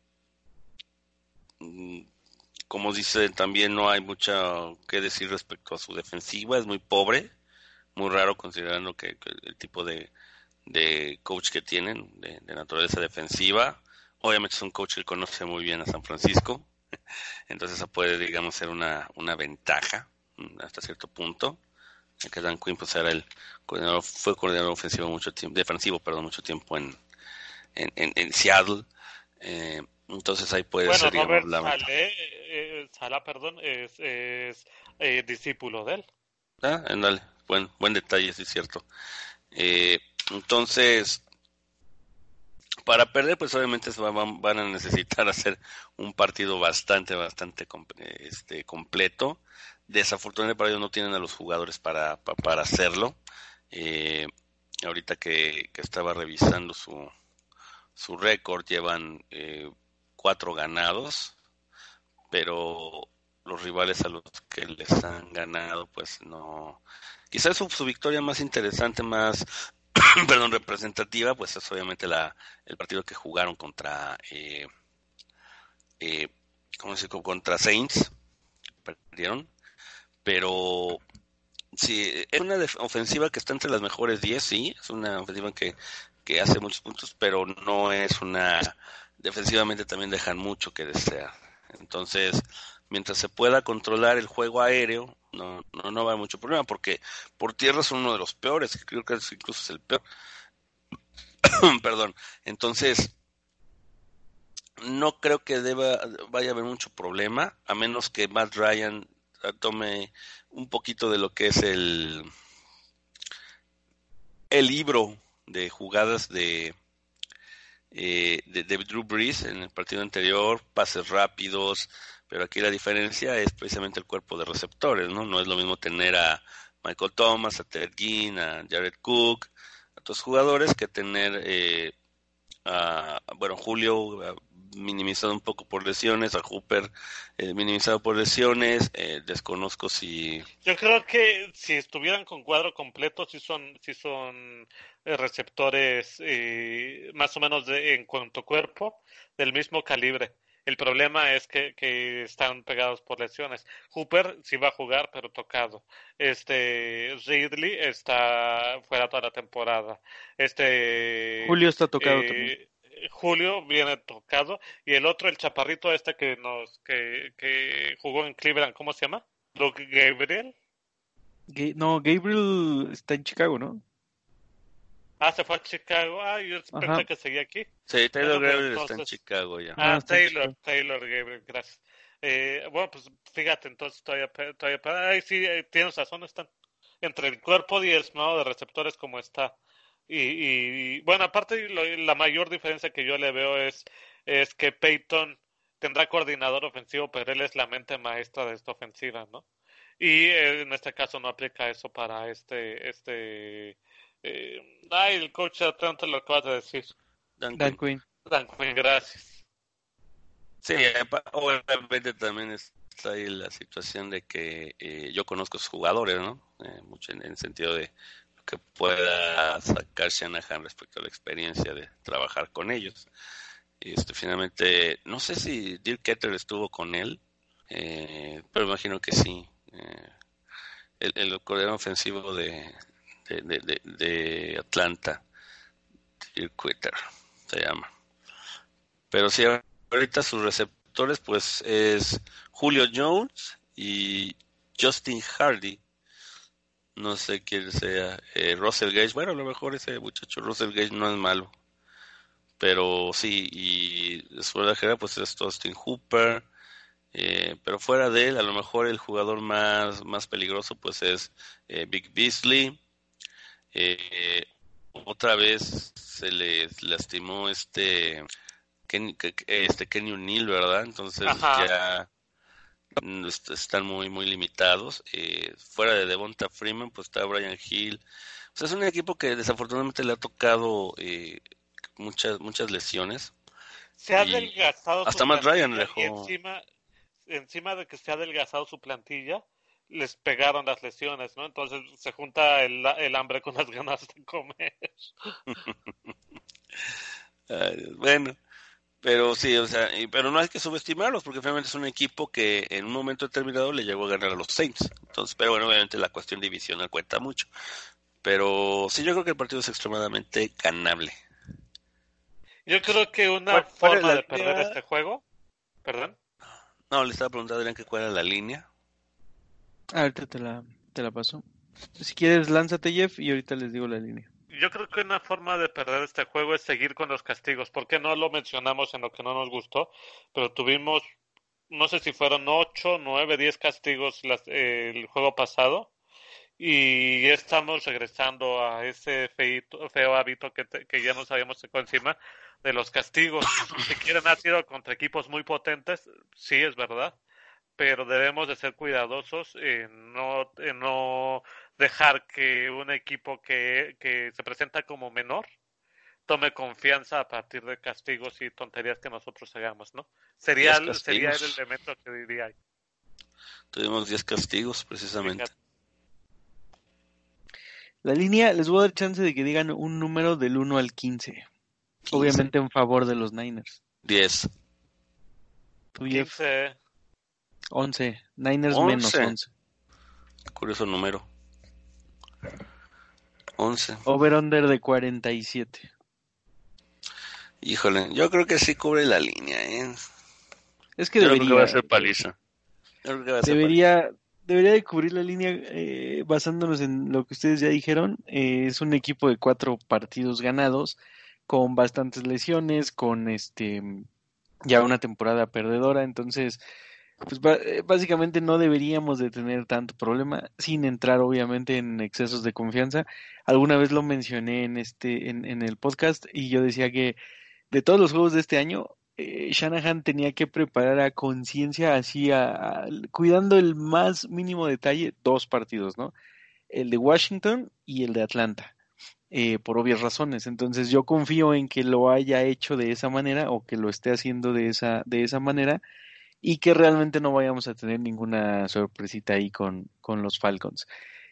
mm, como dice, también no hay mucho que decir respecto a su defensiva, es muy pobre, muy raro considerando que, el tipo de, de, coach que tienen, de, naturaleza defensiva, obviamente es un coach que conoce muy bien a San Francisco, entonces eso puede, digamos, ser una, una ventaja mm, hasta cierto punto. Que Dan Quinn pues era el coordinador, fue coordinador ofensivo mucho tiempo, defensivo, perdón, mucho tiempo en, en, en, Seattle. Eh, entonces ahí puede ser Robert la eh, Sala, perdón, es, es eh, discípulo de él. Ah, dale, buen, buen detalle, sí es cierto. Eh, entonces, para perder, pues obviamente van, van, a necesitar hacer un partido bastante, bastante este, completo. Desafortunadamente para ellos no tienen a los jugadores para, para, hacerlo. Eh, ahorita que, estaba revisando su, su récord, llevan eh, cuatro ganados, pero los rivales a los que les han ganado, pues no. Quizás su, su victoria más interesante, más, perdón, representativa, pues es obviamente la, el partido que jugaron contra, eh, eh, ¿cómo se? Contra Saints, perdieron, pero sí, es una ofensiva que está entre las mejores 10, sí, es una ofensiva que que hace muchos puntos, pero no es una defensivamente también dejan mucho que desear. Entonces, mientras se pueda controlar el juego aéreo, no, no, no va a haber mucho problema, porque por tierra son uno de los peores, creo que incluso es el peor. Perdón. Entonces, no creo que deba, vaya a haber mucho problema, a menos que Matt Ryan tome un poquito de lo que es el, el libro de jugadas de, eh, de, Drew Brees en el partido anterior, pases rápidos, pero aquí la diferencia es precisamente el cuerpo de receptores, ¿no? No es lo mismo tener a Michael Thomas, a Ted Ginn, a Jared Cook, a otros jugadores que tener eh, a, bueno, Julio, minimizado un poco por lesiones, a Hooper eh, minimizado por lesiones, eh, desconozco si... Yo creo que si estuvieran con cuadro completo, si son, si son eh, receptores más o menos de, en cuanto cuerpo, del mismo calibre. El problema es que, que, están pegados por lesiones. Hooper sí va a jugar, pero tocado. Este Ridley está fuera toda la temporada. Este Julio está tocado también. Julio viene tocado y el otro, el chaparrito este que nos que, que jugó en Cleveland, ¿cómo se llama? Gabriel. no, Gabriel está en Chicago, ¿no? Ah, se fue a Chicago. Ah, yo pensé que seguía aquí. Sí, Taylor Gabriel está en Chicago ya. Ah, ah Taylor, Taylor Gabriel, gracias. Eh, bueno, pues fíjate, entonces todavía, todavía, ay, sí, eh, tienes razón, están entre el cuerpo y el esmado de receptores como está. Y, bueno, aparte la mayor diferencia que yo le veo es, es que Peyton tendrá coordinador ofensivo, pero él es la mente maestra de esta ofensiva, ¿no? Y eh, en este caso no aplica eso para este, este, eh, ay, el coach de Atlanta lo acabas de decir. Dan, Quinn. Dan Quinn, gracias. Sí, obviamente también está ahí la situación de que eh, yo conozco a sus jugadores, ¿no? Eh, mucho en, el sentido de que pueda sacar Shanahan respecto a la experiencia de trabajar con ellos. Este, finalmente, no sé si Dirk Ketter estuvo con él, eh, pero imagino que sí. Eh, el, el coreano ofensivo de, de, de, Atlanta, Dirk Ketter, se llama. Pero sí, ahorita sus receptores pues es Julio Jones y Justin Hardy. No sé quién sea. Eh, Russell Gage. Bueno, a lo mejor ese muchacho Russell Gage no es malo. Pero sí, y después de la carrera pues es Austin Hooper. Eh, pero fuera de él, a lo mejor el jugador más, más peligroso pues es eh, Big Beasley. Eh, otra vez se le lastimó este este Kenny O'Neill, ¿verdad? Entonces ya están muy muy limitados. fuera de Devonta Freeman pues está Brian Hill. O sea, es un equipo que desafortunadamente le ha tocado muchas muchas lesiones. Se ha adelgazado. Hasta Matt Ryan dejó. encima, encima de que se ha adelgazado su plantilla, les pegaron las lesiones, ¿no? Entonces se junta el, el hambre con las ganas de comer. bueno, pero sí, o sea, pero no hay que subestimarlos porque finalmente es un equipo que en un momento determinado le llegó a ganar a los Saints. Entonces, pero bueno, obviamente la cuestión divisional cuenta mucho. Pero sí, yo creo que el partido es extremadamente ganable. Yo creo que una forma de perder este juego, perdón. No, le estaba preguntando a Adrián que cuál era la línea. Ah, ahorita te la, te la paso. Si quieres, lánzate, Jeff, y ahorita les digo la línea. Yo creo que una forma de perder este juego es seguir con los castigos. porque no lo mencionamos en lo que no nos gustó? Pero tuvimos, no sé si fueron 8, 9, 10 castigos el juego pasado y ya estamos regresando a ese feo hábito que, que ya nos habíamos sacado encima de los castigos. Si quieren, ha sido contra equipos muy potentes, sí, es verdad, pero debemos de ser cuidadosos en no, en no dejar que un equipo que, que se presenta como menor tome confianza a partir de castigos y tonterías que nosotros hagamos, ¿no? Sería, sería el elemento que diría. Tuvimos 10 castigos, precisamente. La línea, les voy a dar chance de que digan un número del 1 al 15. Obviamente en favor de los Niners. 10. 15. 11. Niners menos 11. Curioso número. 11. Over-under de 47. Híjole, yo creo que sí cubre la línea. ¿eh? Es que debería. Creo que va a ser paliza. debería, debería de cubrir la línea eh, basándonos en lo que ustedes ya dijeron. Eh, es un equipo de cuatro partidos ganados, con bastantes lesiones, con este ya una temporada perdedora, entonces pues eh, básicamente no deberíamos de tener tanto problema sin entrar obviamente en excesos de confianza. Alguna vez lo mencioné en este en, el podcast y yo decía que de todos los juegos de este año eh, Shanahan tenía que preparar a conciencia, así, a, cuidando el más mínimo detalle, dos partidos, ¿no? El de Washington y el de Atlanta, eh, por obvias razones. Entonces yo confío en que lo haya hecho de esa manera o que lo esté haciendo de esa, de esa manera y que realmente no vayamos a tener ninguna sorpresita ahí con, con los Falcons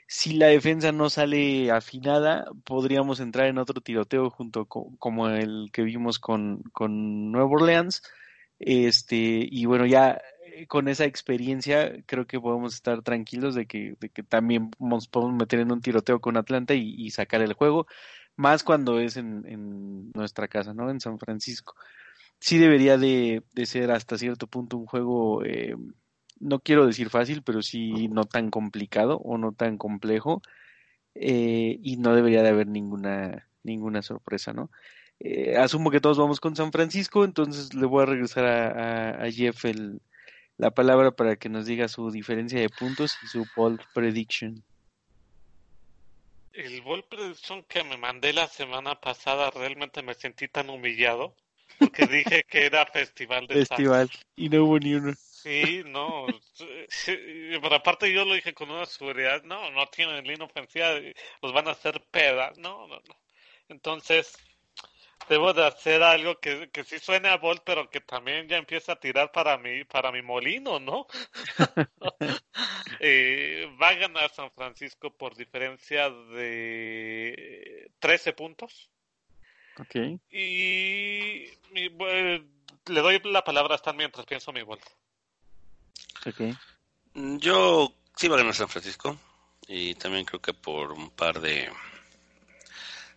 si la defensa no sale afinada, podríamos entrar en otro tiroteo junto con, como el que vimos con, con Nueva Orleans. Este, y bueno, ya eh, con esa experiencia creo que podemos estar tranquilos de que, de que también nos podemos meter en un tiroteo con Atlanta y, sacar el juego, más cuando es en, en, nuestra casa, ¿no? En San Francisco. Sí debería de, ser hasta cierto punto un juego eh, no quiero decir fácil, pero sí no tan complicado o no tan complejo. Eh, y no debería de haber ninguna, ninguna sorpresa, ¿no? Eh, asumo que todos vamos con San Francisco, entonces le voy a regresar a, Jeff el, la palabra para que nos diga su diferencia de puntos y su bold prediction. El bold prediction que me mandé la semana pasada realmente me sentí tan humillado porque dije que era festival de festival y no hubo ni uno. Sí, no. Pero aparte yo lo dije con una seguridad, no, no tienen línea ofensiva, los van a hacer peda. No, no, no. Entonces, debo de hacer algo que, que sí suene a Bolt, pero que también ya empieza a tirar para mi, para mi molino, ¿no? eh, va a ganar San Francisco por diferencia de 13 puntos. Ok. Y, y, bueno, le doy la palabra a Stan mientras pienso mi Bolt. Ok. Yo sí va a ganar San Francisco y también creo que por un par de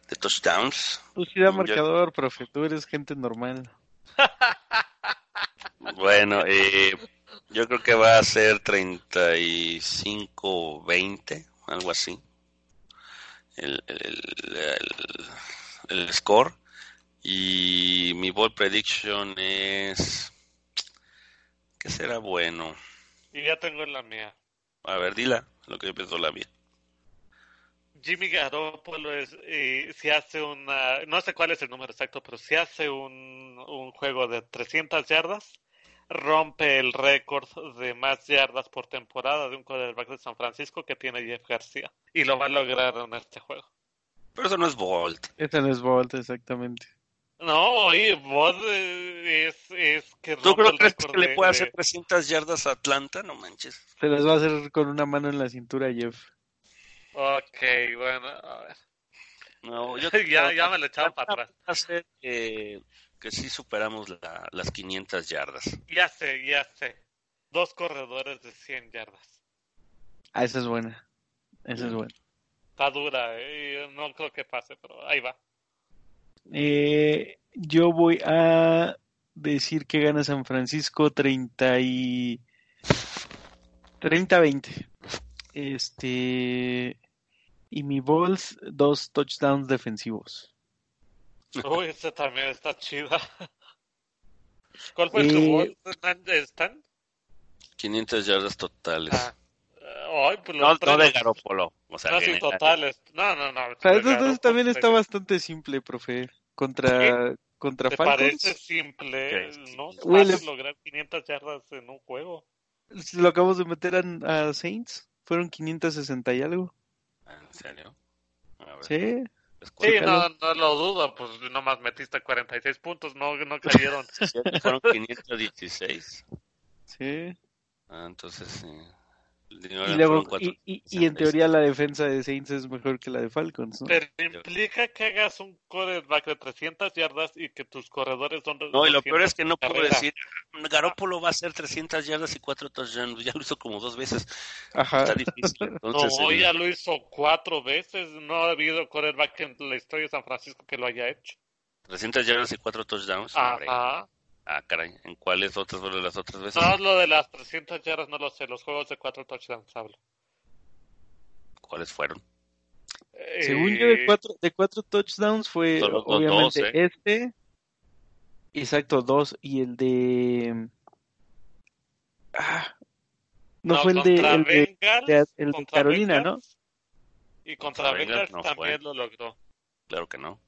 de touchdowns. Tú sí da marcador, profe, tú eres gente normal. Bueno, eh, yo creo que va a ser 35-20, algo así. El, el, el, el, score. Y mi ball prediction es... ¿Qué será bueno? Y ya tengo la mía. A ver, dila, lo que yo pienso la mía. Jimmy Garoppolo es, eh, si hace una, no sé cuál es el número exacto, pero si hace un, un juego de 300 yardas, rompe el récord de más yardas por temporada de un quarterback de San Francisco que tiene Jeff García. Y lo va a lograr en este juego. Pero eso no es Bolt. Eso no es Bolt, exactamente. No, oye, Bolt es, es que ¿Tú creo crees que le puede de... hacer 300 yardas a Atlanta? No manches. Se las va a hacer con una mano en la cintura, Jeff. Ok, bueno, a ver. No, yo ya, ya me lo echaba para atrás. Que, que sí superamos la, las 500 yardas. Ya sé, ya sé. Dos corredores de 100 yardas. Ah, esa es buena. Esa es buena. Está dura, eh. no creo que pase, pero ahí va. Eh, yo voy a decir que gana San Francisco 30 y 30-20. Este y mi Bulls dos touchdowns defensivos. Uy, esta también está chida. ¿Cuál fue eh, tu ¿Están? 500 yardas totales. Ah. Ay, pues no, no de Garópolo. O sea, no, sí, totales. No, no, no. O sea, entonces también está bastante simple, profe. Contra, ¿Sí? contra ¿Te Falcons. parece simple? Sí. No es lograr 500 yardas en un juego. Lo acabamos de meter a, a Saints. Fueron 560 y algo. ¿En serio? A ver, Sí. escucha. Sí, no, no lo dudo, pues nomás metiste 46 puntos, no, no cayeron. Fueron 516. Sí. Ah, entonces, sí. Y, luego, y, y, y en 466. teoría la defensa de Saints es mejor que la de Falcons, ¿no? Pero implica que hagas un quarterback de 300 yardas y que tus corredores son de No, y lo peor 200 es que no puedo carrera. decir, Garópolo va a hacer 300 yardas y 4 touchdowns. Ya lo hizo como dos veces. Ajá. Está difícil. Entonces, No, ya lo hizo cuatro veces. No ha habido quarterback en la historia de San Francisco que lo haya hecho. 300 yardas y 4 touchdowns. hombre. Ajá. Ah, caray. ¿En cuáles otras fueron las otras veces? No, lo de las 300 yardas no lo sé. Los juegos de cuatro touchdowns hablo. ¿Cuáles fueron? Según yo, Eh, de cuatro, de cuatro touchdowns fue Solo obviamente dos, ¿eh? este. Exacto, dos. Y el de. Ah, no, fue el de, contra el de, Bengals, de- el de contra Carolina, Bengals, Y contra Contra Bengals Bengals no también fue. lo logró. Claro que no.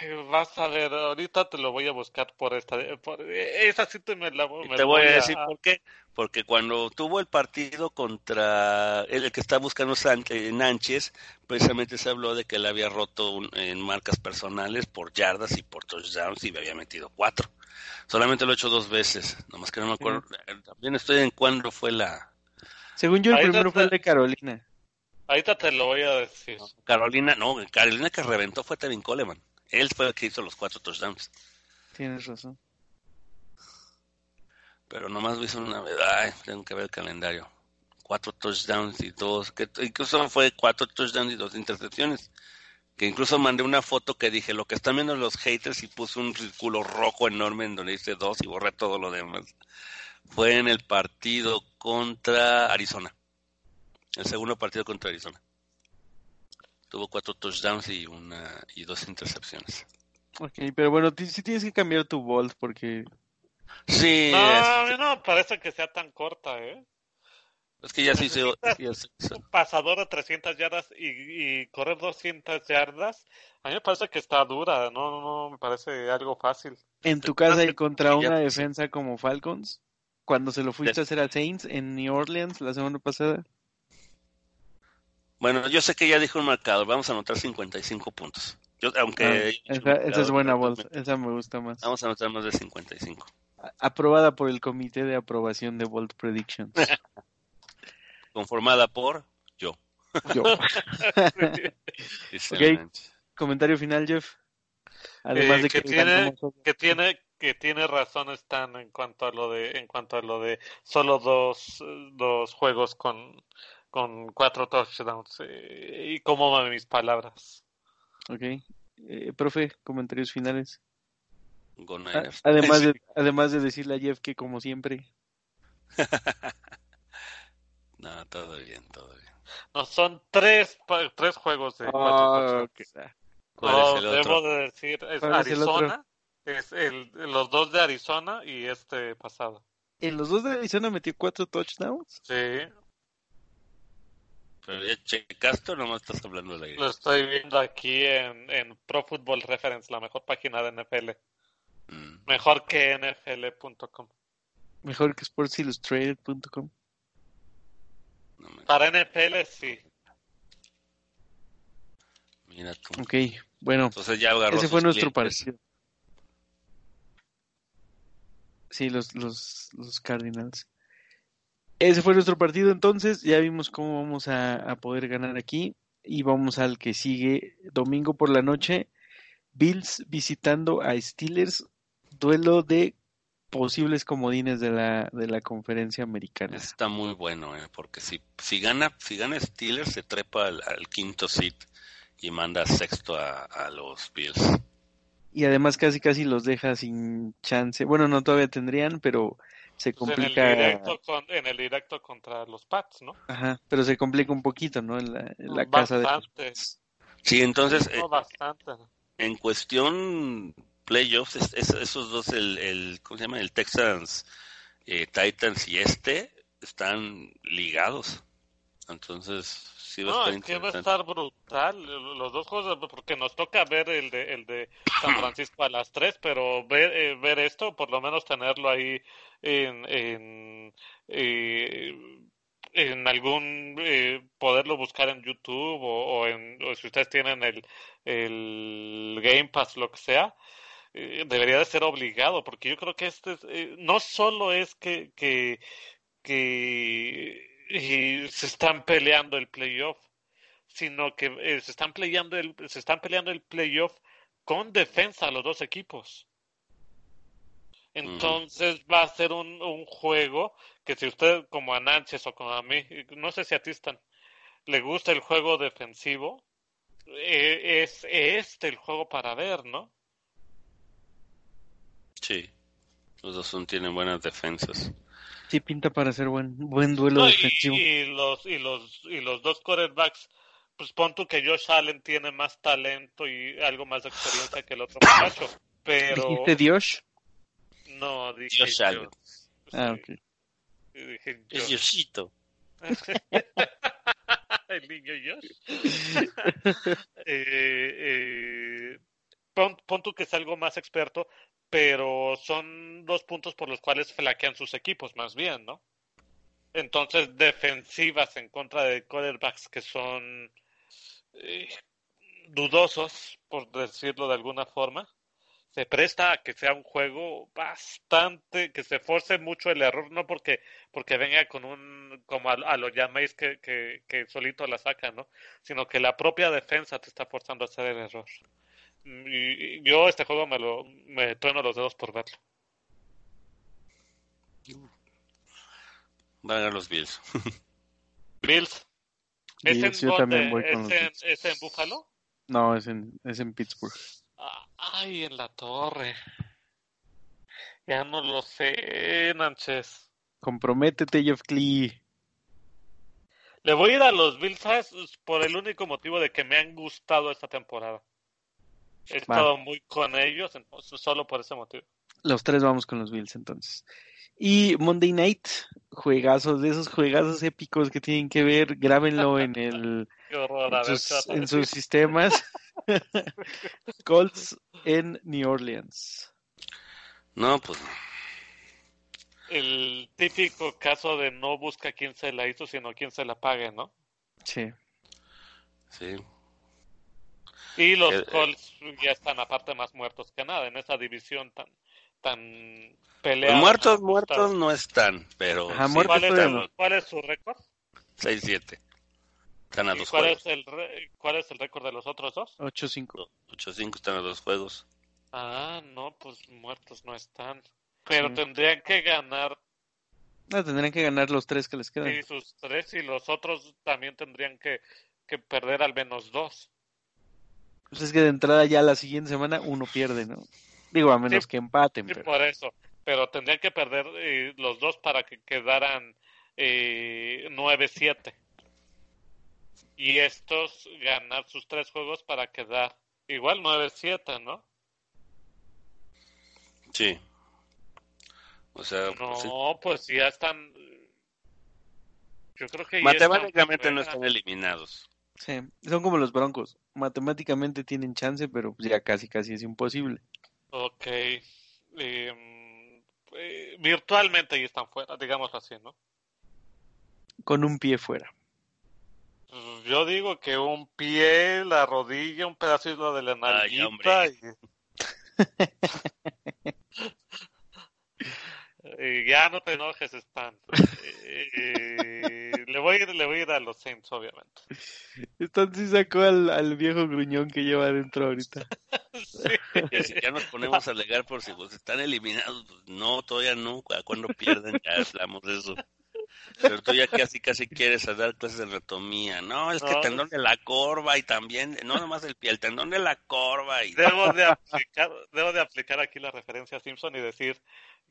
Ay, vas a ver, ahorita te lo voy a buscar por esta. Por, esa sí te me la Y me te voy a decir por qué. Porque cuando tuvo el partido contra el, el que está buscando eh, Nánchez, precisamente se habló de que él había roto un- en marcas personales por yardas y por touchdowns y me había metido cuatro. Solamente lo he hecho dos veces, nomás que no me acuerdo. También estoy en cuándo fue la Según yo, el Ahí primero fue el de Carolina. Ahorita te lo voy a decir. Carolina, no, Carolina que reventó fue Tevin Coleman. Él fue el que hizo los cuatro touchdowns. Tienes razón. Pero nomás lo hizo una vez. Ay, tengo que ver el calendario. Cuatro touchdowns y dos. Que incluso fue cuatro touchdowns y dos intercepciones. Que incluso mandé una foto que dije lo que están viendo los haters y puse un círculo rojo enorme en donde dice dos y borré todo lo demás. Fue en el partido contra Arizona. El segundo partido contra Arizona. Tuvo cuatro touchdowns y una y dos intercepciones. Ok, pero bueno, sí tienes que cambiar tu Bolt porque Sí, No, es, a mí no me parece que sea tan corta, ¿eh? es que ya se hizo. necesitas- ya se pasador de 300 yardas y, y correr 200 yardas, a mí me parece que está dura, no, no, no me parece algo fácil. en tu casa y contra una defensa como Falcons, cuando se lo fuiste a hacer a Saints en New Orleans la semana pasada. Bueno, yo sé que ya dijo un marcador, vamos a anotar 55 puntos. Yo, aunque... Ah, esa, es buena voz, esa me gusta más. Vamos a anotar más de 55. Aprobada por el Comité de Aprobación de Bold Predictions. Conformada por yo. Yo. Comentario final, Jeff. Además eh, de que, tiene, que tiene que tiene razón Stan en cuanto a lo de en cuanto a lo de solo dos, dos juegos con con cuatro touchdowns eh, y cómo van mis palabras. Ok. Eh, profe, comentarios finales. además, de, además de decirle a Jeff que como siempre. no, todo bien, todo bien. No, son tres, tres juegos de cuatro oh, ¿Cuál es el Debo de decir, es Arizona, es, el, los dos de Arizona y este pasado. ¿En los dos de Arizona metió cuatro touchdowns? Sí. Pero ya checaste o nomás estás hablando de la Lo estoy viendo aquí en, en Pro Football Reference, la mejor página de NFL. Mm. Mejor que NFL.com. Mejor que SportsIllustrated.com. Para NFL sí. Mira tú. Ok, bueno. Entonces ya ese fue nuestro partido. Sí, los, los, los Cardinals. Ese fue nuestro partido entonces, ya vimos cómo vamos a, poder ganar aquí y vamos al que sigue domingo por la noche, Bills visitando a Steelers, duelo de posibles comodines de la, de la conferencia americana. Está muy bueno, ¿eh? porque si, si gana si gana Steelers se trepa al, quinto seat y manda sexto a, a los Bills. Y además casi casi los deja sin chance. Bueno, no todavía tendrían, pero se complica. En el, directo contra los Pats, ¿no? Ajá, pero se complica un poquito, ¿no? En la, casa de. Sí, entonces. Eh, bastante. En cuestión playoffs, esos dos, el, el, ¿cómo se llama? El Texans, eh, Titans y este, están ligados. Entonces, no, es que va a estar brutal los dos juegos, porque nos toca ver el de, el de San Francisco a las 3, pero ver, eh, ver esto, por lo menos tenerlo ahí en, en, eh, en algún, eh, poderlo buscar en YouTube o, en, o si ustedes tienen el, el Game Pass, lo que sea, debería de ser obligado, porque yo creo que este no solo es que, que, que y se están peleando el playoff, sino que eh, se están peleando el, se están peleando el playoff con defensa los dos equipos. Entonces va a ser un, un, juego que si usted como a Nanches o como a mí, no sé si a ti están, le gusta el juego defensivo, eh, es este el juego para ver, ¿no? Sí, los dos son, tienen buenas defensas. Sí, pinta para ser buen buen duelo defensivo. Y, los y los y los dos quarterbacks, pues pon tú que Josh Allen tiene más talento y algo más de experiencia que el otro muchacho, pero ¿Dijiste Dios? No, dije Josh Allen. Ah, ok. Dije Es Diosito. el niño Josh. eh, eh, pon, pon tú que es algo más experto, pero son dos puntos por los cuales flaquean sus equipos, más bien, ¿no? Entonces, defensivas en contra de quarterbacks que son eh, dudosos, por decirlo de alguna forma, se presta a que sea un juego bastante, que se force mucho el error, no porque, porque venga con un, como a, lo llaméis que, que, que solito la saca, ¿no? Sino que la propia defensa te está forzando a hacer el error. Y yo este juego me lo me trueno los dedos por verlo. Van a los Bills. Bills. ¿Es, en, también voy con ¿Es, en, ¿Es en Buffalo? No, es en, es en Pittsburgh. ay, en la torre. Ya no lo sé, Nanches. Comprométete, Jeff Clee. Le voy a ir a los Bills por el único motivo de que me han gustado esta temporada. He estado muy con ellos, solo por ese motivo. Los tres vamos con los Bills entonces. Y Monday Night, juegazos, de esos juegazos épicos que tienen que ver, grábenlo en el en, sus, sistemas. Colts en New Orleans. No, pues El típico caso de no busca quién se la hizo, sino quién se la pague, ¿no? Sí. Sí, Y los eh, Colts ya están aparte más muertos que nada en esa división tan tan peleada. Muertos, muertos no están, pero ¿Cuál, es, su récord? 6-7. Están a dos cuál juegos. Es el ¿Cuál es el récord de los otros dos? 8-5. 8-5 están a dos juegos. Ah, no, pues muertos no están. Pero tendrían que ganar. No, tendrían que ganar los tres que les quedan. Sí, sus tres y los otros también tendrían que, que perder al menos dos. Pues es que de entrada ya la siguiente semana uno pierde, ¿no? Digo, a menos que empaten. Sí, por eso. Pero tendrían que perder eh, los dos para que quedaran eh, 9-7. Y estos ganar sus tres juegos para quedar igual 9-7, ¿no? Sí. O sea, no, pues ya están. Yo creo que matemáticamente no están eliminados. Sí, son como los Broncos. Matemáticamente tienen chance, pero ya casi casi es imposible. Ok. Em, eh, virtualmente ahí están fuera, digamos así, ¿no? Con un pie fuera. Pues yo digo que un pie, la rodilla, un pedacito de la nalguita y... y... ya no te enojes, Stan. Eh, le, voy a ir, le voy a ir a los Saints, obviamente. Stan sí sacó al, al viejo gruñón que lleva adentro ahorita. Si ya nos ponemos a alegar por si pues, están eliminados, pues, no, todavía no. Cuando pierden, ya hablamos de eso. Pero tú ya casi casi quieres dar clases de anatomía. No, es que el tendón de la corva y también, no nomás el pie, el tendón de la corva. Y... Debo, de aplicar, debo de aplicar aquí la referencia a Simpson y decir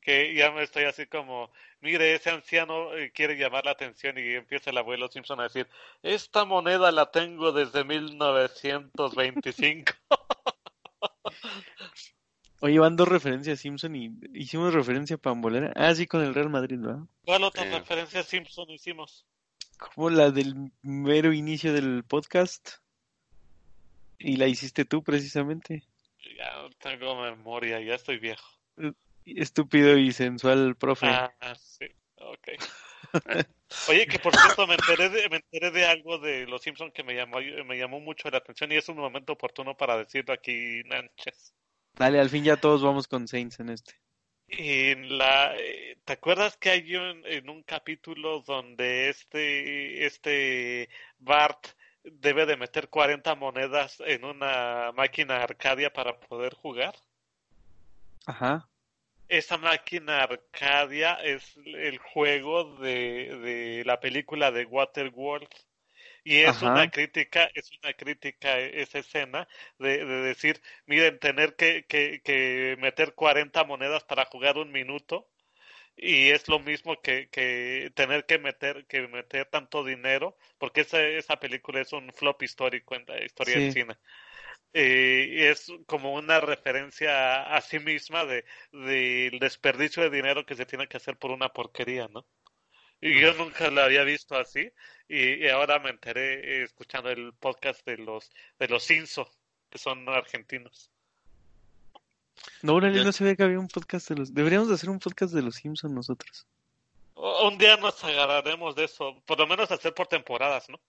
que ya me estoy así como, mire, ese anciano eh, quiere llamar la atención y empieza el abuelo Simpson a decir, esta moneda la tengo desde 1925. Oye, van dos referencias a Simpson y hicimos referencia a Pambolera. Ah, sí, con el Real Madrid, ¿verdad? ¿Cuál otra referencia a Simpson hicimos? Como la del mero inicio del podcast. Y la hiciste tú, precisamente. Ya no tengo memoria, ya estoy viejo. Estúpido y sensual, profe. Ah, sí, ok. Oye, que por cierto, me enteré, de, me enteré de algo de Los Simpson que me llamó, me llamó mucho la atención y es un momento oportuno para decirlo aquí, Nanches. Dale, al fin ya todos vamos con Saints en este. En la, eh, ¿Te acuerdas que hay un, en un capítulo donde este, este Bart debe de meter 40 monedas en una máquina arcadia para poder jugar? Ajá. Esa máquina arcadia es el juego de, de la película de Waterworld. Y es una crítica, es una crítica esa escena de, de decir, miren, tener que, que, que, meter 40 monedas para jugar un minuto. Y es lo mismo que, que tener que meter que meter tanto dinero porque esa, esa película es un flop histórico en la historia del cine eh, y es como una referencia a, a sí misma de del desperdicio de dinero que se tiene que hacer por una porquería, ¿no? Y yo nunca la había visto así. Y, ahora me enteré eh, escuchando el podcast de los de los Cinso, que son argentinos. No, yo no sabía que había un podcast de los... Deberíamos hacer un podcast de los Simpsons nosotros. Un día nos agarraremos de eso, por lo menos hacer por temporadas, ¿no?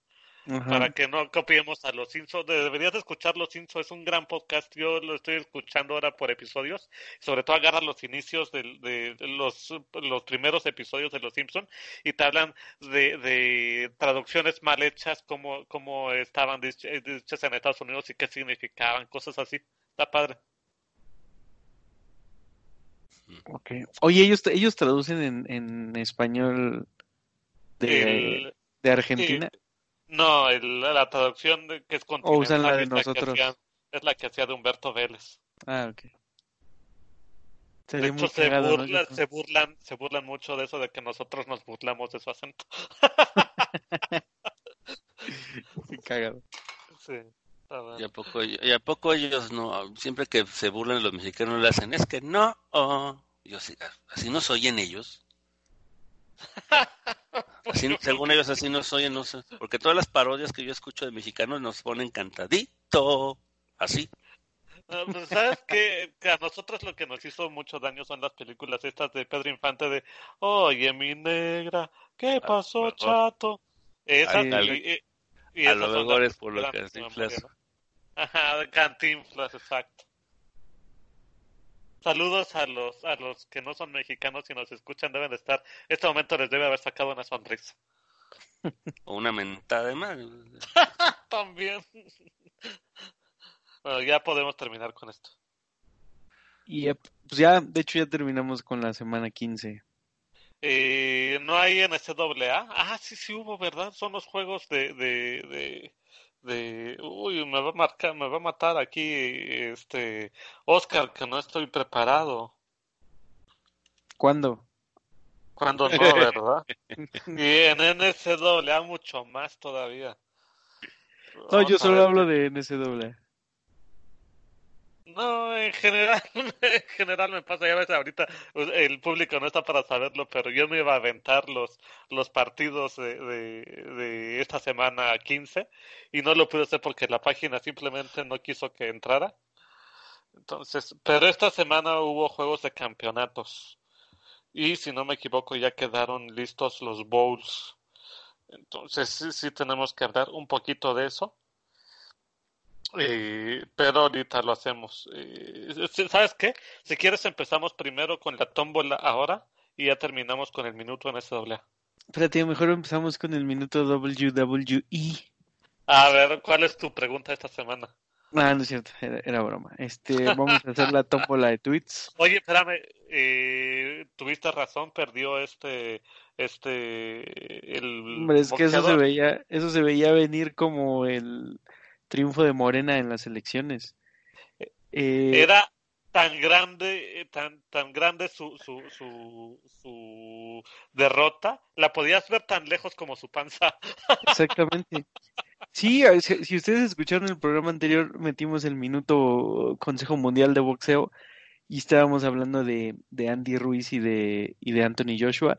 Para que no copiemos a los Simpsons. Deberías de escuchar los Simpsons, es un gran podcast. Yo lo estoy escuchando ahora por episodios. Sobre todo agarra los inicios de, de, los, los primeros episodios de los Simpsons y te hablan de, de traducciones mal hechas, cómo, cómo estaban dichas en Estados Unidos y qué significaban, cosas así. Está padre. Okay. Oye, ellos, ellos traducen en, en español de, de Argentina. No, el, la traducción de, que es continental o usan la de es nosotros. La hacía, es la que hacía de Humberto Vélez. Ah, ok. Sería de hecho, se, cagado, burla, ¿no? se, burlan, se burlan mucho de eso de que nosotros nos burlamos de su acento. Qué cagado. Sí. Y a, poco, y a poco ellos no, siempre que se burlan los mexicanos le hacen, es que no, oh. yo así, así no soy en ellos. Así, según ellos así no soy, no sé, porque todas las parodias que yo escucho de mexicanos nos ponen cantadito, así. pues, ¿Sabes qué? Que a nosotros lo que nos hizo mucho daño son las películas estas de Pedro Infante de Oye, mi negra, ¿qué pasó, chato? Esas, y, y, y a lo mejor es por lo que inflas. Ajá, Cantinflas, exacto. Saludos a los a los que no son mexicanos y nos escuchan, deben de estar, este momento les debe haber sacado una sonrisa. O una mentada de mal. También. Bueno, ya podemos terminar con esto. Y pues ya, de hecho ya terminamos con la semana 15. Eh, no hay NCAA. Ah, sí, sí hubo, ¿verdad? Son los juegos de, de, de, de, uy, me va a marcar, me va a matar aquí, este, Oscar, que no estoy preparado. ¿Cuándo? Cuando no, ¿verdad? y en NCAA mucho más todavía. No, yo solo hablo de NCAA. No, en general, en general me pasa, ya ves, ahorita pues, el público no está para saberlo, pero yo me iba a aventar los, los partidos de, de, de esta semana 15 y no lo pude hacer porque la página simplemente no quiso que entrara. Entonces, pero esta semana hubo juegos de campeonatos y si no me equivoco ya quedaron listos los bowls. Entonces sí, sí tenemos que hablar un poquito de eso. Eh, pero ahorita lo hacemos. Eh, ¿Sabes qué? Si quieres empezamos primero con la tómbola ahora y ya terminamos con el minuto en SWA. Espérate, mejor empezamos con el minuto WWE. A ver, ¿cuál es tu pregunta esta semana? Ah, no es cierto, era, era broma. Este, vamos a hacer la tómbola de tweets. Oye, espérame, eh, tuviste razón, perdió este, este, el. Hombre, es que eso se veía, eso se veía venir como el triunfo de Morena en las elecciones. Eh, Era tan grande, tan, tan grande su, su, su, su derrota, la podías ver tan lejos como su panza. Exactamente. Sí, si, si ustedes escucharon el programa anterior, metimos el minuto Consejo Mundial de Boxeo y estábamos hablando de, de Andy Ruiz y de, y de Anthony Joshua.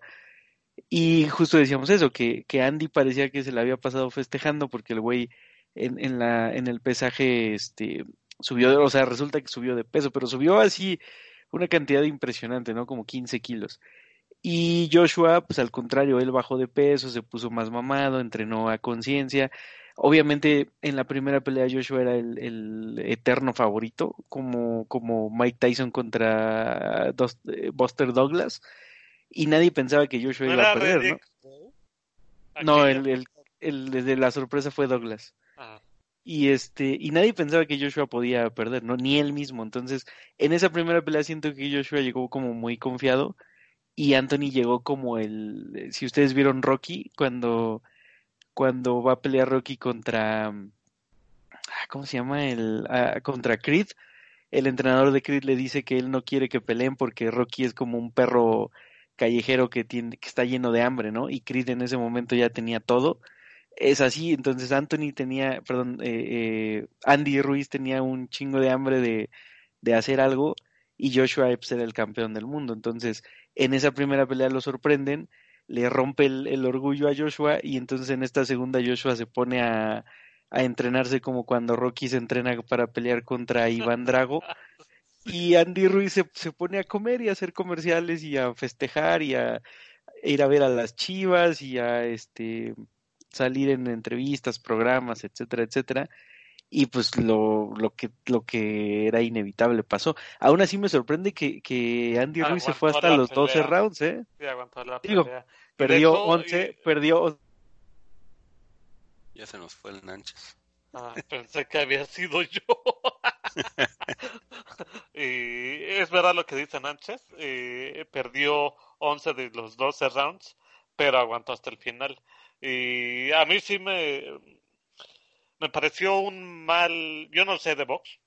Y justo decíamos eso, que, que Andy parecía que se le había pasado festejando porque el güey en, en, la, en el pesaje este, subió, o sea, resulta que subió de peso, pero subió así una cantidad impresionante, ¿no? Como 15 kilos. Y Joshua, pues al contrario, él bajó de peso, se puso más mamado, entrenó a conciencia. Obviamente en la primera pelea Joshua era el, el eterno favorito, como, como Mike Tyson contra Dos, eh, Buster Douglas, y nadie pensaba que Joshua ¿No iba a perder? ¿no? No, el, el, el, el de la sorpresa fue Douglas. Y este, y nadie pensaba que Joshua podía perder, ¿no? Ni él mismo. Entonces, en esa primera pelea siento que Joshua llegó como muy confiado y Anthony llegó como el, si ustedes vieron Rocky, cuando, cuando va a pelear Rocky contra, ah, ¿cómo se llama? El, ah, contra Creed, el entrenador de Creed le dice que él no quiere que peleen porque Rocky es como un perro callejero que tiene, que está lleno de hambre, ¿no? Y Creed en ese momento ya tenía todo es así, entonces Anthony tenía, perdón, eh, eh, Andy Ruiz tenía un chingo de hambre de, de hacer algo y Joshua Epps era el campeón del mundo. Entonces, en esa primera pelea lo sorprenden, le rompe el, el orgullo a Joshua y entonces en esta segunda Joshua se pone a, a entrenarse como cuando Rocky se entrena para pelear contra Iván Drago. Y Andy Ruiz se, se pone a comer y a hacer comerciales y a festejar y a ir a ver a las chivas y a este salir en entrevistas, programas, etcétera, etcétera. Y pues lo, lo que lo que era inevitable pasó. Aún así me sorprende que, que Andy Ruiz se fue hasta los 12 pelea. rounds, ¿eh? sí, aguantó la Digo, pelea. Perdió hecho, 11, y- perdió Ya se nos fue el Nanches. Ah, pensé que había sido yo. y es verdad lo que dice Nánchez. eh, perdió 11 de los 12 rounds, pero aguantó hasta el final. Y a mí sí me, me pareció un mal. Yo no sé de box,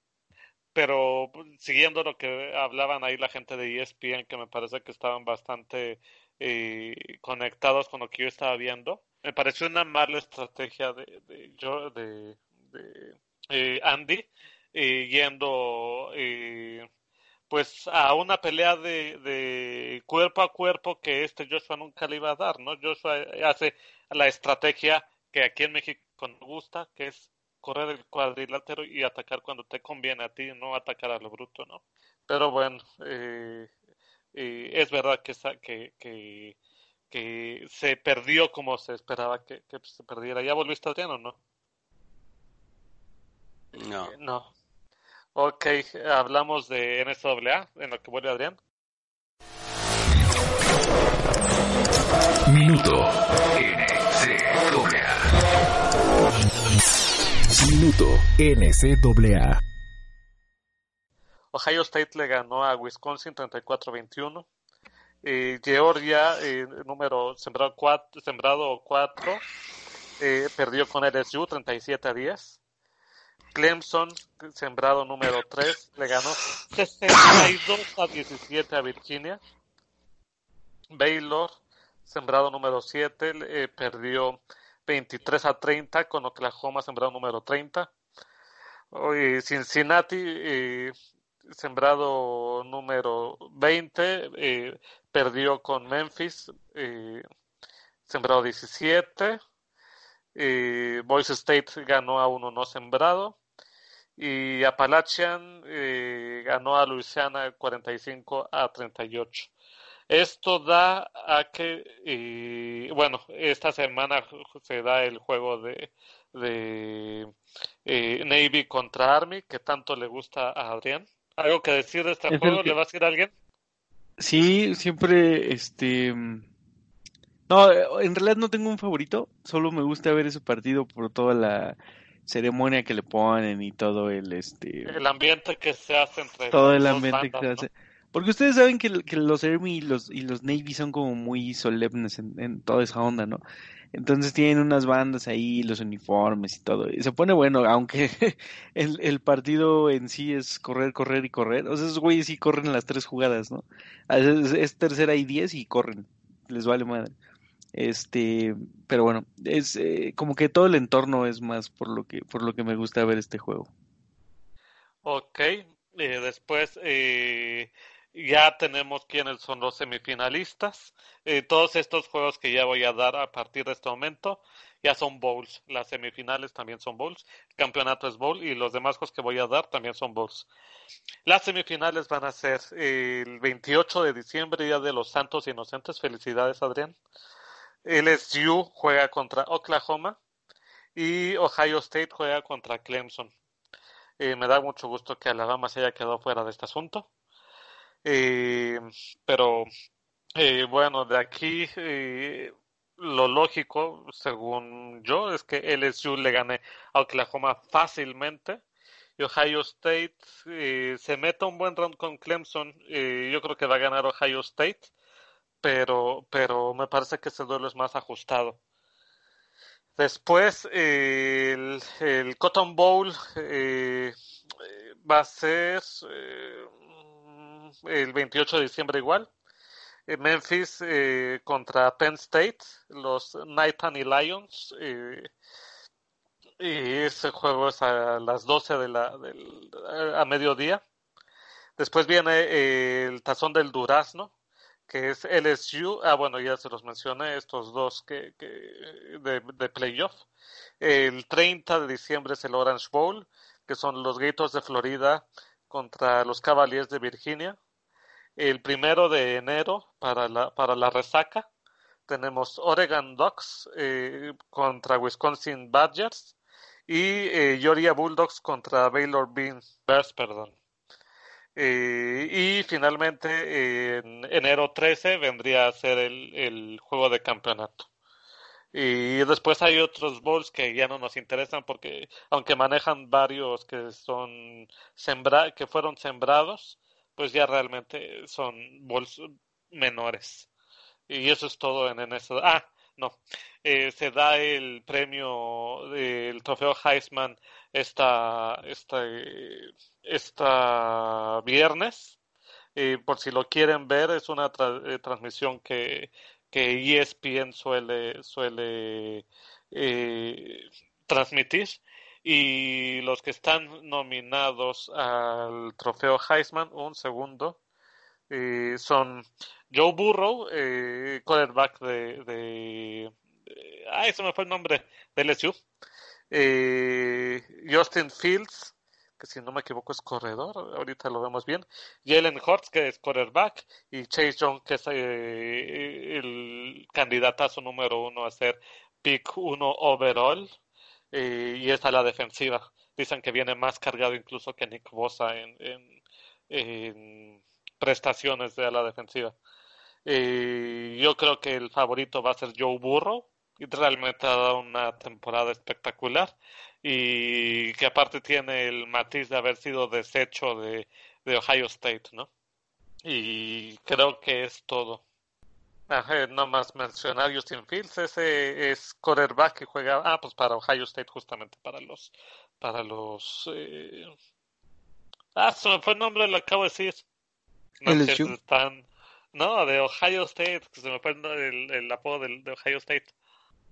pero siguiendo lo que hablaban ahí la gente de ESPN, que me parece que estaban bastante eh, conectados con lo que yo estaba viendo, me pareció una mala estrategia de, de, yo, de, de eh, Andy eh, yendo eh, pues a una pelea de, de cuerpo a cuerpo que este Joshua nunca le iba a dar, ¿no? Joshua hace la estrategia que aquí en México nos gusta, que es correr el cuadrilátero y atacar cuando te conviene a ti, no atacar a lo bruto, ¿no? Pero bueno, eh, eh, es verdad que, esa- que, que, que se perdió como se esperaba que, que se perdiera. ¿Ya volviste Adrián o no? No. no. Ok, hablamos de NCAA, en lo que vuelve Adrián. Minuto Minuto NCAA. Ohio State le ganó a Wisconsin 34-21. Eh, Georgia, eh, número sembrado 4, sembrado 4 eh, perdió con LSU 37 a 10. Clemson, sembrado número 3, le ganó 62 a 17 a Virginia. Baylor, sembrado número 7, eh, perdió 23 a 30 con Oklahoma, sembrado número 30. Cincinnati, eh, sembrado número 20, eh, perdió con Memphis, eh, sembrado 17. Eh, Boise State ganó a uno no sembrado y Appalachian eh, ganó a Louisiana 45 a 38. Esto da a que, eh, bueno, esta semana se da el juego de, de eh, Navy contra Army, que tanto le gusta a Adrián. ¿Algo que decir de este juego? ¿Le va a decir a alguien? Sí, siempre, este... No, en realidad no tengo un favorito, solo me gusta ver ese partido por toda la ceremonia que le ponen y todo el este el ambiente que se hace entre todo el ambiente bandas, que se hace ¿no? Porque ustedes saben que, los Army y los y los Navy son como muy solemnes en, toda esa onda no entonces tienen unas bandas ahí los uniformes y todo. Y se pone bueno aunque el, partido en sí es correr correr y correr. O sea esos güeyes sí corren las tres jugadas no es, es tercera y diez y corren. Les vale madre. Este pero bueno es eh, como que todo el entorno es más por lo que por lo que me gusta ver este juego. Ok eh, después eh, ya tenemos quiénes son los semifinalistas. Eh, todos estos juegos que ya voy a dar a partir de este momento ya son bowls. Las semifinales también son bowls. El campeonato es bowl y los demás juegos que voy a dar también son bowls. Las semifinales van a ser el 28 de diciembre día de los santos inocentes. Felicidades Adrián. LSU juega contra Oklahoma y Ohio State juega contra Clemson. Eh, me da mucho gusto que Alabama se haya quedado fuera de este asunto. Eh, pero eh, bueno, de aquí lo lógico, según yo, es que LSU le gane a Oklahoma fácilmente. Y Ohio State se meta un buen round con Clemson. yo creo que va a ganar Ohio State pero, pero me parece que ese duelo es más ajustado. Después, eh, el, Cotton Bowl eh, va a ser eh, el 28 de diciembre igual. Memphis contra Penn State, los Nittany Lions. y ese juego es a las 12 de la, del, a mediodía. Después viene el Tazón del Durazno, que es LSU, ah bueno, ya se los mencioné, estos dos que, que de, de, playoff. El 30 de diciembre es el Orange Bowl, que son los Gators de Florida contra los Cavaliers de Virginia. El primero de enero para la, para la resaca tenemos Oregon Ducks eh, contra Wisconsin Badgers y eh, Georgia Bulldogs contra Baylor Bears, perdón. Eh, y finalmente en enero 13 vendría a ser el, el, juego de campeonato. Y después hay otros bowls que ya no nos interesan porque aunque manejan varios que son sembra que fueron sembrados, pues ya realmente son bowls menores. Y eso es todo en, en eso. Ah, no. Eh, se da el premio del trofeo Heisman esta, esta, esta viernes. Eh, por si lo quieren ver, es una tra eh, transmisión que, que ESPN suele, suele eh, transmitir. Y los que están nominados al trofeo Heisman, un segundo, eh, son Joe Burrow, eh, quarterback de, de, de, Ah, eso me fue el nombre, de LSU. Eh, Justin Fields, que si no me equivoco es corredor, ahorita lo vemos bien. Jalen Hurts, que es quarterback. Y Chase Young, que es eh, el candidatazo número uno a ser pick uno overall. Eh, y esta la defensiva. dicen que viene más cargado incluso que Nick Bosa en, prestaciones de la defensiva. Y yo creo que el favorito va a ser Joe Burrow. Y realmente ha dado una temporada espectacular. Y que aparte tiene el matiz de haber sido desecho de, de Ohio State, ¿no? Y creo que es todo. no más mencionar Justin Fields, ese es quarterback y juega, ah, pues para Ohio State justamente, para los, para los, eh... ah, se me fue el nombre, lo acabo de decir. No, están, no, de Ohio State, se me fue el, el, apodo de, de Ohio State.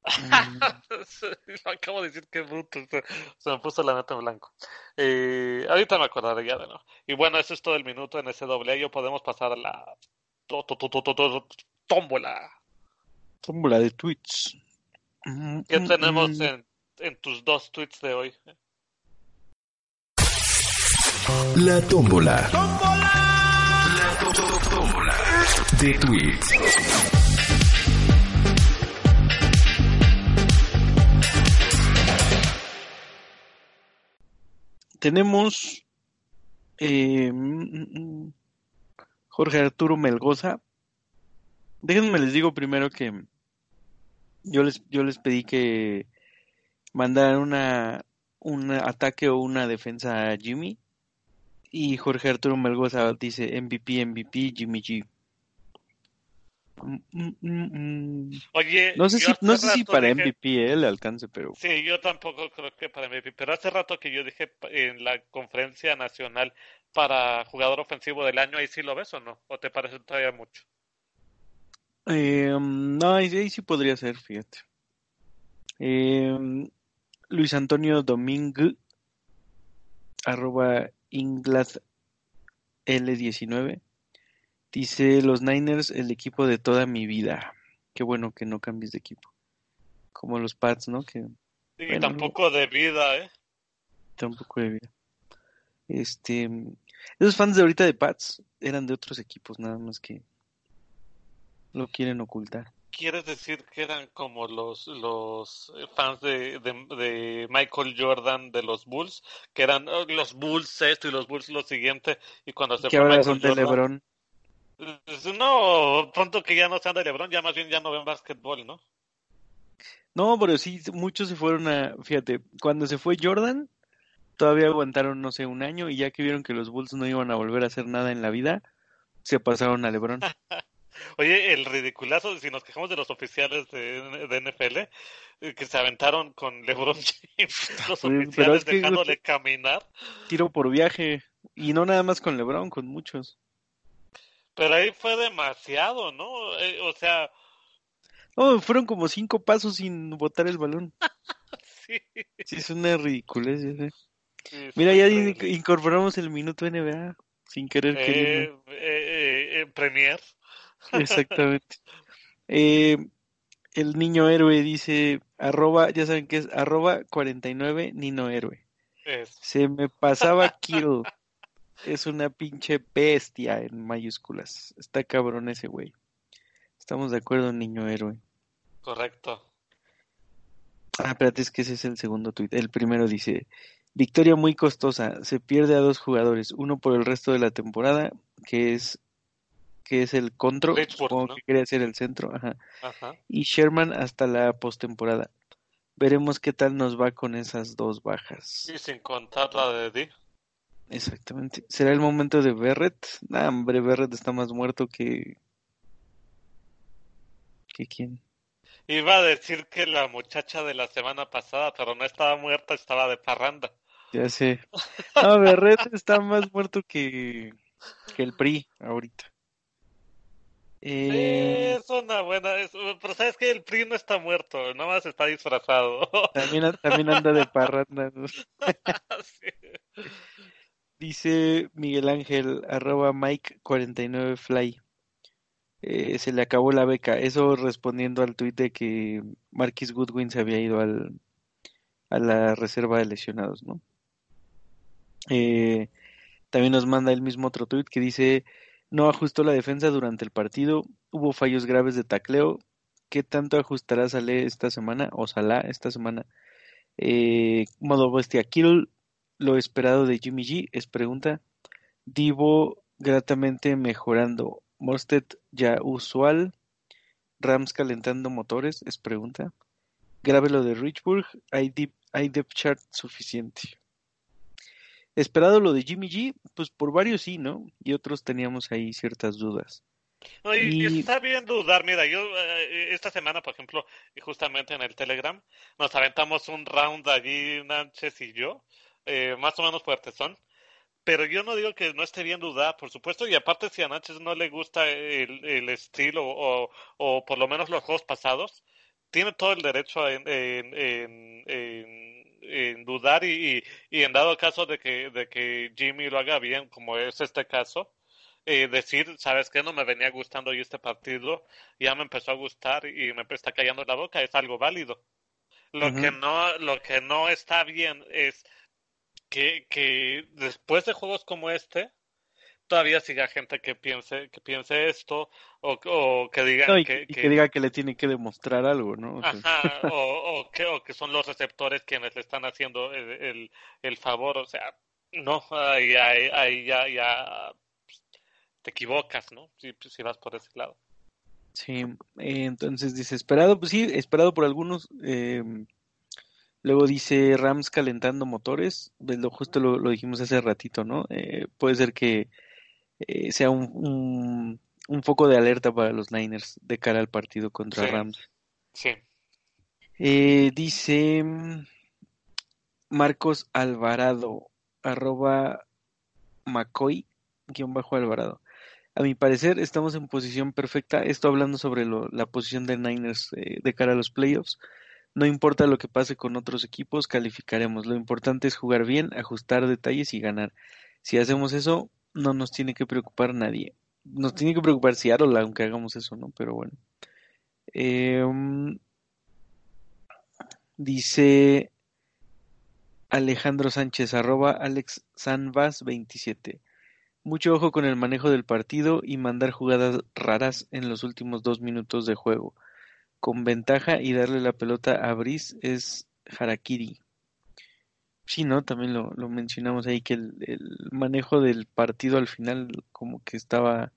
Mm. lo acabo de decir que bruto, se, me puso la nota en blanco. Eh, ahorita me acordaré ya de no. Y bueno, eso es todo el minuto en ese doble yo podemos pasar a la tómbola. Tómbola de tweets. ¿Qué tenemos mm. en, en tus dos tweets de hoy? La tómbola. ¡Tómbola! La tómbola de tweets. Tenemos eh, mm, mm, Jorge Arturo Melgoza. Déjenme les digo primero que yo les, yo les pedí que mandaran una, un ataque o una defensa a Jimmy. Y Jorge Arturo Melgoza dice MVP, MVP, Jimmy G. Mm, mm, mm, Oye, no sé si, no sé si para MVP le alcance, pero. Sí, yo tampoco creo que para MVP. Pero hace rato que yo dije en la conferencia nacional para jugador ofensivo del año, ¿ahí sí lo ves o no? ¿O te parece todavía mucho? Eh, no, ahí, sí podría ser, fíjate. Eh, Luis Antonio Domingo, arroba Inglas L19 Dice los Niners, el equipo de toda mi vida. Qué bueno que no cambies de equipo. Como los Pats, ¿no? Que, sí, tampoco de vida, ¿eh? Tampoco de vida. Este, esos fans de ahorita de Pats eran de otros equipos, nada más que lo quieren ocultar. ¿Quieres decir que eran como los, los fans de, de, Michael Jordan de los Bulls? Que eran oh, los Bulls esto y los Bulls lo siguiente. Y cuando se que ahora son de LeBron. Pues, no, pronto que ya no sean de LeBron, ya más bien ya no ven básquetbol, ¿no? No, pero sí, muchos se fueron a, fíjate, cuando se fue Jordan, todavía aguantaron, no sé, un año y ya que vieron que los Bulls no iban a volver a hacer nada en la vida, se pasaron a LeBron. Oye, el ridiculazo, si nos quejamos de los oficiales de, NFL, eh, que se aventaron con LeBron James, los oficiales dejándole caminar. Tiro por viaje, y no nada más con LeBron, con muchos. Pero ahí fue demasiado, ¿no? Eh, o sea... Oh, fueron como cinco pasos sin botar el balón. sí. Sí, es una ridiculez. Mira, ya incorporamos el minuto NBA sin querer eh. Eh, eh, Premier. Exactamente. el niño héroe dice, arroba, ya saben que es arroba 49 Nino Héroe. Se me pasaba kill. Es una pinche bestia en mayúsculas. Está cabrón ese güey. Estamos de acuerdo, niño héroe. Correcto. Ah, espérate, es que ese es el segundo tuit. El primero dice, victoria muy costosa, se pierde a dos jugadores, uno por el resto de la temporada, que es que es el control, supongo que quería ser el centro, ajá. Y Sherman hasta la postemporada. Veremos qué tal nos va con esas dos bajas. Y sin contar la de Di. Exactamente. ¿Será el momento de Berret? Nah, hombre, Berret está más muerto que... ¿Que quién? Iba a decir que la muchacha de la semana pasada, pero no estaba muerta, estaba de parranda. Ya sé. No, Berret está más muerto que, que el PRI ahorita. Eh... es una buena. pero sabes que el PRI no está muerto, nada más está disfrazado. También, también anda de parranda. sí. Dice Miguel Ángel, arroba Mike49Fly. Eh, se le acabó la beca. Eso respondiendo al tuit de que Marquis Goodwin se había ido al, a la reserva de lesionados, ¿no? Eh, también nos manda el mismo otro tuit que dice, no ajustó la defensa durante el partido, hubo fallos graves de tacleo. ¿Qué tanto ajustará Saleh esta semana o Salah esta semana? Eh, modo bestia kill lo esperado de Jimmy G es pregunta. Divo gratamente mejorando. Mosted ya usual. Rams calentando motores es pregunta. Grave lo de Richburg. Hay, deep, hay depth chart suficiente. Esperado lo de Jimmy G, pues por varios sí, ¿no? Y otros teníamos ahí ciertas dudas. No, y, está bien dudar, mira, yo eh, esta semana, por ejemplo, justamente en el Telegram, nos aventamos un round allí, Nánchez y yo, eh, más o menos fuertes son, pero yo no digo que no esté bien dudar, por supuesto, y aparte si a Nánchez no le gusta el, el estilo o, o, por lo menos los juegos pasados, tiene todo el derecho en, en, en, dudar y, y, en dado caso de que, de que Jimmy lo haga bien, como es este caso, eh, decir, ¿sabes qué? No me venía gustando yo este partido, ya me empezó a gustar y me está callando la boca, es algo válido. Lo que no, lo que no está bien es que, que después de juegos como este, todavía siga gente que piense que piense esto o, o que diga que, que, diga que le tiene que demostrar algo no o, ajá, o, o, que, o que son los receptores quienes le están haciendo el, el, el favor o sea no ahí, ahí, ya ya te equivocas, ¿no? Si, si vas por ese lado. Sí, eh, entonces dice, esperado, pues sí, esperado por algunos. Eh, luego dice Rams calentando motores, pues lo, justo lo, lo dijimos hace ratito, ¿no? Eh, puede ser que eh, sea un, un, un, foco de alerta para los Niners de cara al partido contra Rams. Sí. Eh, dice Marcos Alvarado, arroba McCoy, guion bajo Alvarado. A mi parecer, estamos en posición perfecta. Esto hablando sobre la posición de Niners eh, de cara a los playoffs. No importa lo que pase con otros equipos, calificaremos. Lo importante es jugar bien, ajustar detalles y ganar. Si hacemos eso, no nos tiene que preocupar nadie. Nos tiene que preocupar Seattle, aunque hagamos eso, ¿no? Pero bueno. Em, dice Alejandro Sánchez, arroba Alex Sanvas 27. Mucho ojo con el manejo del partido y mandar jugadas raras en los últimos dos minutos de juego. Con ventaja y darle la pelota a Brice es Harakiri. Sí, ¿no? También lo, lo mencionamos ahí que el, el, manejo del partido al final como que estaba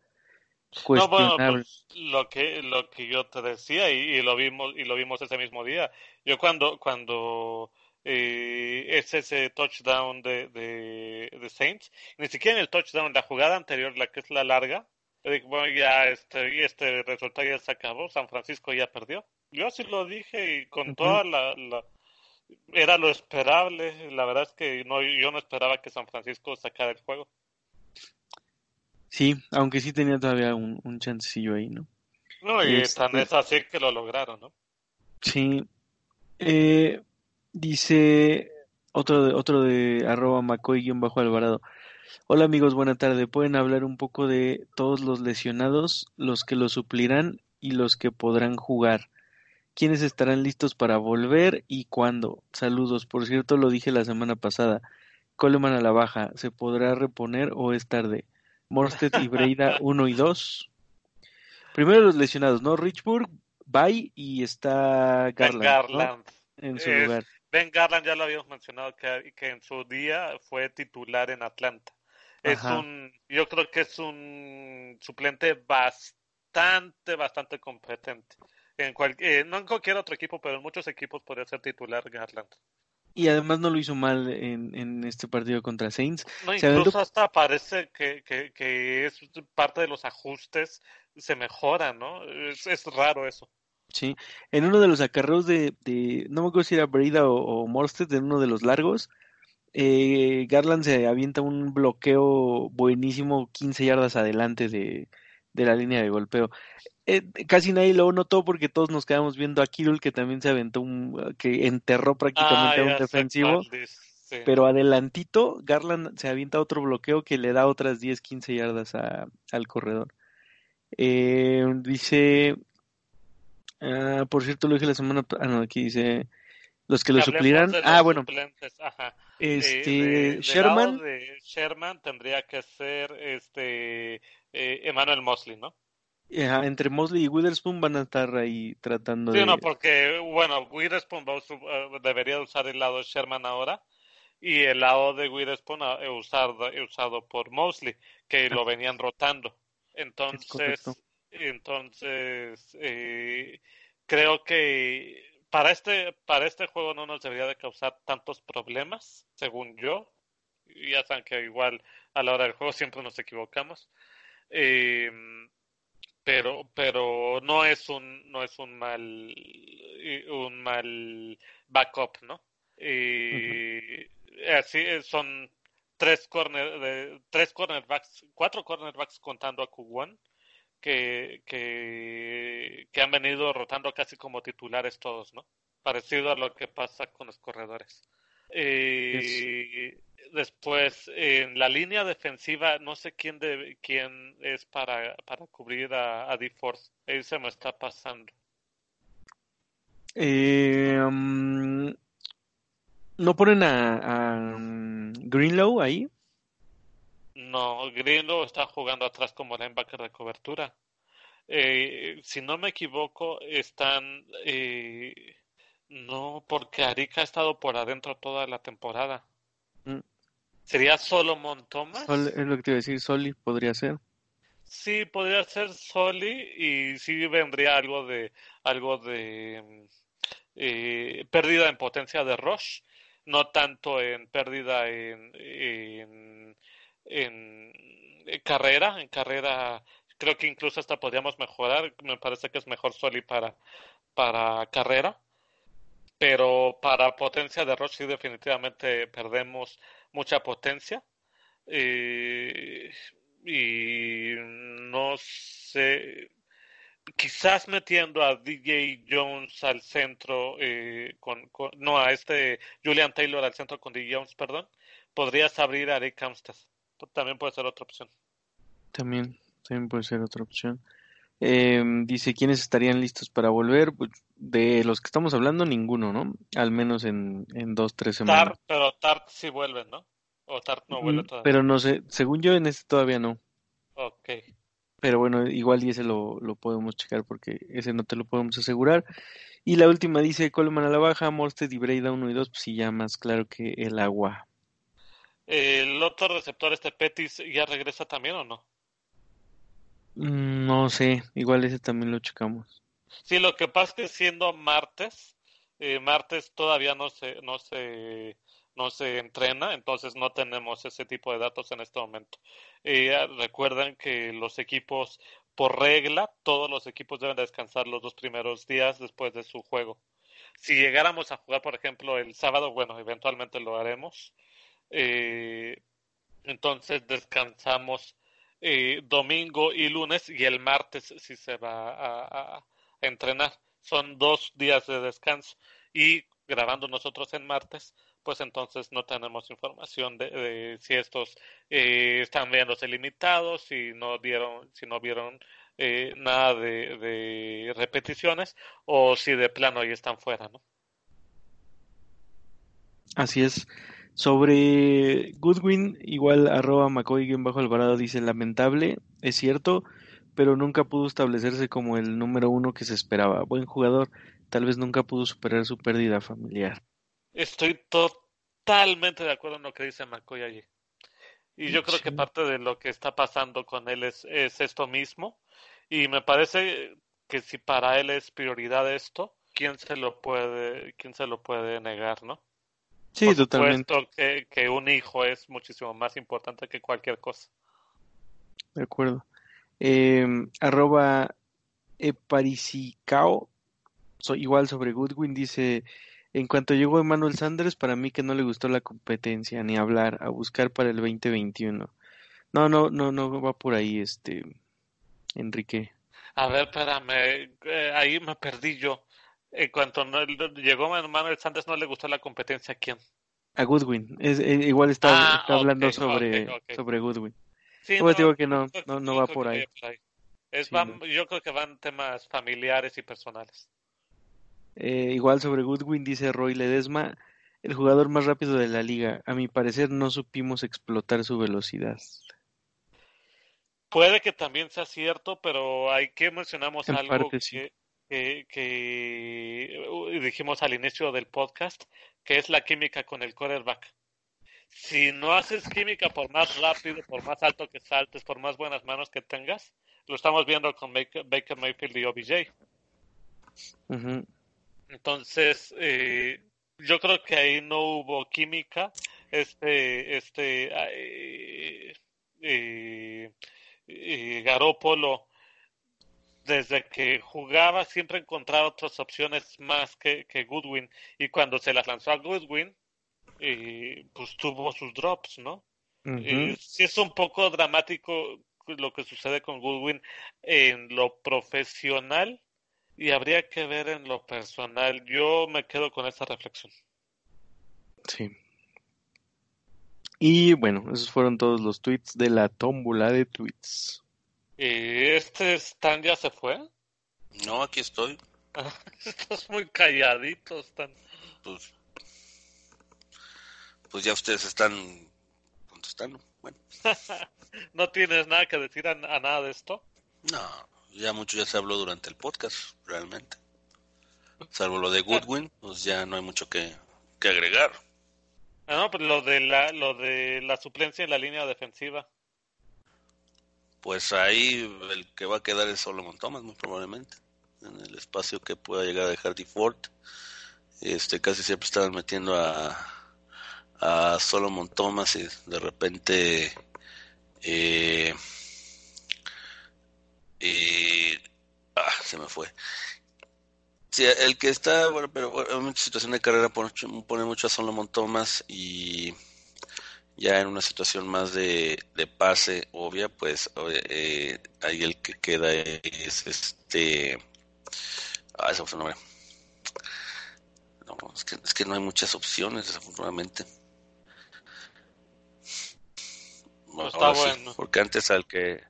cuestionable. No, bueno, pues, lo que lo que yo te decía y, y, lo vimos y lo vimos ese mismo día. Yo cuando cuando eh, es ese touchdown de, de, de, Saints. Ni siquiera en el touchdown, la jugada anterior, la que es la larga, bueno, ya este, este resultado ya se acabó, San Francisco ya perdió. Yo así lo dije y con uh -huh. toda la, la, Era lo esperable, la verdad es que no, yo no esperaba que San Francisco sacara el juego. Sí, aunque sí tenía todavía un, un chancecillo ahí, ¿no? No, y este... tan es así que lo lograron, ¿no? Sí. Eh, Dice otro de, otro de arroba macoy-alvarado. Hola amigos, buena tarde. ¿Pueden hablar un poco de todos los lesionados, los que lo suplirán y los que podrán jugar? ¿Quiénes estarán listos para volver y cuándo? Saludos. Por cierto, lo dije la semana pasada. Coleman a la baja. ¿Se podrá reponer o es tarde? Morsted y Breida 1 y 2. Primero los lesionados, ¿no? Richburg, bye y está Garland. Garland. ¿no? En su es, lugar. Ben Garland ya lo habíamos mencionado que, que en su día fue titular en Atlanta. Es un, yo creo que es un suplente bastante, bastante competente. En cual, eh, no en cualquier otro equipo, pero en muchos equipos podría ser titular Garland. Y además no lo hizo mal en, en este partido contra Saints. No, incluso hasta parece que, que, que, es parte de los ajustes, se mejora, ¿no? Es, es raro eso. Sí, en uno de los acarreos de, de no me acuerdo si era Breda o, o Morsted, en uno de los largos, eh, Garland se avienta un bloqueo buenísimo 15 yardas adelante de, de la línea de golpeo. Eh, casi nadie lo notó porque todos nos quedamos viendo a Kirul que también se aventó un, que enterró prácticamente ah, a un defensivo. Sí. Pero adelantito, Garland se avienta otro bloqueo que le da otras 10, 15 yardas a, al corredor. Eh, dice Uh, por cierto, lo dije la semana. Ah, no, aquí dice. Los que lo suplirán. Ah, bueno. Ajá. Este. De, de, Sherman. De Sherman tendría que ser este. Eh, Emmanuel Mosley, ¿no? Ajá, entre Mosley y Witherspoon van a estar ahí tratando sí, de. no, porque, bueno, Witherspoon va, uh, debería usar el lado de Sherman ahora. y el lado de Witherspoon usado, usado por Mosley, que lo venían rotando. Entonces, entonces eh, creo que para este, para este juego no nos debería de causar tantos problemas, según yo. Ya saben que igual a la hora del juego siempre nos equivocamos. Eh, pero pero no es un no es un mal un mal backup no y así son tres corner tres cornerbacks cuatro cornerbacks contando a Kuwan que, que que han venido rotando casi como titulares todos no parecido a lo que pasa con los corredores y después en la línea defensiva no sé quién de quién es para, para cubrir a, a D-Force. Ahí se me está pasando. Eh, um, ¿No ponen a, a, Greenlow ahí? No, Greenlow está jugando atrás como linebacker de cobertura. Eh, si no me equivoco, están... Eh, no, porque Arica ha estado por adentro toda la temporada. Mm. ¿Sería Solomon Thomas? es lo que te iba a decir, Soli podría ser. Sí, podría ser Soli y sí vendría algo de algo de eh, pérdida en potencia de Rush, no tanto en pérdida en, en, en carrera, en carrera creo que incluso hasta podríamos mejorar, me parece que es mejor Soli para, para carrera pero para potencia de Rush sí definitivamente perdemos mucha potencia. Y no sé, quizás metiendo a DJ Jones al centro, eh, con, no, a este Julian Taylor al centro con DJ Jones, perdón, podrías abrir a Rick Amstad. También puede ser otra opción. También, también puede ser otra opción. Eh, dice, ¿quiénes estarían listos para volver? Pues de los que estamos hablando, ninguno, ¿no? Al menos en, en dos, tres semanas. Tart, pero Tart sí vuelve, ¿no? O Tart no vuelve mm, todavía. Pero no sé, según yo en este todavía no. Ok. Pero bueno, igual y ese lo, lo podemos checar porque ese no te lo podemos asegurar. Y la última dice Coleman a la baja, Morsted y Breida 1 y 2, pues sí, ya más claro que el agua. ¿El otro receptor, este Petis, ya regresa también o no? Mm, no sé, igual ese también lo checamos. Sí, lo que pasa es que siendo martes, eh, martes todavía no se, no se, no se entrena, entonces no tenemos ese tipo de datos en este momento. Eh, recuerden que los equipos, por regla, todos los equipos deben descansar los dos primeros días después de su juego. Si llegáramos a jugar, por ejemplo, el sábado, bueno, eventualmente lo haremos. Eh, entonces descansamos eh, domingo y lunes y el martes si se va a, entrenar. Son dos días de descanso y grabando nosotros en martes, pues entonces no tenemos información de, si estos eh, están viéndose limitados, si no dieron, si no vieron eh, nada de, de, repeticiones o si de plano ahí están fuera, ¿no? Así es. Sobre Goodwin, igual arroba McCoy bajo Alvarado dice lamentable, es cierto, pero nunca pudo establecerse como el número uno que se esperaba. Buen jugador, tal vez nunca pudo superar su pérdida familiar. Estoy totalmente de acuerdo en lo que dice McCoy allí. Y yo creo que parte de lo que está pasando con él es, es esto mismo. Y me parece que si para él es prioridad esto, ¿quién se lo puede, quién se lo puede negar, no? Sí, Por totalmente. Que, que un hijo es muchísimo más importante que cualquier cosa. De acuerdo. Eh, arroba eparisicao, igual sobre Goodwin, dice, en cuanto llegó Emmanuel Sanders, para mí que no le gustó la competencia, ni hablar, a buscar para el 2021. No, no, no, no va por ahí, este, Enrique. A ver, espérame, eh, ahí me perdí yo. En cuanto no, llegó Emmanuel Sanders, no le gustó la competencia, ¿a quién? A Goodwin, es, eh, igual está, ah, hablando sobre, sobre Goodwin. Sí, no, digo que no, no, va por ahí. Es, Yo creo que van temas familiares y personales. Eh, igual sobre Goodwin dice Roy Ledesma, el jugador más rápido de la liga. A mi parecer no supimos explotar su velocidad. Puede que también sea cierto, pero hay que mencionamos algo que, que, dijimos al inicio del podcast, que es la química con el quarterback. si no haces química por más rápido, por más alto que saltes, por más buenas manos que tengas, lo estamos viendo con Baker, Mayfield y OBJ. Entonces, eh, yo creo que ahí no hubo química. Este, este, eh, eh, Garópolo, desde que jugaba, siempre encontraba otras opciones más que, que Goodwin. Y cuando se las lanzó a Goodwin, pues tuvo sus drops, ¿no? sí es un poco dramático lo que sucede con Goodwin en lo profesional y habría que ver en lo personal. Yo me quedo con esa reflexión. Sí. Y bueno, esos fueron todos los tweets de la tómbola de tweets. ¿Y este Stan ya se fue? No, aquí estoy. Estás muy calladito, Stan. Pues, pues ya ustedes están contestando. Bueno. ¿No tienes nada que decir a nada de esto? No, ya mucho ya se habló durante el podcast, realmente. Salvo lo de Goodwin, pues ya no hay mucho que, agregar. Ah, no, pues lo de la, lo de la suplencia en la línea defensiva. Pues ahí el que va a quedar es Solomon Thomas, muy probablemente. En el espacio que pueda llegar a dejar Ford. Este, casi siempre estaban metiendo a, a Solomon Thomas y de repente eh, y ah, se me fue. Sí, el que está, bueno, pero en mucha situación de carrera pone, mucho a Solomon Thomas y ya en una situación más de, pase obvia, pues eh, ahí el que queda es este. Ah, ese fue su nombre. No, es que, es que no hay muchas opciones, desafortunadamente. está bueno. porque antes al que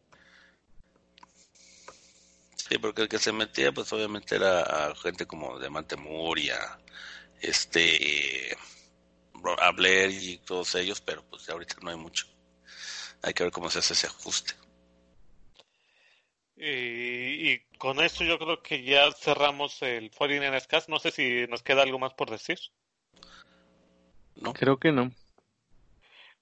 Sí, porque el que se metía, pues obviamente era gente como Diamante Muria, este, a Blair y todos ellos, pero pues ahorita no hay mucho. Hay que ver cómo se hace ese ajuste. Y, con esto yo creo que ya cerramos el 49 Cast. No sé si nos queda algo más por decir. No. Creo que no.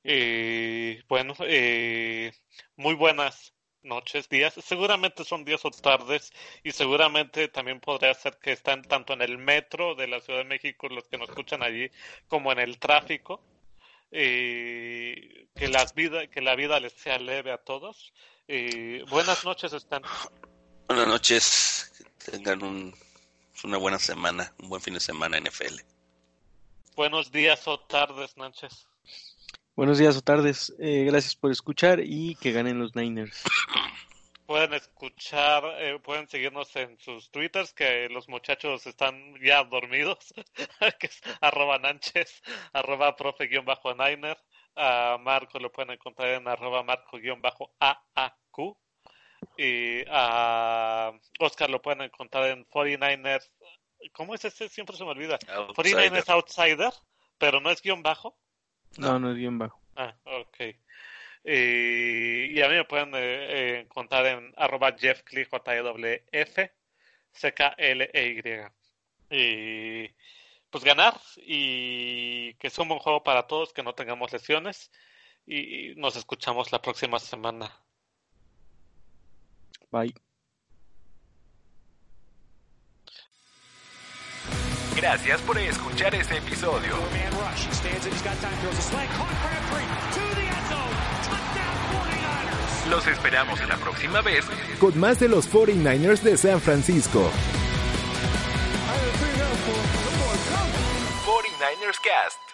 Y bueno, eh, muy buenas noches, días, seguramente son días o tardes y seguramente también podría ser que están tanto en el metro de la Ciudad de México los que nos escuchan allí como en el tráfico. Eh, que las vida, que la vida les sea leve a todos. Eh, buenas noches, están. Buenas noches, que tengan un, una buena semana, un buen fin de semana NFL. Buenos días o tardes, noches. Buenos días o tardes. Eh, gracias por escuchar y que ganen los Niners. Pueden escuchar, eh, pueden seguirnos en sus twitters, que los muchachos están ya dormidos, que es arroba nanches, arroba profe-niner. A Marco lo pueden encontrar en arroba marco-aaq. Y a Oscar lo pueden encontrar en 49ers. ¿Cómo es ese? Siempre se me olvida. 49ers Outsider, pero no es guion bajo. No, no es bien bajo. Ah, ok. y a mí me pueden eh, encontrar en arroba Jeff F C K L E Y. Y pues ganar y que sea un buen juego para todos, que no tengamos lesiones y nos escuchamos la próxima semana. Bye. Gracias por escuchar este episodio. Los esperamos en la próxima vez con más de los 49ers de San Francisco. 49ers Cast.